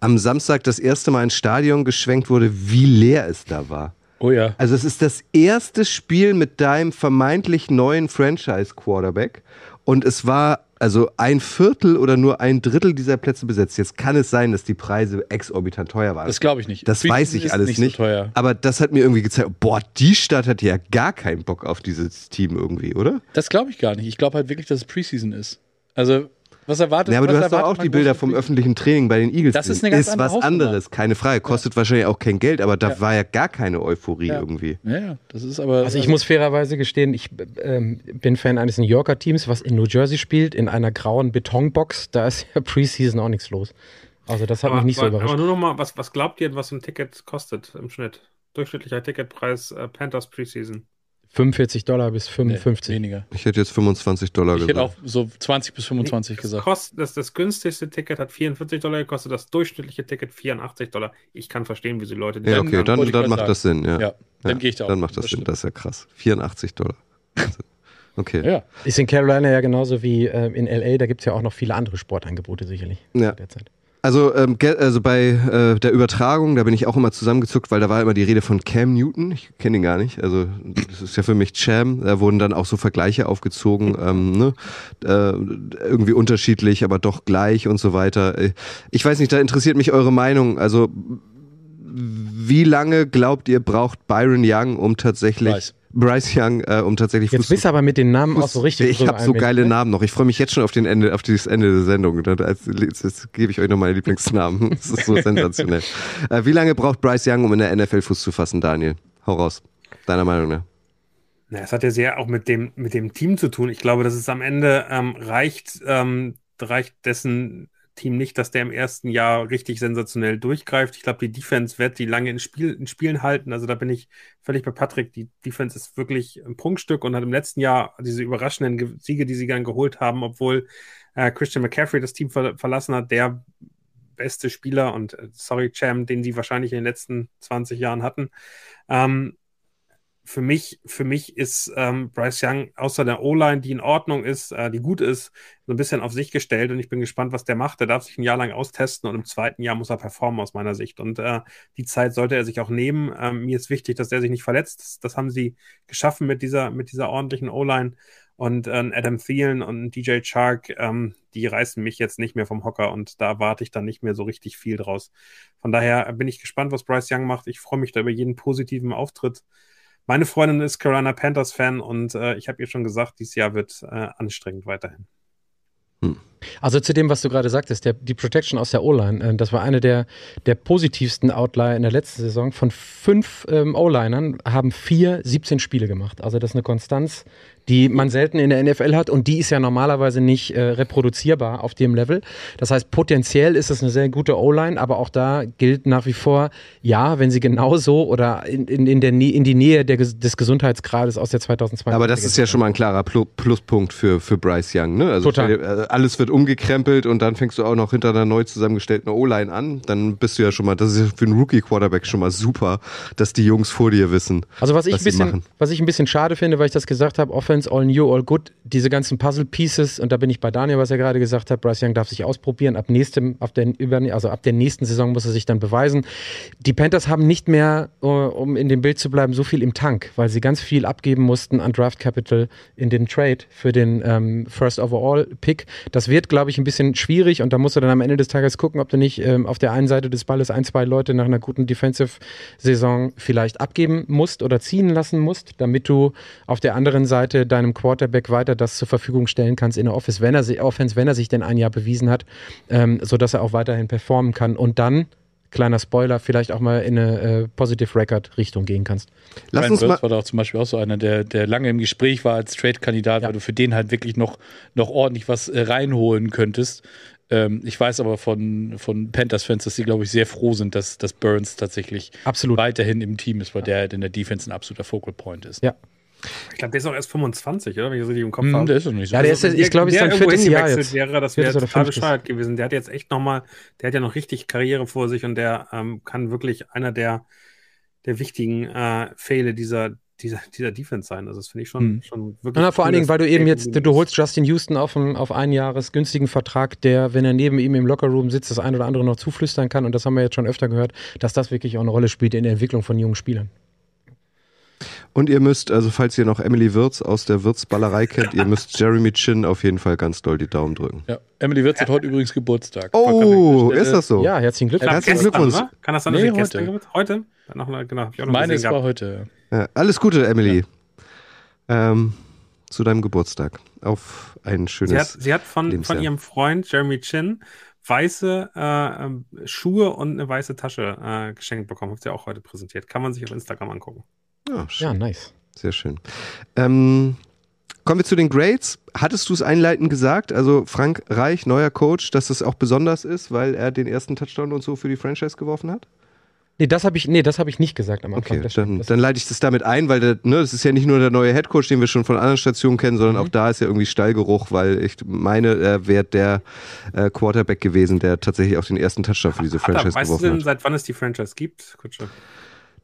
am Samstag das erste Mal ins Stadion geschwenkt wurde, wie leer es da war. Oh ja. Also es ist das erste Spiel mit deinem vermeintlich neuen Franchise-Quarterback und es war also ein Viertel oder nur ein Drittel dieser Plätze besetzt. Jetzt kann es sein, dass die Preise exorbitant teuer waren. Das glaube ich nicht. Das Preseason weiß ich alles nicht. nicht. So teuer. Aber das hat mir irgendwie gezeigt, boah, die Stadt hat ja gar keinen Bock auf dieses Team irgendwie, oder? Das glaube ich gar nicht. Ich glaube halt wirklich, dass es Preseason ist. Also, was erwartet Ja, aber was du hast doch auch die Bilder vom öffentlichen Training bei den Eagles. Das ist eine ganz ist was Hausnummer. anderes, keine Frage. Kostet wahrscheinlich auch kein Geld, aber da Ja. war ja gar keine Euphorie Ja. irgendwie. Ja, ja, das ist aber. Also ich muss fairerweise gestehen, ich ähm, bin Fan eines New Yorker Teams, was in New Jersey spielt, in einer grauen Betonbox. Da ist ja Preseason auch nichts los. Also das hat mich nicht so aber, überrascht. aber nur noch mal, was, was glaubt ihr, was ein Ticket kostet im Schnitt? Durchschnittlicher Ticketpreis äh, Panthers Preseason. 45 Dollar bis nee, 55. weniger. Ich hätte jetzt 25 Dollar Ich gesagt. hätte auch so 20 bis 25 das, gesagt. kost, das, das günstigste Ticket hat 44 Dollar gekostet, das durchschnittliche Ticket 84 Dollar. Ich kann verstehen, wie sie Leute die ja, okay, dann, ich dann grad macht sagen. das Sinn, ja. Ja, dann gehe ich da auch. Dann macht das, Das Sinn, stimmt. das ist ja krass. 84 Dollar. Okay. Ja. Ist in Carolina ja genauso wie äh, in LA, da gibt es ja auch noch viele andere Sportangebote sicherlich. Ja. Derzeit. Also, ähm, also bei äh, der Übertragung, da bin ich auch immer zusammengezuckt, weil da war immer die Rede von Cam Newton. Ich kenne ihn gar nicht. Also das ist ja für mich Cham. Da wurden dann auch so Vergleiche aufgezogen, ähm, ne? äh, irgendwie unterschiedlich, aber doch gleich und so weiter. Ich weiß nicht, da interessiert mich eure Meinung. Also wie lange glaubt ihr braucht Byron Young, um tatsächlich. Bryce Young, äh, um tatsächlich Jetzt Fuß bist du aber mit den Namen Fuß, auch so richtig. Ich habe so geile ne? Namen noch. Ich freue mich jetzt schon auf den Ende, auf dieses Ende der Sendung. Jetzt, jetzt gebe ich euch noch meine Lieblingsnamen. Das ist so sensationell. Äh, wie lange braucht Bryce Young, um in der NFL Fuß zu fassen, Daniel? Hau raus. Deiner Meinung nach? Na, es hat ja sehr auch mit dem, mit dem Team zu tun. Ich glaube, dass es am Ende ähm, reicht, ähm, reicht dessen Team nicht, dass der im ersten Jahr richtig sensationell durchgreift. Ich glaube, die Defense wird die lange in, Spiel, in Spielen halten. Also da bin ich völlig bei Patrick. Die Defense ist wirklich ein Prunkstück und hat im letzten Jahr diese überraschenden Siege, die sie dann geholt haben, obwohl äh, Christian McCaffrey das Team ver verlassen hat, der beste Spieler und äh, sorry, Cham, den sie wahrscheinlich in den letzten 20 Jahren hatten. Ähm, für mich, für mich ist ähm, Bryce Young außer der O-Line, die in Ordnung ist, äh, die gut ist, so ein bisschen auf sich gestellt und ich bin gespannt, was der macht. Der darf sich ein Jahr lang austesten und im zweiten Jahr muss er performen aus meiner Sicht. Und äh, die Zeit sollte er sich auch nehmen. Ähm, mir ist wichtig, dass der sich nicht verletzt. Das, haben sie geschaffen mit dieser, mit dieser ordentlichen O-Line. Und äh, Adam Thielen und DJ Chark, ähm, die reißen mich jetzt nicht mehr vom Hocker und da warte ich dann nicht mehr so richtig viel draus. Von daher bin ich gespannt, was Bryce Young macht. Ich freue mich da über jeden positiven Auftritt. Meine Freundin ist Carolina Panthers Fan und äh, ich habe ihr schon gesagt, dieses Jahr wird äh, anstrengend weiterhin. Hm. Also zu dem, was du gerade sagtest, der, die Protection aus der O-Line, äh, das war eine der, der positivsten Outlier in der letzten Saison. Von fünf ähm, O-Linern haben vier 17 Spiele gemacht. Also das ist eine Konstanz, die man selten in der NFL hat und die ist ja normalerweise nicht äh, reproduzierbar auf dem Level. Das heißt, potenziell ist es eine sehr gute O-Line, aber auch da gilt nach wie vor, ja, wenn sie genauso oder in, in, in, der, in die Nähe der, des Gesundheitsgrades aus der 2020 Aber das ist ja schon mal ein klarer Pluspunkt für, für Bryce Young. Ne? Also Total. Äh, alles wird umgekrempelt und dann fängst du auch noch hinter einer neu zusammengestellten O-Line an. Dann bist du ja schon mal, das ist für einen Rookie-Quarterback schon mal super, dass die Jungs vor dir wissen. Also was ich, ein bisschen, was ich ein bisschen schade finde, weil ich das gesagt habe, Offense Offense, all new, all good, diese ganzen Puzzle-Pieces, und da bin ich bei Daniel, was er gerade gesagt hat, Bryce Young darf sich ausprobieren, ab nächstem, ab der, also ab der nächsten Saison muss er sich dann beweisen. Die Panthers haben nicht mehr, äh, um in dem Bild zu bleiben, so viel im Tank, weil sie ganz viel abgeben mussten an Draft Capital in den Trade für den ähm, First Overall Pick. Das wird, glaube ich, ein bisschen schwierig und da musst du dann am Ende des Tages gucken, ob du nicht ähm, auf der einen Seite des Balles ein, zwei Leute nach einer guten Defensive-Saison vielleicht abgeben musst oder ziehen lassen musst, damit du auf der anderen Seite deinem Quarterback weiter das zur Verfügung stellen kannst in der Office, wenn er, Offense, wenn er sich denn ein Jahr bewiesen hat, ähm, sodass er auch weiterhin performen kann und dann kleiner Spoiler, vielleicht auch mal in eine äh, Positive Record Richtung gehen kannst. Lass Ryan uns mal war doch zum Beispiel auch so einer, der, der lange im Gespräch war als Trade-Kandidat, ja. weil du für den halt wirklich noch, noch ordentlich was äh, reinholen könntest. Ähm, ich weiß aber von, von Panthers-Fans, dass sie, glaube ich, sehr froh sind, dass, dass Burns tatsächlich Absolut. weiterhin im Team ist, weil ja. der halt in der Defense ein absoluter Focal Point ist. Ja, ich glaube, der ist auch erst 25, oder? Wenn ich das richtig im Kopf hm, habe. Der ist noch nicht so. Ja, der ist, also, ich glaube, ist sein viertes Jahr jetzt. Wäre, das wäre total bescheuert gewesen. Der hat jetzt echt nochmal, der hat ja noch richtig Karriere vor sich und der ähm, kann wirklich einer der, der wichtigen äh, Fehler dieser, dieser, dieser Defense sein. Also das finde ich schon, hm. schon wirklich. Ja, vor allen Dingen, weil du eben jetzt, du holst Justin Houston auf, einen, auf einen Jahres günstigen Vertrag, der, wenn er neben ihm im Lockerroom sitzt, das ein oder andere noch zuflüstern kann. Und das haben wir jetzt schon öfter gehört, dass das wirklich auch eine Rolle spielt in der Entwicklung von jungen Spielern. Und ihr müsst, also falls ihr noch Emily Wirz aus der Wirtzballerei kennt, ihr müsst Jeremy Chin auf jeden Fall ganz doll die Daumen drücken. Ja, Emily Wirz hat heute übrigens Geburtstag. Oh, ist das so? Ja, herzlichen Glückwunsch. Herzlichen Glückwunsch. Kann das sein, dass nee, heute. gestern Heute? Noch, genau, ich auch noch Meine ist war heute. Ja, alles Gute, Emily. Ja. Ähm, zu deinem Geburtstag. Auf ein schönes Sie hat, sie hat von, von ihrem Freund Jeremy Chin weiße äh, Schuhe und eine weiße Tasche äh, geschenkt bekommen. Hat sie auch heute präsentiert. Kann man sich auf Instagram angucken. Ja, ja nice. Sehr schön. Ähm, kommen wir zu den Grades. Hattest du es einleitend gesagt, also Frank Reich, neuer Coach, dass das auch besonders ist, weil er den ersten Touchdown und so für die Franchise geworfen hat? Nee, das habe ich, nee, hab ich nicht gesagt am Anfang. Okay, dann, dann, leite ich das damit ein, weil der, ne, das ist ja nicht nur der neue Headcoach, den wir schon von anderen Stationen kennen, sondern mhm. auch da ist ja irgendwie Stallgeruch, weil ich meine, er wäre der äh, Quarterback gewesen, der tatsächlich auch den ersten Touchdown für diese Franchise Ach, weißt geworfen du denn, seit wann es die Franchise gibt? Kutsche?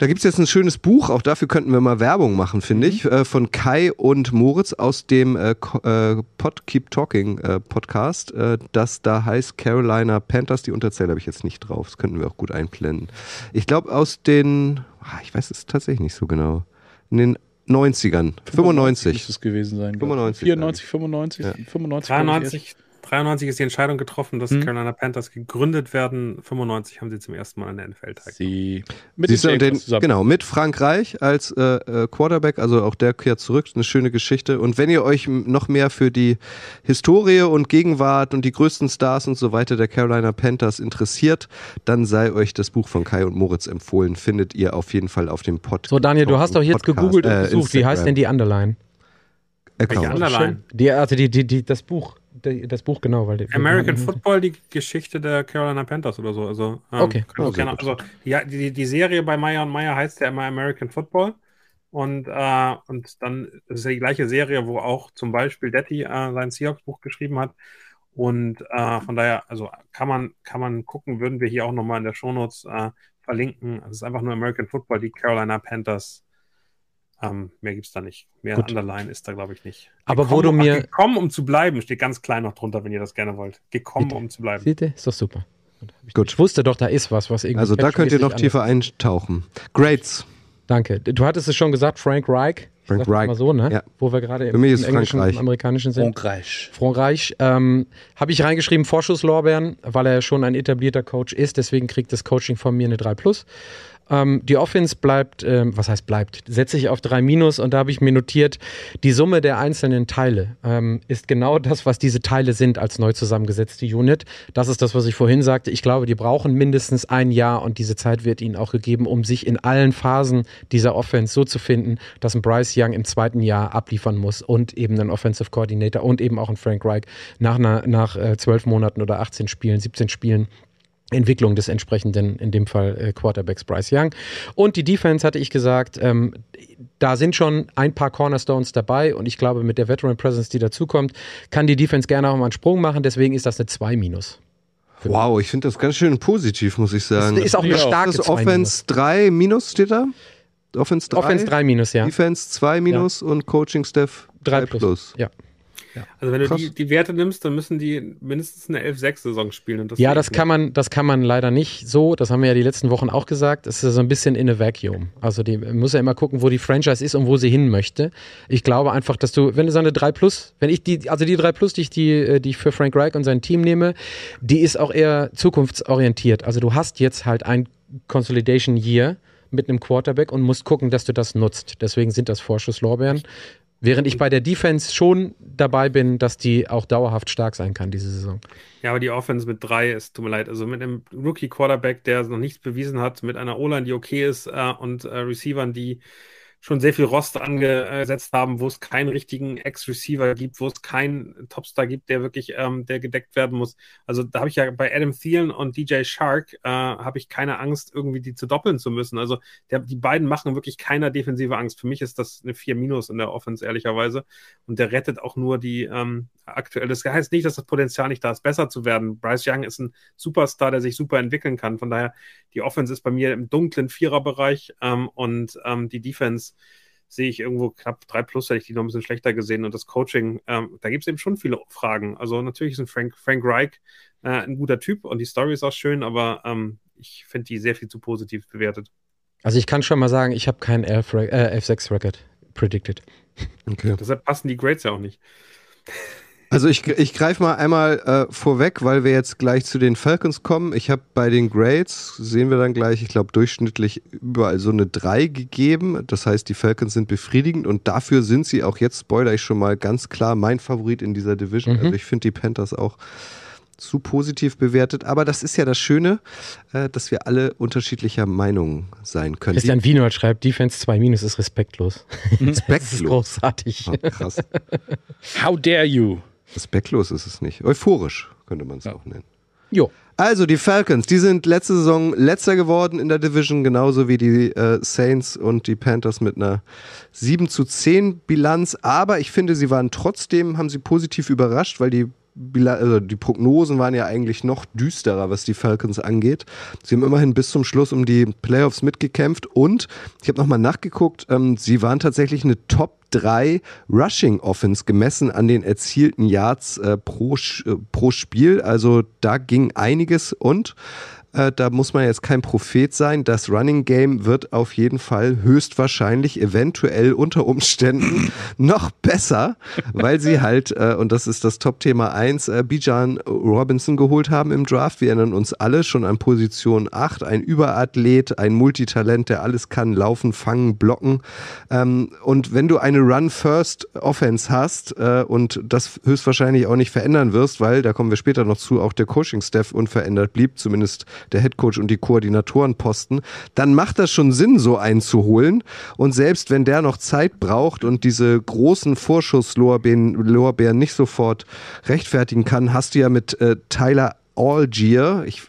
Da gibt es jetzt ein schönes Buch, auch dafür könnten wir mal Werbung machen, finde ich, äh, von Kai und Moritz aus dem äh, äh, Pod Keep Talking äh, Podcast. Äh, das da heißt Carolina Panthers. Die Unterzähler habe ich jetzt nicht drauf. Das könnten wir auch gut einblenden. Ich glaube aus den, ah, ich weiß es tatsächlich nicht so genau, in den 90ern, 95. Müsste es gewesen sein. glaub ich. 95, 94, 95, Ja. 95. glaub ich, 93, 93 ist die Entscheidung getroffen, dass Hm. Carolina Panthers gegründet werden. 95 haben sie zum ersten Mal in der NFL teilgenommen. Sie mit Siehst du, den und den, genau, mit Frank Reich als äh, äh, Quarterback, also auch der kehrt zurück, eine schöne Geschichte. Und wenn ihr euch noch mehr für die Historie und Gegenwart und die größten Stars und so weiter der Carolina Panthers interessiert, dann sei euch das Buch von Kai und Moritz empfohlen. Findet ihr auf jeden Fall auf dem Pod So, Daniel, du hast doch jetzt Podcast, gegoogelt und äh, gesucht. Wie heißt denn die Underline? Welche Account. Underline? Die, also die, die, die, das Buch. Das Buch, genau. Weil die, American Football, die Geschichte der Carolina Panthers oder so. Also, ähm, Okay. Oh, gerne, gut. also die, die, die Serie bei Meyer und Meyer heißt ja immer American Football. Und, äh, und dann das ist ja die gleiche Serie, wo auch zum Beispiel Detti äh, sein Seahawks-Buch geschrieben hat. Und äh, von daher, also kann man, kann man gucken, würden wir hier auch nochmal in der Shownotes äh, verlinken. Also es ist einfach nur American Football, die Carolina Panthers. Ähm, mehr gibt's da nicht. Mehr Gut. Underline ist da, glaube ich, nicht. Aber wo Gekommen- du mir- Ach, gekommen, um zu bleiben, steht ganz klein noch drunter, wenn ihr das gerne wollt. Gekommen, Bitte. um zu bleiben. Seht ihr? Ist doch super. Gut. Ich wusste doch, da ist was, was irgendwie. Also da könnt ihr noch tiefer eintauchen. Grades. Danke. Du hattest es schon gesagt, Frank Reich. Frank Reich. Mal so, ne? Ja. Wo wir gerade Für im, mich im englischen, Reich. im amerikanischen sind. Frankreich. Frankreich. Ähm, Habe ich reingeschrieben, Vorschusslorbeeren, weil er schon ein etablierter Coach ist. Deswegen kriegt das Coaching von mir eine 3 Plus. Ähm, die Offense bleibt, ähm, was heißt bleibt, setze ich auf 3 Minus und da habe ich mir notiert, die Summe der einzelnen Teile ähm, ist genau das, was diese Teile sind als neu zusammengesetzte Unit. Das ist das, was ich vorhin sagte. Ich glaube, die brauchen mindestens ein Jahr und diese Zeit wird ihnen auch gegeben, um sich in allen Phasen dieser Offense so zu finden, dass ein Bryce Young im zweiten Jahr abliefern muss und eben ein Offensive Coordinator und eben auch ein Frank Reich nach, einer, nach äh, 12 Monaten oder 18 Spielen, 17 Spielen Entwicklung des entsprechenden, in dem Fall äh, Quarterbacks Bryce Young. Und die Defense hatte ich gesagt, ähm, da sind schon ein paar Cornerstones dabei und ich glaube, mit der Veteran Presence, die dazukommt, kann die Defense gerne auch mal einen Sprung machen. Deswegen ist das eine 2 minus. Wow, ich finde das ganz schön positiv, muss ich sagen. ist auch eine Ja, starke das 2 Offense 3 minus steht da? Offense 3? Offense 3 minus, ja. Defense 2 minus und Coaching Staff 3 3 plus. plus. Ja. Also wenn du die, die Werte nimmst, dann müssen die mindestens eine 11-6-Saison spielen. Und das Ja, das kann man, das kann man leider nicht so. Das haben wir ja die letzten Wochen auch gesagt. Es ist so ein bisschen in a vacuum. Also die muss ja immer gucken, wo die Franchise ist und wo sie hin möchte. Ich glaube einfach, dass du, wenn du so eine 3 Plus, wenn ich die, also die 3 Plus, die ich, die, äh, die ich für Frank Reich und sein Team nehme, die ist auch eher zukunftsorientiert. Also du hast jetzt halt ein Consolidation Year mit einem Quarterback und musst gucken, dass du das nutzt. Deswegen sind das Vorschusslorbeeren. Während ich bei der Defense schon dabei bin, dass die auch dauerhaft stark sein kann diese Saison. Ja, aber die Offense mit drei ist, tut mir leid, also mit einem Rookie-Quarterback, der noch nichts bewiesen hat, mit einer O-Line, die okay ist äh, und äh, Receivern, die schon sehr viel Rost angesetzt haben, wo es keinen richtigen Ex-Receiver gibt, wo es keinen Topstar gibt, der wirklich, ähm, der gedeckt werden muss. Also da habe ich ja bei Adam Thielen und DJ Shark äh, habe ich keine Angst, irgendwie die zu doppeln zu müssen. Also der, die beiden machen wirklich keiner defensive Angst. Für mich ist das eine 4 Minus in der Offense, ehrlicherweise. Und der rettet auch nur die ähm, aktuell. Das heißt nicht, dass das Potenzial nicht da ist, besser zu werden. Bryce Young ist ein Superstar, der sich super entwickeln kann. Von daher, die Offense ist bei mir im dunklen Viererbereich ähm, und ähm, die Defense sehe ich irgendwo knapp drei plus, hätte ich die noch ein bisschen schlechter gesehen. Und das Coaching, ähm, da gibt es eben schon viele Fragen. Also natürlich ist ein Frank, Frank Reich äh, ein guter Typ und die Story ist auch schön, aber ähm, ich finde die sehr viel zu positiv bewertet. Also ich kann schon mal sagen, ich habe keinen F- äh, F6-Record predicted. Okay. Deshalb passen die Grades ja auch nicht. Also ich, ich greife mal einmal äh, vorweg, weil wir jetzt gleich zu den Falcons kommen. Ich habe bei den Grades, sehen wir dann gleich, ich glaube durchschnittlich überall so eine 3 gegeben. Das heißt, die Falcons sind befriedigend und dafür sind sie auch jetzt, spoiler ich schon mal, ganz klar mein Favorit in dieser Division. Mhm. Also ich finde die Panthers auch zu positiv bewertet. Aber das ist ja das Schöne, äh, dass wir alle unterschiedlicher Meinung sein können. Christian Wienold schreibt, Defense 2 minus ist respektlos. Das ist Respektlos. großartig. Ah, krass. How dare you? Respektlos ist es nicht. Euphorisch könnte man es Ja. auch nennen. Jo. Also die Falcons, die sind letzte Saison letzter geworden in der Division, genauso wie die äh, Saints und die Panthers mit einer 7 zu 10 Bilanz. Aber ich finde, sie waren trotzdem, haben sie positiv überrascht, weil die also die Prognosen waren ja eigentlich noch düsterer, was die Falcons angeht. Sie haben immerhin bis zum Schluss um die Playoffs mitgekämpft und ich habe nochmal nachgeguckt, ähm, sie waren tatsächlich eine Top 3 Rushing Offense gemessen an den erzielten Yards äh, pro, äh, pro Spiel. Also da ging einiges und äh, da muss man jetzt kein Prophet sein. Das Running Game wird auf jeden Fall höchstwahrscheinlich, eventuell unter Umständen noch besser, weil sie halt, äh, und das ist das Top-Thema 1, äh, Bijan Robinson geholt haben im Draft. Wir erinnern uns alle schon an Position 8, ein Überathlet, ein Multitalent, der alles kann, laufen, fangen, blocken. Ähm, und wenn du eine Run-First-Offense hast äh, und das höchstwahrscheinlich auch nicht verändern wirst, weil, da kommen wir später noch zu, auch der Coaching-Staff unverändert blieb, zumindest der Headcoach und die Koordinatorenposten, dann macht das schon Sinn, so einzuholen. Und selbst wenn der noch Zeit braucht und diese großen Vorschusslorbeeren nicht sofort rechtfertigen kann, hast du ja mit äh, Tyler Allgear. Ich,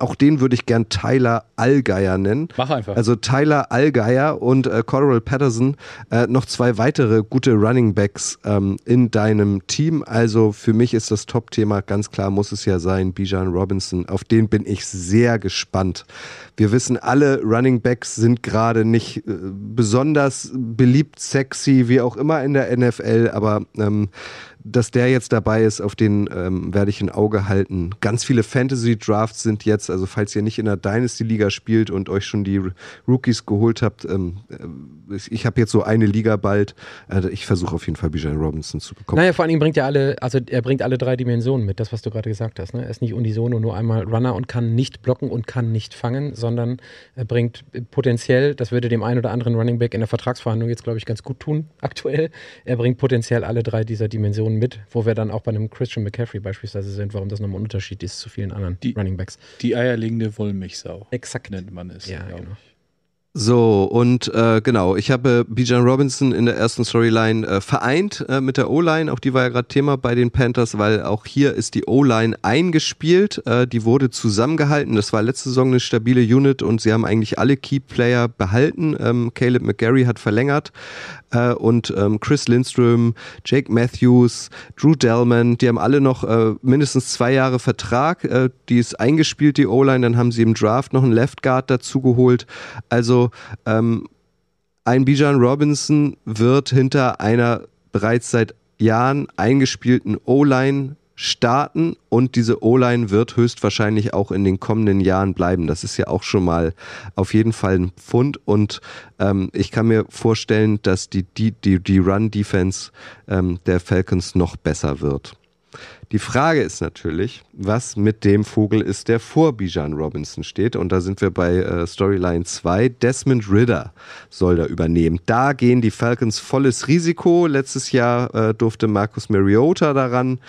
auch den würde ich gern Tyler Allgeier nennen. Mach einfach. Also Tyler Allgeier und äh, Coral Patterson, äh, noch zwei weitere gute Running Backs ähm, in deinem Team. Also für mich ist das Top-Thema ganz klar, muss es ja sein, Bijan Robinson. Auf den bin ich sehr gespannt. Wir wissen alle, Running Backs sind gerade nicht äh, besonders beliebt, sexy, wie auch immer in der NFL, aber ähm, dass der jetzt dabei ist, auf den ähm, werde ich ein Auge halten. Ganz viele Fantasy-Drafts sind jetzt, also falls ihr nicht in der Dynasty-Liga spielt und euch schon die Rookies geholt habt, ähm, äh, ich habe jetzt so eine Liga bald. Äh, ich versuche auf jeden Fall Bijan Robinson zu bekommen. Naja, vor allen Dingen bringt er alle, also er bringt alle drei Dimensionen mit, das, was du gerade gesagt hast. Ne? Er ist nicht unisono, nur einmal Runner und kann nicht blocken und kann nicht fangen, sondern er bringt potenziell, das würde dem einen oder anderen Running Back in der Vertragsverhandlung jetzt, glaube ich, ganz gut tun, aktuell. Er bringt potenziell alle drei dieser Dimensionen mit, wo wir dann auch bei einem Christian McCaffrey beispielsweise sind, warum das nochmal ein Unterschied ist zu vielen anderen die, Running Backs. Die eierlegende Wollmilchsau. Exakt. Nennt man es. Ja, genau. So, und äh, genau, ich habe Bijan Robinson in der ersten Storyline äh, vereint äh, mit der O-Line. Auch die war ja gerade Thema bei den Panthers, weil auch hier ist die O-Line eingespielt. Äh, die wurde zusammengehalten. Das war letzte Saison eine stabile Unit und sie haben eigentlich alle Key-Player behalten. Ähm, Caleb McGarry hat verlängert äh, und ähm, Chris Lindström, Jake Matthews, Drew Dellman, die haben alle noch äh, mindestens zwei Jahre Vertrag. Äh, die ist eingespielt, die O-Line. Dann haben sie im Draft noch einen Left Guard dazu geholt. Also ähm, ein Bijan Robinson wird hinter einer bereits seit Jahren eingespielten O-Line starten und diese O-Line wird höchstwahrscheinlich auch in den kommenden Jahren bleiben. Das ist ja auch schon mal auf jeden Fall ein Pfund und ähm, ich kann mir vorstellen, dass die, die, die, die Run-Defense ähm, der Falcons noch besser wird. Die Frage ist natürlich, was mit dem Vogel ist, der vor Bijan Robinson steht. Und da sind wir bei äh, Storyline 2. Desmond Ritter soll da übernehmen. Da gehen die Falcons volles Risiko. Letztes Jahr äh, durfte Marcus Mariota daran.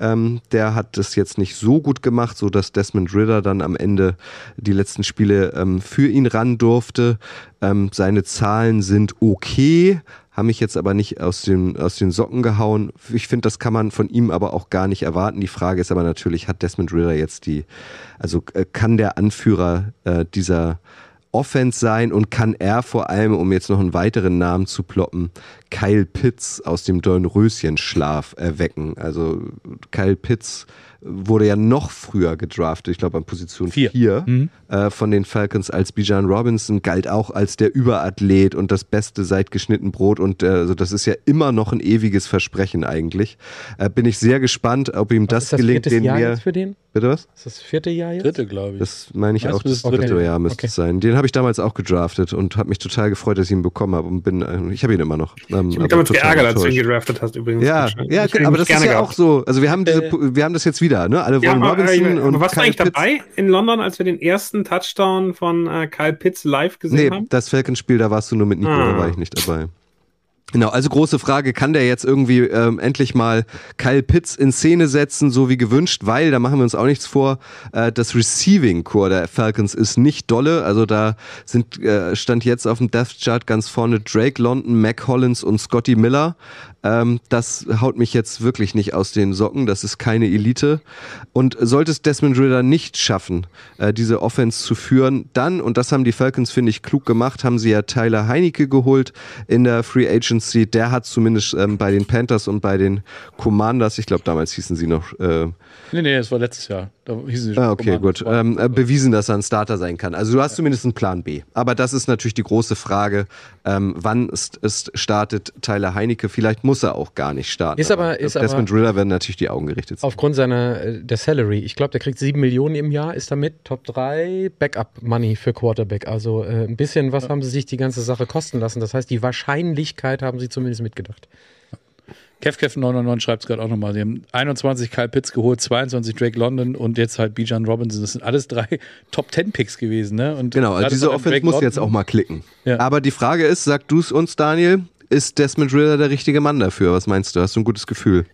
Ähm, der hat das jetzt nicht so gut gemacht, so dass Desmond Ritter dann am Ende die letzten Spiele ähm, für ihn ran durfte. Ähm, seine Zahlen sind okay, haben mich jetzt aber nicht aus den, aus den Socken gehauen. Ich finde, das kann man von ihm aber auch gar nicht erwarten. Die Frage ist aber natürlich, hat Desmond Ritter jetzt die, also äh, kann der Anführer äh, dieser Offense sein und kann er vor allem, um jetzt noch einen weiteren Namen zu ploppen, Kyle Pitts aus dem Dornröschenschlaf erwecken. Also Kyle Pitts wurde ja noch früher gedraftet, ich glaube an Position 4 mhm. äh, von den Falcons als Bijan Robinson, galt auch als der Überathlet und das Beste seit geschnitten Brot und äh, also das ist ja immer noch ein ewiges Versprechen eigentlich. Äh, bin ich sehr gespannt, ob ihm das, das gelingt, den Jahr wir... Für den? Bitte was? Ist das vierte Jahr jetzt? Dritte, glaube ich. Das meine ich Weißt auch, das dritte Jahr müsste okay. es sein. Den habe ich damals auch gedraftet und habe mich total gefreut, dass ich ihn bekommen habe und bin, äh, ich habe ihn immer noch. Ähm, ich habe mich damals geärgert, als du ihn gedraftet hast übrigens. Ja, ja, aber das ist ja gehabt. auch so, also wir haben diese, äh, wir haben das jetzt wieder, ne? Alle wollen ja, Robinson aber, und warst du eigentlich Pitts. dabei in London, als wir den ersten Touchdown von äh, Kyle Pitts live gesehen nee, haben? Nee, das Falcons-Spiel, da warst du nur mit Nico, ah. da war ich nicht dabei. Genau, also große Frage, kann der jetzt irgendwie ähm, endlich mal Kyle Pitts in Szene setzen, so wie gewünscht, weil, da machen wir uns auch nichts vor, äh, das Receiving Core der Falcons ist nicht dolle, also da sind, äh, stand jetzt auf dem Death Chart ganz vorne Drake London, Mac Hollins und Scotty Miller. Ähm, das haut mich jetzt wirklich nicht aus den Socken. Das ist keine Elite. Und sollte es Desmond Ritter nicht schaffen, äh, diese Offense zu führen, dann, und das haben die Falcons, finde ich, klug gemacht, haben sie ja Tyler Heinecke geholt in der Free Agency. Der hat zumindest ähm, bei den Panthers und bei den Commanders, ich glaube, damals hießen sie noch. Äh, nee, nee, das war letztes Jahr. Da hießen sie ah, okay, gut. Ähm, äh, bewiesen, dass er ein Starter sein kann. Also du hast ja. zumindest einen Plan B. Aber das ist natürlich die große Frage, ähm, wann ist, ist startet Tyler Heinecke? Vielleicht muss er auch gar nicht starten. Ist aber, ist Desmond aber Driller werden natürlich die Augen gerichtet. Aufgrund seiner äh, der Salary. Ich glaube, der kriegt sieben Millionen im Jahr, ist damit Top 3 Backup-Money für Quarterback. Also äh, ein bisschen was ja. haben sie sich die ganze Sache kosten lassen. Das heißt, die Wahrscheinlichkeit haben sie zumindest mitgedacht. KevKev999 schreibt es gerade auch nochmal. Sie haben 21 Kyle Pitts geholt, 22 Drake London und jetzt halt Bijan Robinson. Das sind alles drei Top 10 Picks gewesen. Ne? Und genau, also diese Offense muss London, jetzt auch mal klicken. Ja. Aber die Frage ist, sag du es uns, Daniel, ist Desmond Ritter der richtige Mann dafür? Was meinst du? Hast du ein gutes Gefühl?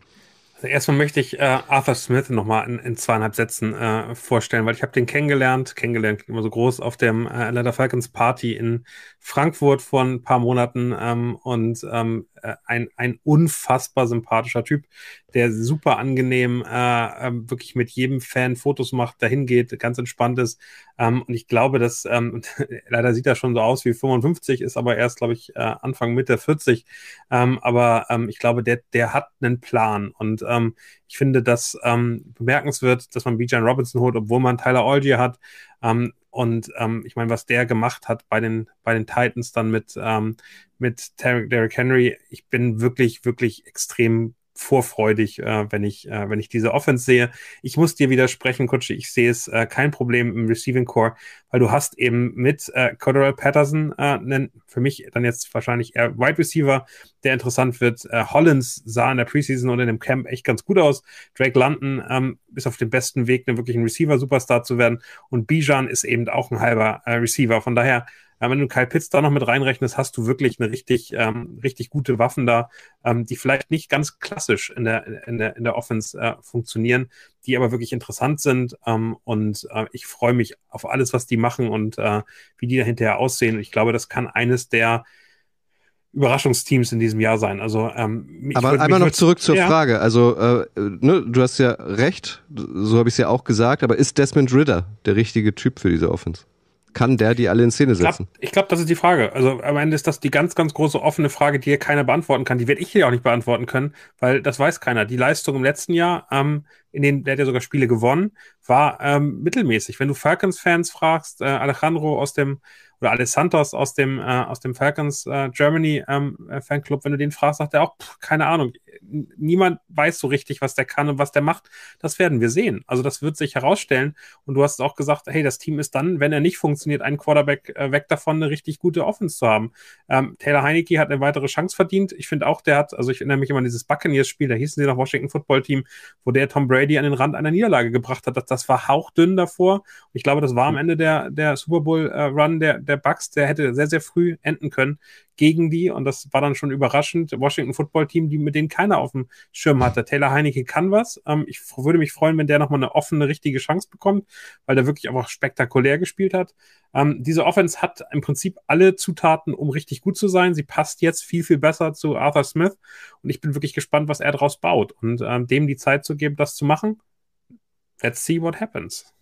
Also erstmal möchte ich äh, Arthur Smith nochmal in, in zweieinhalb Sätzen äh, vorstellen, weil ich habe den kennengelernt, kennengelernt immer so groß auf dem äh, Atlanta Falcons Party in Frankfurt vor ein paar Monaten ähm, und ähm, äh, ein, ein unfassbar sympathischer Typ, der super angenehm äh, äh, wirklich mit jedem Fan Fotos macht, dahin geht, ganz entspannt ist. Ähm, und ich glaube, dass ähm, leider sieht er schon so aus wie 55, ist aber erst, glaube ich, äh, Anfang Mitte 40. Ähm, aber ähm, ich glaube, der, der hat einen Plan. Und ähm, ich finde das ähm, bemerkenswert, dass man Bijan Robinson holt, obwohl man Tyler Algier hat. Ähm, und ähm, ich meine, was der gemacht hat bei den, bei den Titans dann mit, ähm, mit Derrick Henry, ich bin wirklich, wirklich extrem vorfreudig, äh, wenn ich, äh, wenn ich diese Offense sehe. Ich muss dir widersprechen, Kutsche, ich sehe es äh, kein Problem im Receiving Core, weil du hast eben mit äh, Cordell Patterson äh, einen, für mich dann jetzt wahrscheinlich eher Wide Receiver, der interessant wird. Äh, Hollins sah in der Preseason und in dem Camp echt ganz gut aus. Drake London ähm, ist auf dem besten Weg, eine wirklich ein Receiver-Superstar zu werden. Und Bijan ist eben auch ein halber äh, Receiver. Von daher wenn du Kyle Pitts da noch mit reinrechnest, hast du wirklich eine richtig, ähm, richtig gute Waffen da, ähm, die vielleicht nicht ganz klassisch in der, in der, in der Offense äh, funktionieren, die aber wirklich interessant sind. Ähm, und äh, ich freue mich auf alles, was die machen und äh, wie die da hinterher aussehen. Ich glaube, das kann eines der Überraschungsteams in diesem Jahr sein. Also, ähm, Aber würd, einmal noch zurück zur ja. Frage. Also, äh, ne, du hast ja recht, so habe ich es ja auch gesagt, aber ist Desmond Ritter der richtige Typ für diese Offense? Kann der die alle in Szene setzen? Ich glaube, glaub, das ist die Frage. Also am Ende ist das die ganz, ganz große offene Frage, die hier keiner beantworten kann. Die werde ich hier auch nicht beantworten können, weil das weiß keiner. Die Leistung im letzten Jahr, ähm, in denen der hat ja sogar Spiele gewonnen, war ähm, mittelmäßig. Wenn du Falcons-Fans fragst, äh, Alejandro aus dem oder Alex Santos aus dem, äh, aus dem Falcons äh, Germany ähm, äh, Fanclub, wenn du den fragst, sagt er auch, pff, keine Ahnung, niemand weiß so richtig, was der kann und was der macht. Das werden wir sehen. Also das wird sich herausstellen. Und du hast auch gesagt, hey, das Team ist dann, wenn er nicht funktioniert, ein Quarterback äh, weg davon, eine richtig gute Offense zu haben. Ähm, Taylor Heinecke hat eine weitere Chance verdient. Ich finde auch, der hat, also ich erinnere mich immer an dieses Buccaneers-Spiel, da hießen sie noch Washington Football Team, wo der Tom Brady an den Rand einer Niederlage gebracht hat. Das, das war hauchdünn davor. Und ich glaube, das war am Ende der, der Super Bowl-Run äh, der, der Bucks. Der hätte sehr, sehr früh enden können gegen die und das war dann schon überraschend. Washington Football Team, die mit denen keiner auf dem Schirm hatte. Taylor Heinecke kann was. Ähm, ich würde mich freuen, wenn der nochmal eine offene, richtige Chance bekommt, weil der wirklich auch spektakulär gespielt hat. Ähm, diese Offense hat im Prinzip alle Zutaten, um richtig gut zu sein. Sie passt jetzt viel, viel besser zu Arthur Smith und ich bin wirklich gespannt, was er daraus baut und ähm, dem die Zeit zu geben, das zu machen. Let's see what happens.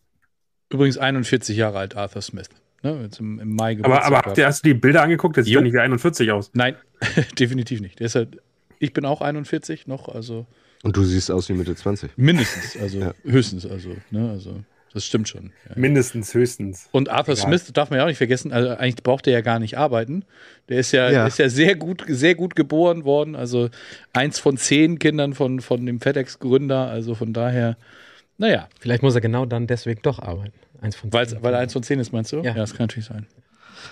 Übrigens 41 Jahre alt, Arthur Smith. Ne, jetzt im, im Mai Aber, aber habt ihr, hast du die Bilder angeguckt? Der sieht ja nicht wie 41 aus. Nein, definitiv nicht. Der ist halt, ich bin auch 41 noch, also. Und du siehst aus wie Mitte 20. Mindestens, also ja. höchstens, also, ne, also. Das stimmt schon. Ja. Mindestens, höchstens. Und Arthur Egal. Smith darf man ja auch nicht vergessen, also eigentlich braucht er ja gar nicht arbeiten. Der ist ja, ja. ist ja sehr gut, sehr gut geboren worden. Also eins von zehn Kindern von, von dem FedEx-Gründer. Also von daher, naja. Vielleicht muss er genau dann deswegen doch arbeiten. Eins von zehn. Weil er eins von zehn ist, meinst du? Ja, ja das kann natürlich sein.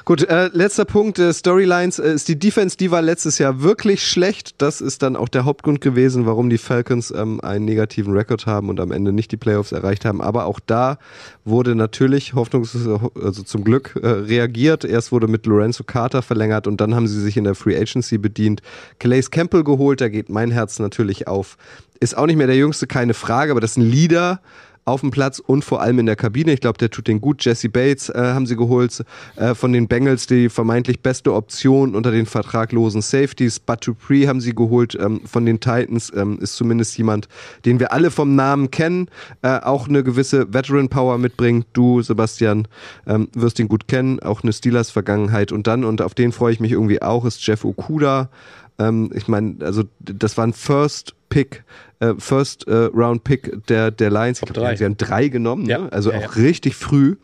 Gut, äh, letzter Punkt, äh, Storylines, äh, ist die Defense, die war letztes Jahr wirklich schlecht. Das ist dann auch der Hauptgrund gewesen, warum die Falcons ähm, einen negativen Rekord haben und am Ende nicht die Playoffs erreicht haben. Aber auch da wurde natürlich hoffnungs also zum Glück äh, reagiert. Erst wurde mit Lorenzo Carter verlängert und dann haben sie sich in der Free Agency bedient. Calais Campbell geholt, da geht mein Herz natürlich auf. Ist auch nicht mehr der Jüngste, keine Frage, aber das ist ein Leader auf dem Platz und vor allem in der Kabine. Ich glaube, der tut den gut. Jesse Bates äh, haben sie geholt äh, von den Bengals, die vermeintlich beste Option unter den vertraglosen Safeties. Bud Dupree haben sie geholt ähm, von den Titans. Ähm, ist zumindest jemand, den wir alle vom Namen kennen. Äh, auch eine gewisse Veteran-Power mitbringt. Du, Sebastian, ähm, wirst ihn gut kennen. Auch eine Steelers-Vergangenheit. Und dann, und auf den freue ich mich irgendwie auch, ist Jeff Okuda. Ähm, ich meine, also das war ein First Pick, äh, First äh, Round Pick der, der Lions. Ich glaube, sie haben drei genommen, Ja. ne? also Ja, auch richtig früh.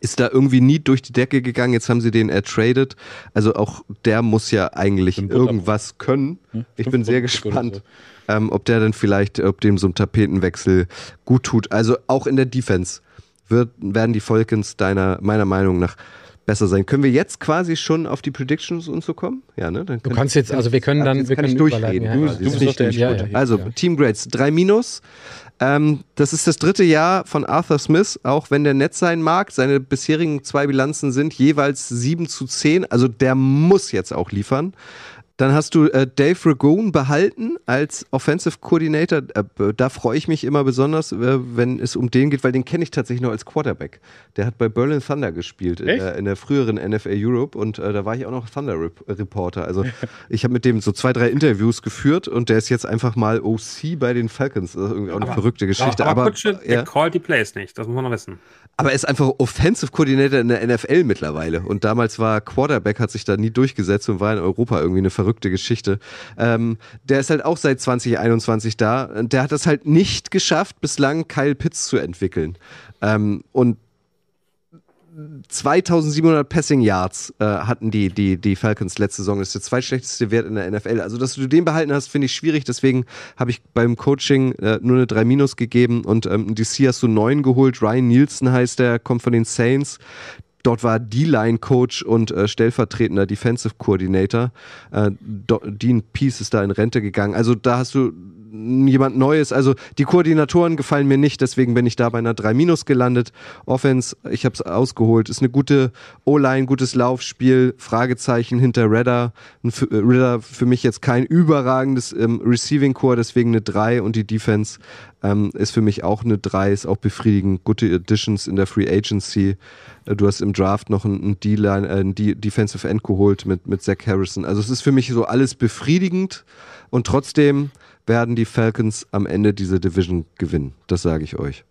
Ist da irgendwie nie durch die Decke gegangen. Jetzt haben sie den ertradet. Also auch der muss ja eigentlich irgendwas können. Ich Fünf bin sehr gespannt, ähm, ob der dann vielleicht, ob dem so ein Tapetenwechsel gut tut. Also auch in der Defense wird, werden die Falcons deiner, meiner Meinung nach besser sein. Können wir jetzt quasi schon auf die Predictions und so kommen? Ja, ne? Dann Du kann- kannst jetzt, also wir können dann, jetzt wir können durchreden. Du- ja. du Das bist ich der ja, ja, Also. Team Grades, drei Minus. Ähm, das ist das dritte Jahr von Arthur Smith, auch wenn der nett sein mag. Seine bisherigen zwei Bilanzen sind jeweils 7 zu 10. Also der muss jetzt auch liefern. Dann hast du äh, Dave Ragone behalten als Offensive Coordinator. Äh, da freue ich mich immer besonders, äh, wenn es um den geht, weil den kenne ich tatsächlich noch als Quarterback. Der hat bei Berlin Thunder gespielt in, der, in der früheren NFL Europe und äh, da war ich auch noch Thunder Rep Reporter. Also ich habe mit dem so zwei, drei Interviews geführt und der ist jetzt einfach mal OC bei den Falcons. Das ist irgendwie auch eine verrückte Geschichte. aber, Aber, Kutsche, ja. der callt die Plays nicht, das muss man noch wissen. Aber er ist einfach Offensive Coordinator in der NFL mittlerweile. Und damals war Quarterback, hat sich da nie durchgesetzt und war in Europa irgendwie eine verrückte Geschichte. Ähm, der ist halt auch seit 2021 da. Der hat es halt nicht geschafft, bislang Kyle Pitts zu entwickeln. Ähm, und 2700 Passing Yards äh, hatten die, die, die Falcons letzte Saison. Das ist der zweitschlechteste Wert in der NFL. Also, dass du den behalten hast, finde ich schwierig. Deswegen habe ich beim Coaching äh, nur eine 3 Minus gegeben und ähm, DC hast du 9 geholt. Ryan Nielsen heißt der, kommt von den Saints. Dort war D-Line-Coach und äh, stellvertretender Defensive Coordinator. Äh, Dean Peace ist da in Rente gegangen. Also da hast du jemand Neues. Also die Koordinatoren gefallen mir nicht, deswegen bin ich da bei einer 3 Minus gelandet. Offense, ich habe es ausgeholt, ist eine gute O-Line, gutes Laufspiel, Fragezeichen hinter Redder. Äh, Redder für mich jetzt kein überragendes ähm, Receiving Core, deswegen eine 3 und die Defense ähm, ist für mich auch eine 3, ist auch befriedigend. Gute Additions in der Free Agency. Äh, Du hast im Draft noch einen D-Line, äh, einen D Defensive End geholt mit, mit Zach Harrison. Also es ist für mich so alles befriedigend und trotzdem werden die Falcons am Ende diese Division gewinnen. Das sage ich euch.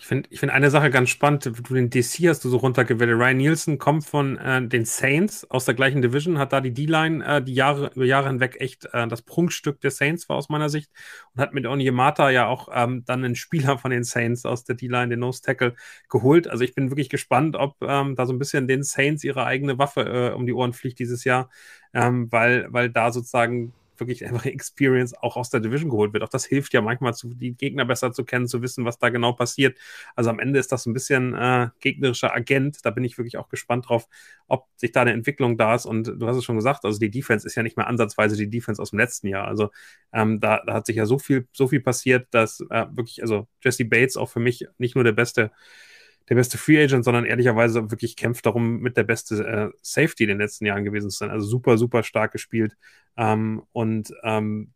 Ich finde ich find eine Sache ganz spannend. Du den DC hast du so runtergewählt. Ryan Nielsen kommt von äh, den Saints aus der gleichen Division, hat da die D-Line äh, die Jahre, über Jahre hinweg echt äh, das Prunkstück der Saints war aus meiner Sicht und hat mit Onyemata ja auch ähm, dann einen Spieler von den Saints aus der D-Line, den Nose Tackle, geholt. Also ich bin wirklich gespannt, ob ähm, da so ein bisschen den Saints ihre eigene Waffe äh, um die Ohren fliegt dieses Jahr, ähm, weil, weil da sozusagen wirklich einfach Experience auch aus der Division geholt wird. Auch das hilft ja manchmal, zu, die Gegner besser zu kennen, zu wissen, was da genau passiert. Also am Ende ist das ein bisschen äh, gegnerischer Agent. Da bin ich wirklich auch gespannt drauf, ob sich da eine Entwicklung da ist. Und du hast es schon gesagt, also die Defense ist ja nicht mehr ansatzweise die Defense aus dem letzten Jahr. Also ähm, da, da hat sich ja so viel, so viel passiert, dass äh, wirklich, also Jesse Bates auch für mich nicht nur der beste der beste Free Agent, sondern ehrlicherweise wirklich kämpft darum, mit der beste äh, Safety in den letzten Jahren gewesen zu sein. Also super, super stark gespielt. Ähm, und ähm,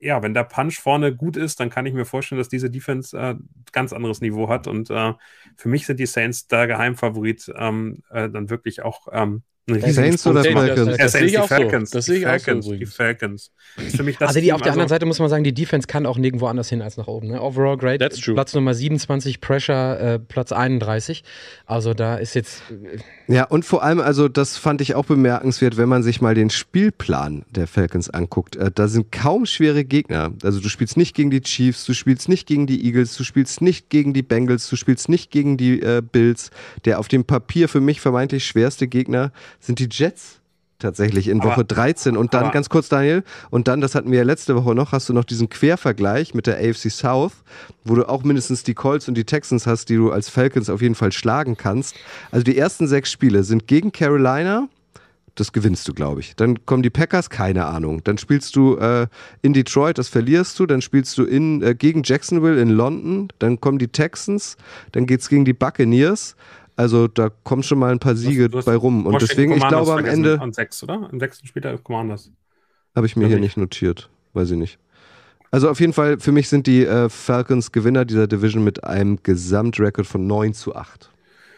ja, wenn der Punch vorne gut ist, dann kann ich mir vorstellen, dass diese Defense äh, ganz anderes Niveau hat. Und äh, für mich sind die Saints der Geheimfavorit, ähm, äh, dann wirklich auch ähm, Saints oder. Falcons? Ja, Das sehe ich die auch so. Falcons. Das die sehe ich auch so Falcons, die. Falcons. Das für mich das Also die auf der anderen Seite muss man sagen, die Defense kann auch nirgendwo anders hin als nach oben. Ne? Overall great. That's true. Platz Nummer 27, Pressure äh, Platz 31. Also da ist jetzt äh, Ja, und vor allem, also das fand ich auch bemerkenswert, wenn man sich mal den Spielplan der Falcons anguckt. Äh, da sind kaum schwere Gegner. Also du spielst nicht gegen die Chiefs, du spielst nicht gegen die Eagles, du spielst nicht gegen die Bengals, du spielst nicht gegen die äh, Bills. Der auf dem Papier für mich vermeintlich schwerste Gegner sind die Jets. Tatsächlich in Aber- Woche 13 und dann aber- ganz kurz Daniel und dann, das hatten wir ja letzte Woche noch, hast du noch diesen Quervergleich mit der AFC South, wo du auch mindestens die Colts und die Texans hast, die du als Falcons auf jeden Fall schlagen kannst. Also die ersten sechs Spiele sind gegen Carolina, das gewinnst du, glaube ich. Dann kommen die Packers, keine Ahnung. Dann spielst du äh, in Detroit, das verlierst du. Dann spielst du in, äh, gegen Jacksonville in London. Dann kommen die Texans. Dann geht's gegen die Buccaneers. Also da kommen schon mal ein paar Siege Du hast- bei rum. Und Washington deswegen, ich glaube am Ende An sechs, oder? Im sechsten Spiel der Commanders. habe ich mir Glaub hier ich. nicht notiert. Weiß ich nicht. Also auf jeden Fall, für mich sind die äh, Falcons Gewinner dieser Division mit einem Gesamtrekord von 9 zu 8.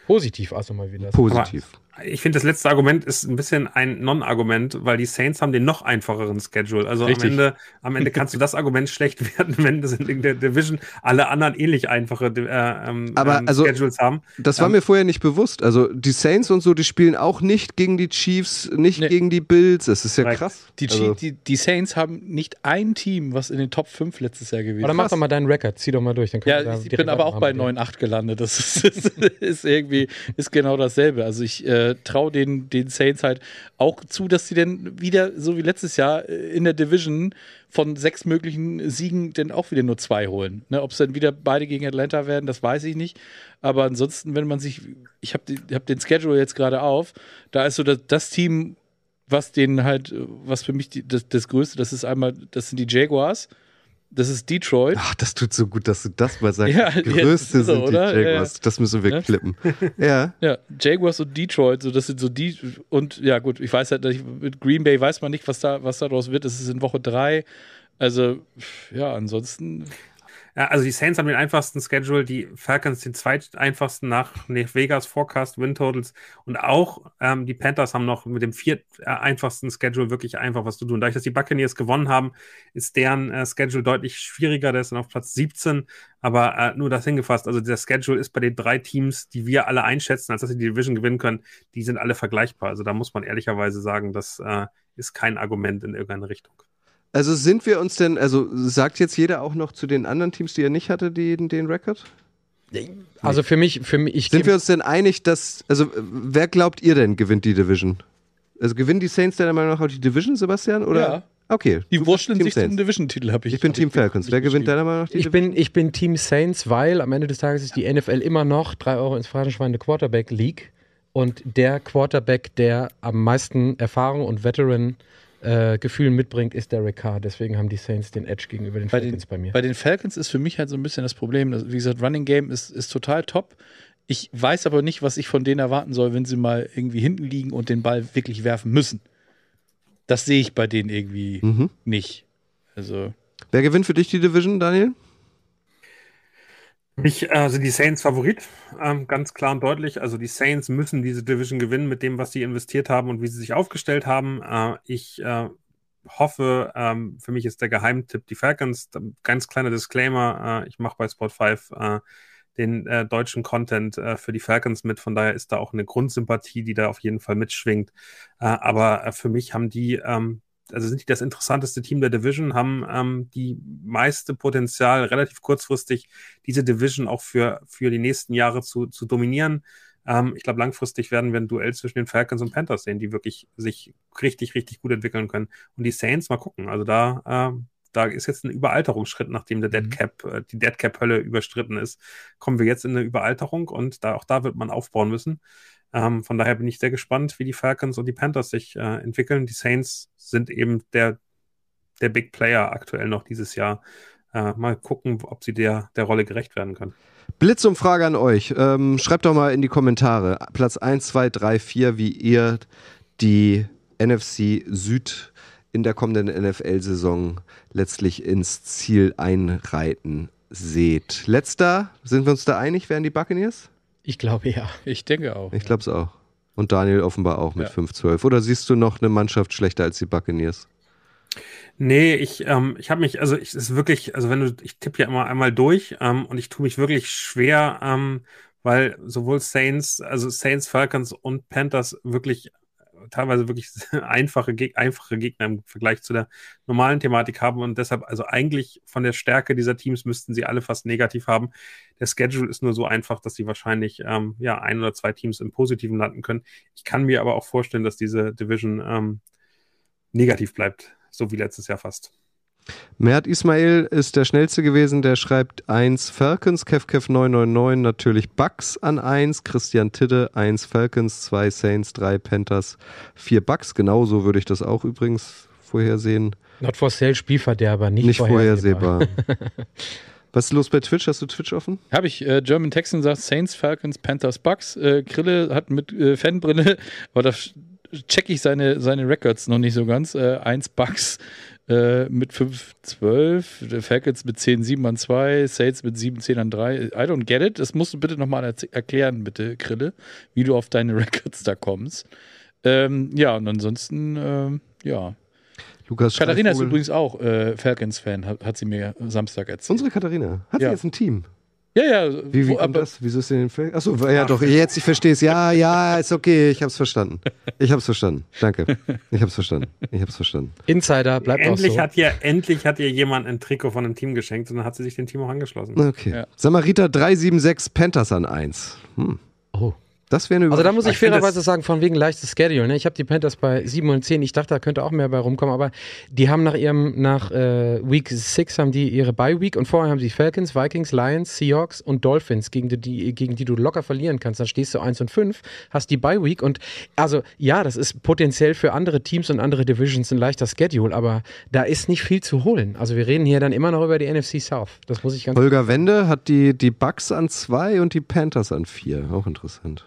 Positiv also mal wieder. Positiv. Ich finde, das letzte Argument ist ein bisschen ein Non-Argument, weil die Saints haben den noch einfacheren Schedule. Also am. Ende, am Ende kannst du das Argument schlecht werden, wenn das in der Division alle anderen ähnlich einfache äh, ähm, Aber ähm, also- Schedules haben. Das war Ähm, mir vorher nicht bewusst. Also die Saints und so, die spielen auch nicht gegen die Chiefs, nicht Nee. gegen die Bills. Es ist ja Korrekt. krass. Die, also, die, die Saints haben nicht ein Team, was in den Top 5 letztes Jahr gewesen Oder mach ist. doch mal deinen Rekord, zieh doch mal durch. Dann Ja, da ich bin aber auch bei weitermachen. 9,8 gelandet. Das ist, ist, ist irgendwie ist genau dasselbe. Also ich äh, traue den, den Saints halt auch zu, dass sie dann wieder, so wie letztes Jahr, äh, in der Division von sechs möglichen Siegen dann auch wieder nur zwei holen. Ne, Ob es dann wieder beide gegen Atlanta werden, das weiß ich nicht. Aber ansonsten, wenn man sich, ich habe hab den Schedule jetzt gerade auf, da ist so das, das Team, was den halt, äh, was für mich die, das, das Größte, das ist einmal, das sind die Jaguars, das ist Detroit. ach, das tut so gut, dass du das mal sagst. Ja, größte so, sind die oder? Ja, Jaguars. Das müssen wir klippen. Ja. Ja, Jaguars und Detroit, so das sind so die und ja gut, ich weiß halt, mit Green Bay weiß man nicht, was da was daraus wird. Es ist in Woche drei. Also ja, ansonsten Ja, also die Saints haben den einfachsten Schedule, die Falcons den zweiteinfachsten nach Vegas Forecast Win Totals und auch ähm, die Panthers haben noch mit dem viert einfachsten Schedule wirklich einfach was zu tun. Dadurch, dass die Buccaneers gewonnen haben, ist deren äh, Schedule deutlich schwieriger. Der ist dann auf Platz 17, aber äh, nur das hingefasst. Also der Schedule ist bei den drei Teams, die wir alle einschätzen, als dass sie die Division gewinnen können, die sind alle vergleichbar. Also da muss man ehrlicherweise sagen, das äh, ist kein Argument in irgendeine Richtung. Also sind wir uns denn, also sagt jetzt jeder auch noch zu den anderen Teams, die er nicht hatte, die, den Rekord? Also für mich, für mich, ich Sind wir uns denn einig, dass, also äh, wer glaubt ihr denn gewinnt die Division? Also gewinnen die Saints deiner Meinung nach auch die Division, Sebastian? Oder? Ja. Okay. die Team sich zum Saints. Division-Titel, habe ich. Ich bin Team ich- Falcons. Wer gewinnt deiner Meinung nach die Ich Division? bin, ich bin Team Saints, weil am Ende des Tages ist die NFL immer noch 3 Euro ins Phrasenschwein eine Quarterback League. Und der Quarterback, der am meisten Erfahrung und Veteran-Gefühl mitbringt, ist Derek Carr. Deswegen haben die Saints den Edge gegenüber den Bei den, Falcons bei mir. bei den Falcons ist für mich halt so ein bisschen das Problem, dass, wie gesagt, Running Game ist, ist total top. Ich weiß aber nicht, was ich von denen erwarten soll, wenn sie mal irgendwie hinten liegen und den Ball wirklich werfen müssen. Das sehe ich bei denen irgendwie Mhm. nicht. Also, Wer gewinnt für dich die Division, Daniel? Mich sind die Saints Favorit, ähm, ganz klar und deutlich. Also die Saints müssen diese Division gewinnen mit dem, was sie investiert haben und wie sie sich aufgestellt haben. Äh, ich äh, hoffe, ähm, für mich ist der Geheimtipp die Falcons. Ganz kleiner Disclaimer, äh, ich mache bei Sport 5 äh, den äh, deutschen Content für die Falcons mit. Von daher ist da auch eine Grundsympathie, die da auf jeden Fall mitschwingt. Aber für mich haben die ähm, also sind die das interessanteste Team der Division, haben ähm, die meiste Potenzial, relativ kurzfristig diese Division auch für, für die nächsten Jahre zu, zu dominieren. Ähm, ich glaube, langfristig werden wir ein Duell zwischen den Falcons und Panthers sehen, die wirklich sich richtig, richtig gut entwickeln können. Und die Saints, mal gucken. Also da, ähm, da ist jetzt ein Überalterungsschritt, nachdem der Dead Cap, äh, die Dead Cap Hölle überstritten ist, kommen wir jetzt in eine Überalterung und da auch da wird man aufbauen müssen. Ähm, von daher bin ich sehr gespannt, wie die Falcons und die Panthers sich äh, entwickeln. Die Saints sind eben der, der Big Player aktuell noch dieses Jahr. Äh, mal gucken, ob sie der, der Rolle gerecht werden können. Blitzumfrage an euch. Ähm, schreibt doch mal in die Kommentare. Platz 1, 2, 3, 4, wie ihr die NFC Süd in der kommenden NFL-Saison letztlich ins Ziel einreiten seht. Letzter, sind wir uns da einig, wären die Buccaneers? Ich glaube ja. ich denke auch. Ich glaube es auch. Und Daniel offenbar auch mit Ja. 5-12. Oder siehst du noch eine Mannschaft schlechter als die Buccaneers? Nee, ich, ähm, ich habe mich, also ich es ist wirklich, also wenn du, ich tippe ja immer einmal durch ähm, und ich tue mich wirklich schwer, ähm, weil sowohl Saints, also Saints, Falcons und Panthers wirklich teilweise wirklich einfache, einfache Gegner im Vergleich zu der normalen Thematik haben und deshalb, also eigentlich von der Stärke dieser Teams müssten sie alle fast negativ haben. Der Schedule ist nur so einfach, dass sie wahrscheinlich ähm, ja ein oder zwei Teams im Positiven landen können. Ich kann mir aber auch vorstellen, dass diese Division ähm, negativ bleibt, so wie letztes Jahr fast. Mert Ismail ist der schnellste gewesen, der schreibt 1 Falcons, KevKev999, natürlich Bucks an 1, Christian Tidde 1 Falcons, 2 Saints, 3 Panthers, 4 Bucks. Genauso würde ich das auch übrigens vorhersehen. Not for sale, Spielverderber, nicht, Nicht vorhersehbar. vorhersehbar. Was ist los bei Twitch? Hast du Twitch offen? Habe ich. Äh, German Texan sagt Saints, Falcons, Panthers, Bucks. Äh, Krille hat mit äh, Fanbrille, aber da check ich seine, seine Records noch nicht so ganz. Äh, eins Bucks, äh, mit 5-12, Falcons mit 10-7 an 2, Saints mit 7-10 an 3. I don't get it. Das musst du bitte nochmal erklären, bitte, Krille, wie du auf deine Records da kommst. Ähm, ja, und ansonsten, ähm, ja. Lukas Katharina ist übrigens auch äh, Falcons-Fan, hat, hat sie mir Samstag erzählt. Unsere Katharina. Hat Ja. sie jetzt ein Team? Ja, ja. Wie, wie wo- kommt aber, das? Wieso ist denn Feld? Achso, ja doch, jetzt, ich verstehe es. Ja, ja, ist okay, ich hab's verstanden. Ich hab's verstanden. Danke. Ich hab's verstanden. Ich hab's verstanden. Insider bleibt Endlich auch so. hat ihr, endlich hat ihr jemand ein Trikot von einem Team geschenkt und dann hat sie sich dem Team auch angeschlossen. Okay. Ja. Samariter 376 Panthers an 1. Hm. Oh. Das wäre eine Also da muss ich fairerweise sagen, von wegen leichtes Schedule. Ne? Ich habe die Panthers bei 7 und 10. Ich dachte, da könnte auch mehr bei rumkommen, aber die haben nach ihrem, nach äh, Week 6 haben die ihre Bye Week und vorher haben sie Falcons, Vikings, Lions, Seahawks und Dolphins, gegen die, gegen die du locker verlieren kannst. Dann stehst du 1 und 5, hast die Bye Week und also ja, das ist potenziell für andere Teams und andere Divisions ein leichter Schedule, aber da ist nicht viel zu holen. Also wir reden hier dann immer noch über die NFC South. Das muss ich ganz Holger Wende hat die, die Bucks an 2 und die Panthers an 4. Auch interessant.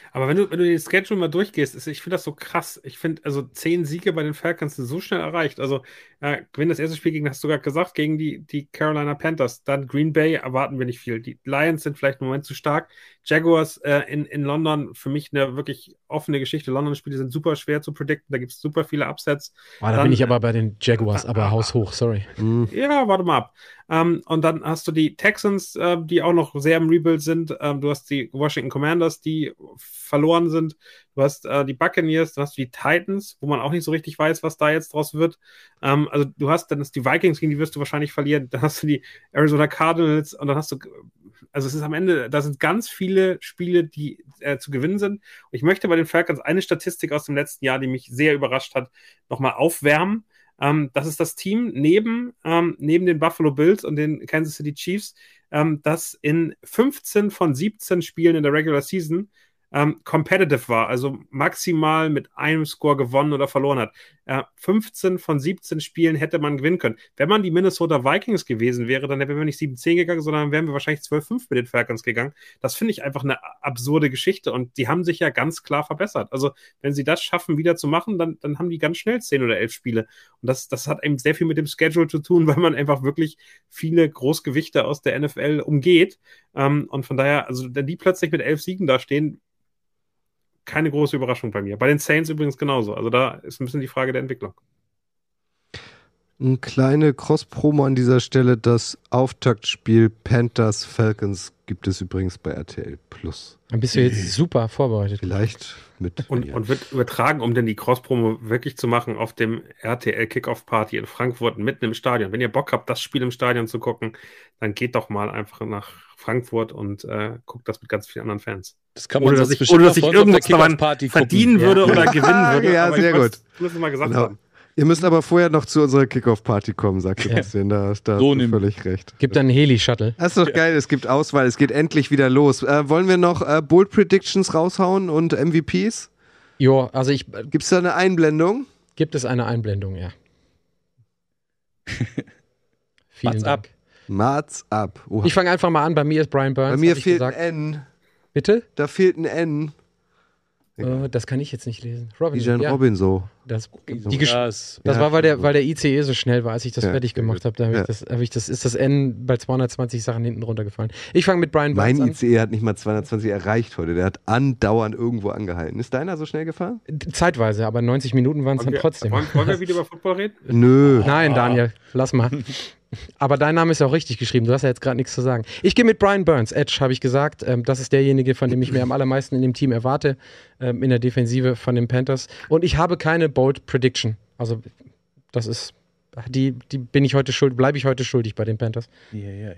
Aber wenn du, wenn du den Schedule mal durchgehst, ist, ich finde das so krass. Ich finde, also zehn Siege bei den Falcons sind so schnell erreicht. Also, äh, gewinnen das erste Spiel gegen, hast du gerade gesagt, gegen die, die Carolina Panthers. Dann Green Bay erwarten wir nicht viel. Die Lions sind vielleicht im Moment zu stark. Jaguars äh, in, in London, für mich eine wirklich offene Geschichte. London-Spiele sind super schwer zu predikten. Da gibt es super viele Upsets. Oh, da Dann- bin ich aber bei den Jaguars, aber haushoch, sorry. Hm. Ja, warte mal ab. Ähm, und dann hast du die Texans, äh, die auch noch sehr im Rebuild sind. Ähm, du hast die Washington Commanders, die verloren sind. Du hast äh, die Buccaneers, dann hast du die Titans, wo man auch nicht so richtig weiß, was da jetzt draus wird. Ähm, also du hast dann ist die Vikings, gegen die wirst du wahrscheinlich verlieren. Dann hast du die Arizona Cardinals und dann hast du, also es ist am Ende, da sind ganz viele Spiele, die äh, zu gewinnen sind. Und ich möchte bei den Falcons eine Statistik aus dem letzten Jahr, die mich sehr überrascht hat, nochmal aufwärmen. Ähm, das ist das Team neben, ähm, neben den Buffalo Bills und den Kansas City Chiefs, ähm, das in 15 von 17 Spielen in der Regular Season ähm, competitive war, also maximal mit einem Score gewonnen oder verloren hat. Äh, 15 von 17 Spielen hätte man gewinnen können. Wenn man die Minnesota Vikings gewesen wäre, dann wären wir nicht 7-10 gegangen, sondern wären wir wahrscheinlich 12-5 mit den Falcons gegangen. Das finde ich einfach eine absurde Geschichte und die haben sich ja ganz klar verbessert. Also wenn sie das schaffen, wieder zu machen, dann, dann haben die ganz schnell 10 oder 11 Spiele. Und das, das hat eben sehr viel mit dem Schedule zu tun, weil man einfach wirklich viele Großgewichte aus der NFL umgeht. Ähm, und von daher, also wenn die plötzlich mit 11 Siegen da stehen, keine große Überraschung bei mir. Bei den Saints übrigens genauso. Also da ist ein bisschen die Frage der Entwicklung. Eine kleine Cross-Promo an dieser Stelle. Das Auftaktspiel Panthers Falcons gibt es übrigens bei RTL Plus. Dann bist du jetzt super vorbereitet. Vielleicht mit. Und, ja. und wird übertragen, um denn die Cross-Promo wirklich zu machen auf dem RTL Kickoff Party in Frankfurt mitten im Stadion. Wenn ihr Bock habt, das Spiel im Stadion zu gucken, dann geht doch mal einfach nach Frankfurt und äh, guckt das mit ganz vielen anderen Fans. das kann man Ohne dass ich, ohne, dass ich irgendwas daran verdienen gucken. würde Ja. oder gewinnen würde. Ja, sehr gut. es bloß mal gesagt Genau. haben. Ihr müsst aber vorher noch zu unserer Kickoff-Party kommen, sagt Ja. Sebastian. Da, da So hast du völlig recht. Gibt dann einen Heli-Shuttle. Das ist doch geil, es gibt Auswahl, es geht endlich wieder los. Äh, wollen wir noch äh, Bold Predictions raushauen und MVPs? Jo, also ich Gibt es da eine Einblendung? gibt es eine Einblendung, ja. Vielen What's Dank. up? Mats ab. Oha. Ich fange einfach mal an. Bei mir ist Brian Burns. Bei mir fehlt ein. N. Bitte? Da fehlt ein N. Äh, das kann ich jetzt nicht lesen. Robin, Bijan ja, Robin so. das, die Gesch Das, das Ja, war, weil der, weil der ICE so schnell war, als ich das Ja, fertig gemacht habe. Da habe Ja. ich das, hab ich das, ist das N bei 220 Sachen hinten runtergefallen. Ich fange mit Brian Mein Burns ICE hat nicht mal 220 erreicht heute. Der hat andauernd irgendwo angehalten. Ist deiner so schnell gefahren? Zeitweise, aber 90 Minuten waren es dann Wollen wir- trotzdem. Wollen, wollen wir wieder über Football reden? Nö. Nein, Daniel, lass mal. Aber dein Name ist ja auch richtig geschrieben. Du hast ja jetzt gerade nichts zu sagen. Ich gehe mit Brian Burns. Edge, habe ich gesagt. Ähm, das ist derjenige, von dem ich mir am allermeisten in dem Team erwarte. Ähm, in der Defensive von den Panthers. Und ich habe keine Bold Prediction. Also, das ist. Die, die bin ich heute schuld, bleibe ich heute schuldig bei den Panthers. Yeah, yeah.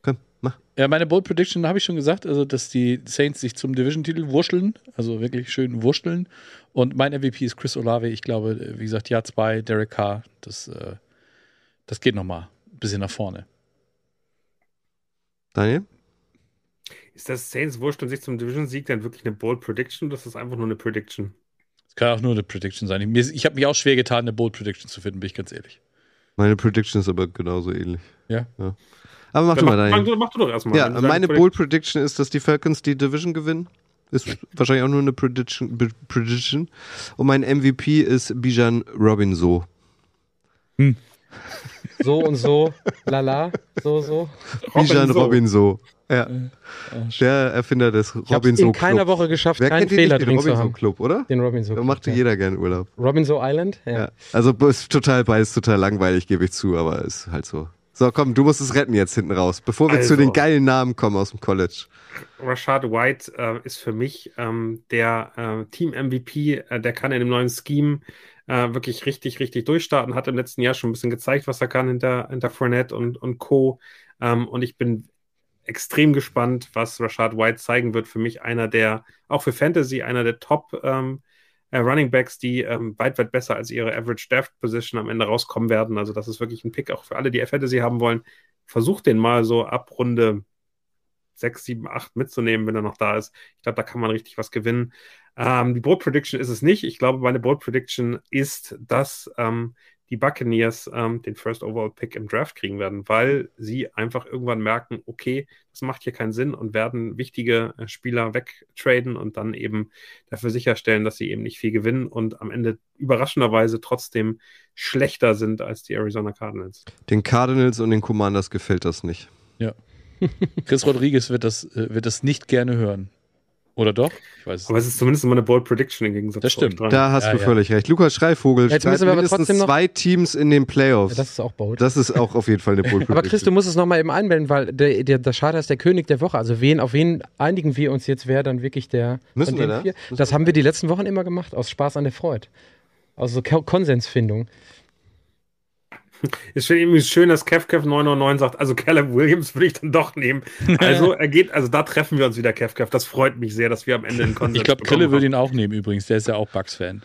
Komm, mach. Ja, meine Bold Prediction habe ich schon gesagt, also dass die Saints sich zum Division-Titel wurschteln, also wirklich schön wurschteln. Und mein MVP ist Chris Olave. Ich glaube, wie gesagt, Jahr zwei, Derek Carr, das, äh, das geht nochmal ein bisschen nach vorne. Daniel? Ist das Saints Wurscht und sich zum Division-Sieg dann wirklich eine Bold Prediction oder ist das einfach nur eine Prediction? Das kann auch nur eine Prediction sein. Ich, ich habe mich auch schwer getan, eine Bold Prediction zu finden, bin ich ganz ehrlich. Meine Prediction ist aber genauso ähnlich. Ja? Aber mach Ja, du mal, mach, mach, Daniel. du- mach du doch erstmal. Ja, meine Prediction- Bold Prediction ist, dass die Falcons die Division gewinnen. Ist wahrscheinlich auch nur eine Prediction. Prediction. Und mein MVP ist Bijan Robinson. So und so, lala, so, so. Bijan So. Robin so. Ja. Der Erfinder des Ich habe Robin es so in keiner Club. Woche geschafft, Wer keinen kennt den Fehler nicht, den drin zu haben. Club, oder? Den Robinson Da machte ja. jeder gerne Urlaub. Robinson Island? Ja. Ja. Also ist total beides total langweilig, gebe ich zu, aber ist halt so. So, komm, du musst es retten jetzt hinten raus, bevor wir Also. zu den geilen Namen kommen aus dem College. Rashad White äh, ist für mich ähm, der äh, Team-MVP. Äh, der kann in dem neuen Scheme äh, wirklich richtig, richtig durchstarten. Hat im letzten Jahr schon ein bisschen gezeigt, was er kann hinter, hinter Fournette und, und Co. Ähm, und ich bin extrem gespannt, was Rashad White zeigen wird. Für mich einer der, auch für Fantasy, einer der Top ähm, äh, Running Backs, die ähm, weit, weit besser als ihre Average Draft Position am Ende rauskommen werden. Also das ist wirklich ein Pick auch für alle, die Fantasy haben wollen. Versucht den mal so ab Runde 6, 7, 8 mitzunehmen, wenn er noch da ist. Ich glaube, da kann man richtig was gewinnen. Ähm, die Bold Prediction ist es nicht. Ich glaube, meine Bold Prediction ist, dass ähm, die Buccaneers ähm, den First Overall Pick im Draft kriegen werden, weil sie einfach irgendwann merken, okay, das macht hier keinen Sinn und werden wichtige äh, Spieler wegtraden und dann eben dafür sicherstellen, dass sie eben nicht viel gewinnen und am Ende überraschenderweise trotzdem schlechter sind als die Arizona Cardinals. Den Cardinals und den Commanders gefällt das nicht. Chris Rodriguez wird das, äh, wird das nicht gerne hören. Oder doch? Ich weiß es Aber es ist zumindest immer eine Bold Prediction im Gegensatz Das stimmt. Da hast Ja, du ja. völlig recht. Lukas Schreivogel Jetzt schreibt müssen wir aber mindestens trotzdem noch- zwei Teams in den Playoffs. Das ist auch bold. Das ist auch auf jeden Fall eine Bold Aber Chris, du Prediction. musst es nochmal eben einmelden, weil der, der, der Charter ist der König der Woche. Also wen, auf wen einigen wir uns jetzt, wer dann wirklich der Müssen wir das? vier? Müssen Das haben wir die letzten Wochen immer gemacht, aus Spaß an der Freude. Also Ko- Konsensfindung. Es ist irgendwie schön, dass KevKev 909 sagt, also Caleb Williams würde ich dann doch nehmen. Also er geht, also da treffen wir uns wieder, KevKev. Das freut mich sehr, dass wir am Ende einen Konsens Ich glaube, Krille würde ihn auch nehmen übrigens. Der ist ja auch Bucks-Fan.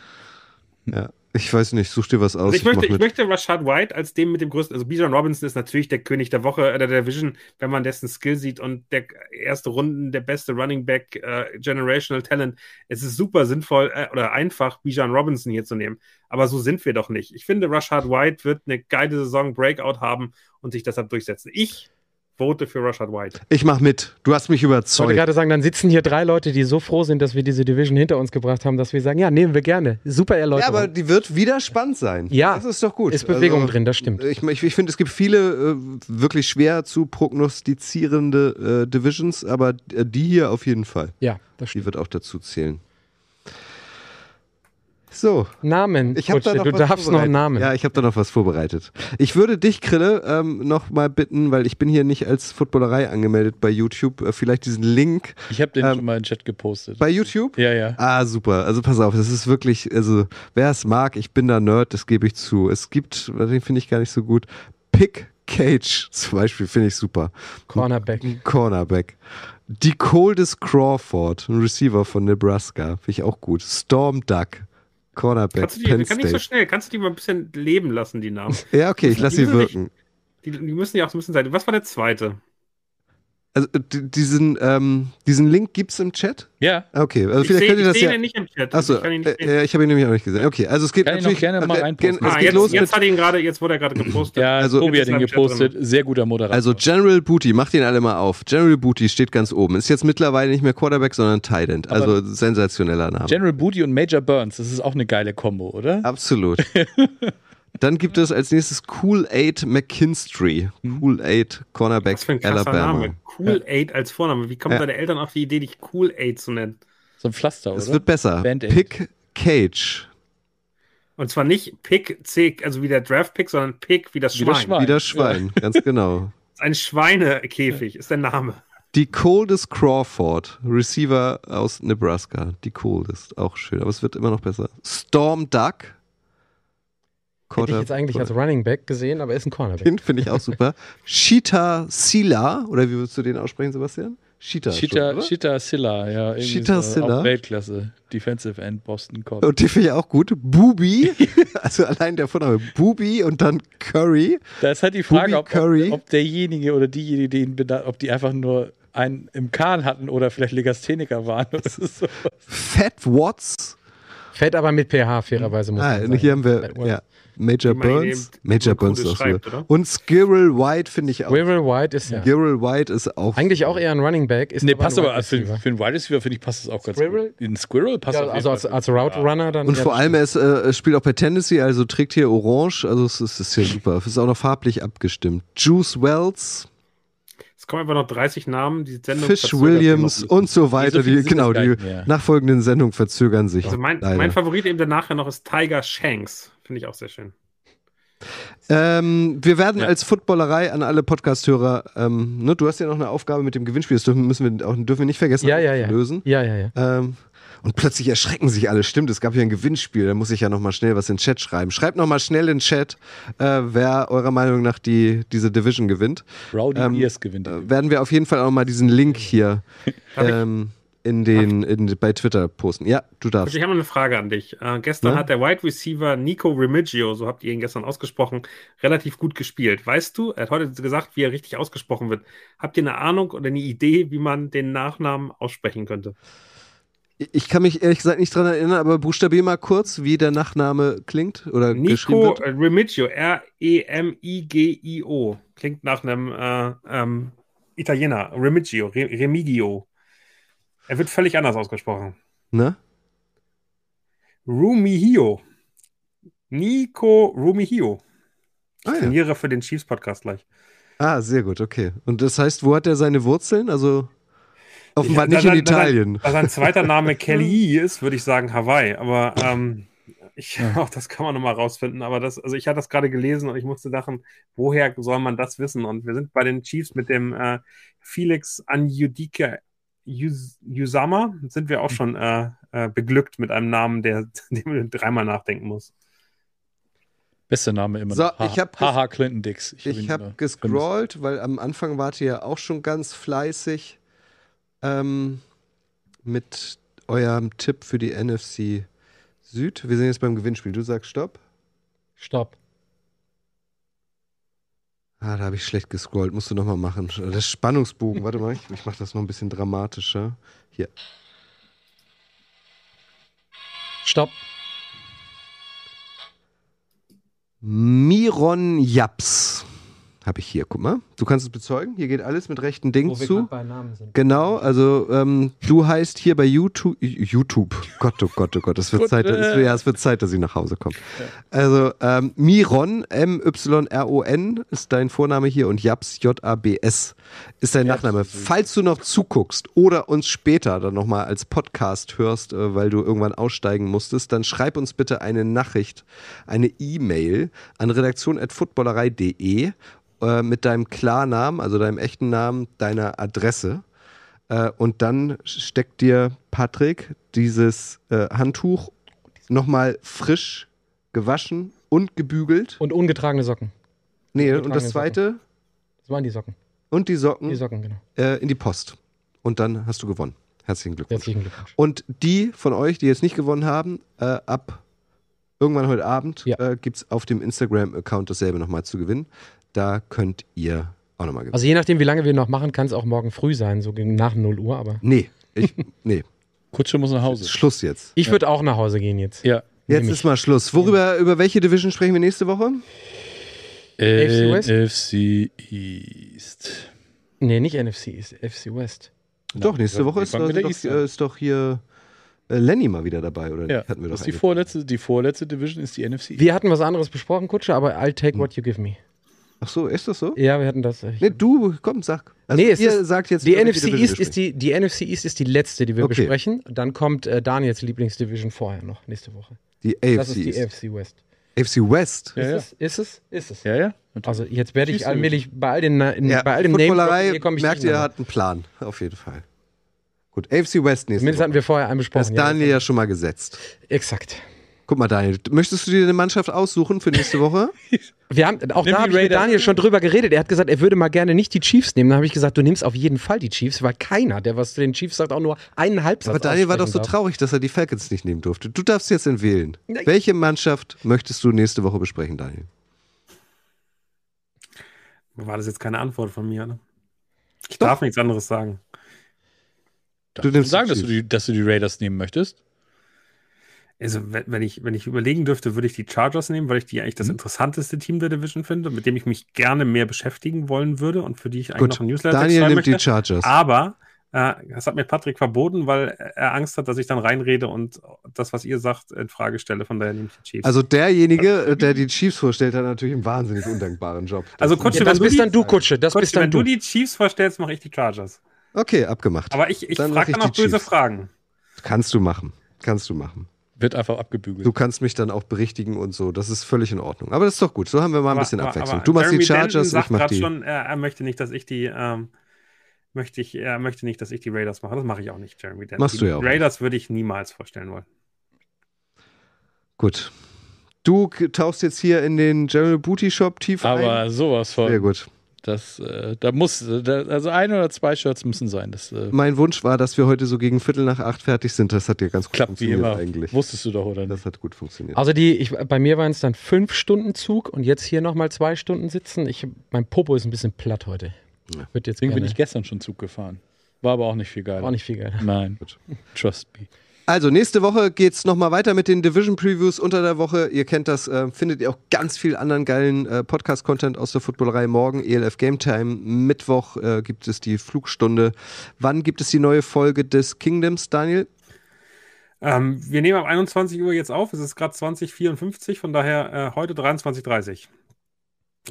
Ja. Ich weiß nicht, such dir was aus. Also ich, möchte, ich möchte Rashad White als dem mit dem größten, also Bijan Robinson ist natürlich der König der Woche, äh, der Division, wenn man dessen Skill sieht und der erste Runden, der beste Running Back, äh, Generational Talent. Es ist super sinnvoll äh, oder einfach, Bijan Robinson hier zu nehmen. Aber so sind wir doch nicht. Ich finde, Rashad White wird eine geile Saison Breakout haben und sich deshalb durchsetzen. Ich vote für Rashad White. Ich mach mit. Du hast mich Ich wollte überzeugt. gerade sagen, dann sitzen hier drei Leute, die so froh sind, dass wir diese Division hinter uns gebracht haben, dass wir sagen, ja, nehmen wir gerne. Super Ja, Erläuterung. aber die wird wieder spannend sein. Ja. Das ist doch gut. Ist Bewegung Also, drin, das stimmt. Ich, ich, ich finde, es gibt viele äh, wirklich schwer zu prognostizierende äh, Divisions, aber äh, die hier auf jeden Fall. ja, das stimmt. Die wird auch dazu zählen. So, Namen. ich habe da noch du was darfst noch Namen. Ja, ich habe da noch was vorbereitet. Ich würde dich, Krille, ähm, noch mal bitten, weil ich bin hier nicht als Footballerei angemeldet bei YouTube, äh, vielleicht diesen Link Ich habe den Ähm, schon mal in den Chat gepostet. bei YouTube. Ja, ja. Ah, super. Also pass auf, das ist wirklich, also wer es mag, ich bin da Nerd, das gebe ich zu. Es gibt, den finde ich gar nicht so gut, Pick Cage zum Beispiel, finde ich super. Cornerback. Cornerback. Die Coldest Crawford, ein Receiver von Nebraska, finde ich auch gut. Storm Duck, Cornerback, Kannst du die, Penn kann nicht so State. schnell, kannst du die mal ein bisschen leben lassen, die Namen? Ja, okay, ich lasse sie müssen nicht- wirken. Die, die müssen ja auch so ein bisschen sein. Was war der zweite? Also äh, diesen, ähm, diesen Link gibt's im Chat? Ja, Okay, also Ich vielleicht sehe könnt ihr ich das sehe ja. ihn nicht im Chat. Achso, ich ihn sehen. äh, ich habe ihn nämlich auch nicht gesehen. Okay, also es geht Kann ich noch natürlich. gerne mal äh, reinposten. gen- Es ah, jetzt, los jetzt hat ihn gerade, jetzt wurde er gerade gepostet. ja, Also- Tobi hat Chat gepostet. Sehr guter Moderator. Also General Booty, macht den alle mal auf. General Booty steht ganz oben. Ist jetzt mittlerweile nicht mehr Quarterback, sondern Tight End. Also sensationeller Name. General Booty und Major Burns, das ist auch eine geile Kombo, oder? Absolut. Dann gibt es als nächstes Cool Aid McKinstry. Cool Aid Cornerback Was für ein krasser Alabama. Name. Cool Aid als Vorname. Wie kommen Ja. deine Eltern auf die Idee, dich Cool Aid zu nennen? So ein Pflaster, Es oder? wird besser. Band-Aid. Pick Cage. Und zwar nicht Pick C, also wie der Draft-Pick, sondern Pick wie das Wie das Schwein. Schwein. Wieder Schwein, ganz genau. Ein Schweinekäfig ist der Name. Die Coldest Crawford, Receiver aus Nebraska. Die Coldest, auch schön, aber es wird immer noch besser. Storm Duck. Hätte ich jetzt eigentlich als Running Back gesehen, aber er ist ein Cornerback. Den finde ich auch super. Shita Sila, oder wie würdest du den aussprechen, Sebastian? Shita. schon, Cheetah, oder? Cheetah Silla, ja. irgendwie Cheetah so, Silla? Weltklasse. Defensive End, Boston College. Und den finde ich auch gut. Bubi, also allein der Vorname. Bubi und dann Curry. Da ist halt die Frage, Booby ob, Curry. ob, ob derjenige oder diejenige, die ihn bena- ob die einfach nur einen im Kahn hatten oder vielleicht Legastheniker waren. Ist so. Fat Watts. Fällt aber mit PH, fairerweise muss Ah, man und sagen. hier haben wir ja, Major Burns. Major Burns ist? Und Squirrel White finde ich auch. Squirrel White ist ja. Squirrel White ist auch. Eigentlich auch eher ein Running Back. Ist Nee, aber passt ein aber Wide für, für einen Wide Receiver, finde ich, passt das auch ganz Squirrel? gut. In Squirrel passt Ja, also als, als Route Runner dann. Und ja, vor allem, er ist, äh, spielt auch bei Tennessee, also trägt hier Orange, also es ist, ist hier super. Es ist auch noch farblich abgestimmt. Juice Wells, Es kommen einfach noch 30 Namen. Die Sendung Fish Williams und so weiter. so Die, sind genau, die nachfolgenden Sendungen verzögern sich. Also mein, leider. mein Favorit eben danach noch ist Tiger Shanks. Finde ich auch sehr schön. Ähm, wir werden Ja. als Footballerei an alle Podcast-Hörer, ähm, ne, du hast ja noch eine Aufgabe mit dem Gewinnspiel, das dürfen, müssen wir, auch, dürfen wir nicht vergessen ja, ja, ja. lösen. Ja, ja, ja. Ähm, und plötzlich erschrecken sich alle. Stimmt, es gab hier ein Gewinnspiel. Da muss ich ja noch mal schnell was in den Chat schreiben. Schreibt noch mal schnell in den Chat, äh, wer eurer Meinung nach die, diese Division gewinnt. Rowdy ähm, Ears gewinnt. Äh, werden wir auf jeden Fall auch mal diesen Link hier ähm, in den, in, bei Twitter posten. Ja, du darfst. Ich habe noch eine Frage an dich. Äh, gestern Ja? hat der Wide Receiver Nico Remigio, so habt ihr ihn gestern ausgesprochen, relativ gut gespielt. Weißt du, er hat heute gesagt, wie er richtig ausgesprochen wird. Habt ihr eine Ahnung oder eine Idee, wie man den Nachnamen aussprechen könnte? Ich kann mich ehrlich gesagt nicht dran erinnern, aber buchstabier mal kurz, wie der Nachname klingt oder geschrieben Nico wird. äh, Remigio, R-E-M-I-G-I-O. Klingt nach einem äh, ähm, Italiener. Remigio, Re Remigio. Er wird völlig anders ausgesprochen. Ne? Rumihio. Nico Rumihio. Ich Ah, ja. trainiere für den Chiefs Podcast gleich. ah, sehr gut, okay. Und das heißt, wo hat er seine Wurzeln? Also offenbar Ja, nicht da in Italien. Da sein zweiter Name Kelly ist, würde ich sagen Hawaii. Aber ähm, ich, auch das kann man nochmal rausfinden. Aber das, also ich hatte das gerade gelesen und ich musste dachten, woher soll man das wissen? Und wir sind bei den Chiefs mit dem äh, Felix Anjudike Yus- Yusama, sind wir auch schon äh, äh, beglückt mit einem Namen, der, dem man dreimal nachdenken muss. Bester Name immer. So, noch. ich hab Haha Clinton Dix. Ich ihn habe immer gescrollt, weil am Anfang wart ihr ja auch schon ganz fleißig ähm, mit eurem Tipp für die NFC Süd. Wir sind jetzt beim Gewinnspiel. Du sagst Stopp. Stopp. Ah, da habe ich schlecht gescrollt. Musst du nochmal machen. Das Spannungsbogen. Warte mal, ich, ich mache das noch ein bisschen dramatischer. Hier. Stopp. Miron Japs habe ich hier. Guck mal. Du kannst es bezeugen. Hier geht alles mit rechten Dingen Wo zu. bei Namen sind. Genau, also ähm, du heißt hier bei YouTube, YouTube, Gott, oh Gott, oh Gott, es wird, Zeit, es, äh. ja, es wird Zeit, dass ich nach Hause komme. Also ähm, Miron, M-Y-R-O-N ist dein Vorname hier und Japs, J-A-B-S ist dein Nachname. Falls du noch zuguckst oder uns später dann nochmal als Podcast hörst, äh, weil du irgendwann aussteigen musstest, dann schreib uns bitte eine Nachricht, eine E-Mail an redaktion.footballerei.de äh, mit deinem Klarnamen, also deinem echten Namen, deiner Adresse. Äh, und dann steckt dir Patrick dieses äh, Handtuch nochmal frisch gewaschen und gebügelt. Und ungetragene Socken. Nee, und das zweite Das waren die Socken. und die Socken, Die Socken, genau. äh, in die Post. Und dann hast du gewonnen. Herzlichen Glückwunsch. Herzlichen Glückwunsch. Und die von euch, die jetzt nicht gewonnen haben, äh, ab irgendwann heute Abend Ja. äh, gibt es auf dem Instagram-Account dasselbe nochmal zu gewinnen. Da könnt ihr auch nochmal gewinnen. Also je nachdem, wie lange wir noch machen, kann es auch morgen früh sein, so gegen nach 0 Uhr, aber nee, ich, nee, Kutsche muss nach Hause. Schluss jetzt. ich würde auch nach Hause gehen jetzt. Ja. Jetzt Nämlich. ist mal Schluss. Worüber, über welche Division sprechen wir nächste Woche? West? NFC East. Nee, nicht NFC, ist FC West. doch, nächste Woche ist, doch, East äh, ist doch hier äh, Lenny mal wieder dabei, oder Ja? Hatten wir das doch ist die vorletzte, die vorletzte Division ist die NFC. Wir hatten was anderes besprochen, Kutsche, aber I'll take what you give me. Ach so, ist das so? Ja, wir hatten das. äh, Nee, du, komm, sag. Also nee, es ihr ist, sagt jetzt die NFC East wir ist die, die NFC East ist die letzte, die wir Okay. besprechen. Dann kommt äh, Daniels Lieblingsdivision vorher noch, nächste Woche. Die Das AFC ist die East. AFC West. AFC West. Ja, ja. Ist es? Ist es? Ist es? Ja, ja. Also jetzt werde ich allmählich bei all den, in, Ja, bei all dem Name hier komme ich merkt ihr, hat einen Plan. Auf jeden Fall. Gut, AFC West nächste Zumindest hatten Woche. wir vorher einen Das besprochen. ist Daniel ja schon mal gesetzt. Exakt. Guck mal, Daniel, möchtest du dir eine Mannschaft aussuchen für nächste Woche? Wir haben, auch Nimm da habe ich mit. Daniel schon drüber geredet. Er hat gesagt, er würde mal gerne nicht die Chiefs nehmen. Dann habe ich gesagt, du nimmst auf jeden Fall die Chiefs, weil keiner, der was zu den Chiefs sagt, auch nur einen Halbsatz Aber Daniel war doch so aussprechen traurig, dass er die Falcons nicht nehmen durfte. Du darfst jetzt entwählen. Nein. Welche Mannschaft möchtest du nächste Woche besprechen, Daniel? War das jetzt keine Antwort von mir? Ne? Ich darf nichts anderes sagen. Du Du nimmst sagen, dass du, die, dass du die Raiders nehmen möchtest? Also, wenn wenn ich, wenn ich überlegen dürfte, würde ich die Chargers nehmen, weil ich die eigentlich das interessanteste Team der Division finde, mit dem ich mich gerne mehr beschäftigen wollen würde und für die ich eigentlich Gut, noch einen Newsletter Daniel schreiben nimmt die möchte. Chargers. Aber äh, das hat mir Patrick verboten, weil er Angst hat, dass ich dann reinrede und das, was ihr sagt, in Frage stelle. Von daher nehme ich die Chiefs. Also derjenige, der die Chiefs vorstellt, hat natürlich einen wahnsinnig undankbaren Job. Also Kutsche, Ja, das bist die, dann du, Kutsche. Das Kutsche, bist dann wenn du du. die Chiefs vorstellst, mache ich die Chargers. Okay, abgemacht. Aber ich, ich frage dann auch die böse Chiefs. Fragen. Kannst du machen. Kannst du machen. Wird einfach abgebügelt. Du kannst mich dann auch berichtigen und so. Das ist völlig in Ordnung. Aber das ist doch gut. So haben wir mal ein Aber- bisschen aber- Abwechslung. aber du machst die Jeremy Denton Chargers, sagt ich mach grad die. schon, er, er möchte nicht, dass ich die, ähm, möchte ich, er möchte nicht, dass ich die Raiders mache. Das mache ich auch nicht, Jeremy Denton. Machst die du ja auch Raiders würde ich niemals vorstellen wollen. Gut. Du tauchst jetzt hier in den General Booty Shop tief Aber ein. sowas Sehr von. gut. Das, äh, da muss, äh, da, also ein oder zwei Shirts müssen sein. Das äh, Mein Wunsch war, dass wir heute so gegen Viertel nach acht fertig sind. Das hat ja ganz gut klappt wie funktioniert immer. eigentlich. Wusstest du doch, oder nicht? Das hat gut funktioniert. Also die, ich, bei mir waren es dann fünf Stunden Zug und jetzt hier nochmal zwei Stunden sitzen. Ich, mein Popo ist ein bisschen platt heute. Wird jetzt Deswegen bin ich gestern schon Zug gefahren. War aber auch nicht viel geil. auch nicht viel geil. Nein. Trust me. Also, nächste Woche geht's nochmal weiter mit den Division Previews unter der Woche. Ihr kennt das, äh, findet ihr auch ganz viel anderen geilen äh, Podcast-Content aus der Footballerei. Morgen ELF Game Time. Mittwoch äh, gibt es die Flugstunde. Wann gibt es die neue Folge des Kingdoms, Daniel? Ähm, wir nehmen ab 21 Uhr jetzt auf. Es ist gerade 2054, von daher äh, heute 23.30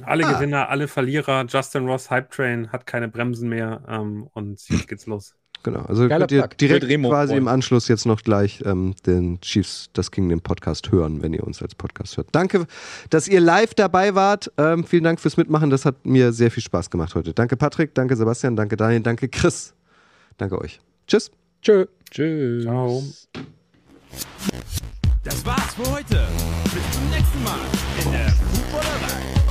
Alle Ah. Gewinner, alle Verlierer. Justin Ross, Hype Train, hat keine Bremsen mehr. Ähm, und jetzt geht's los. Genau, also Geiler könnt ihr Plug. direkt quasi freuen. im Anschluss jetzt noch gleich ähm, den Chiefs das Kingdom Podcast hören, wenn ihr uns als Podcast hört. Danke, dass ihr live dabei wart. Ähm, vielen Dank fürs Mitmachen. Das hat mir sehr viel Spaß gemacht heute. Danke Patrick, danke Sebastian, danke Daniel, danke Chris. Danke euch. Tschüss. Tschö. Tschüss. Ciao. Das war's für heute. Bis zum nächsten Mal in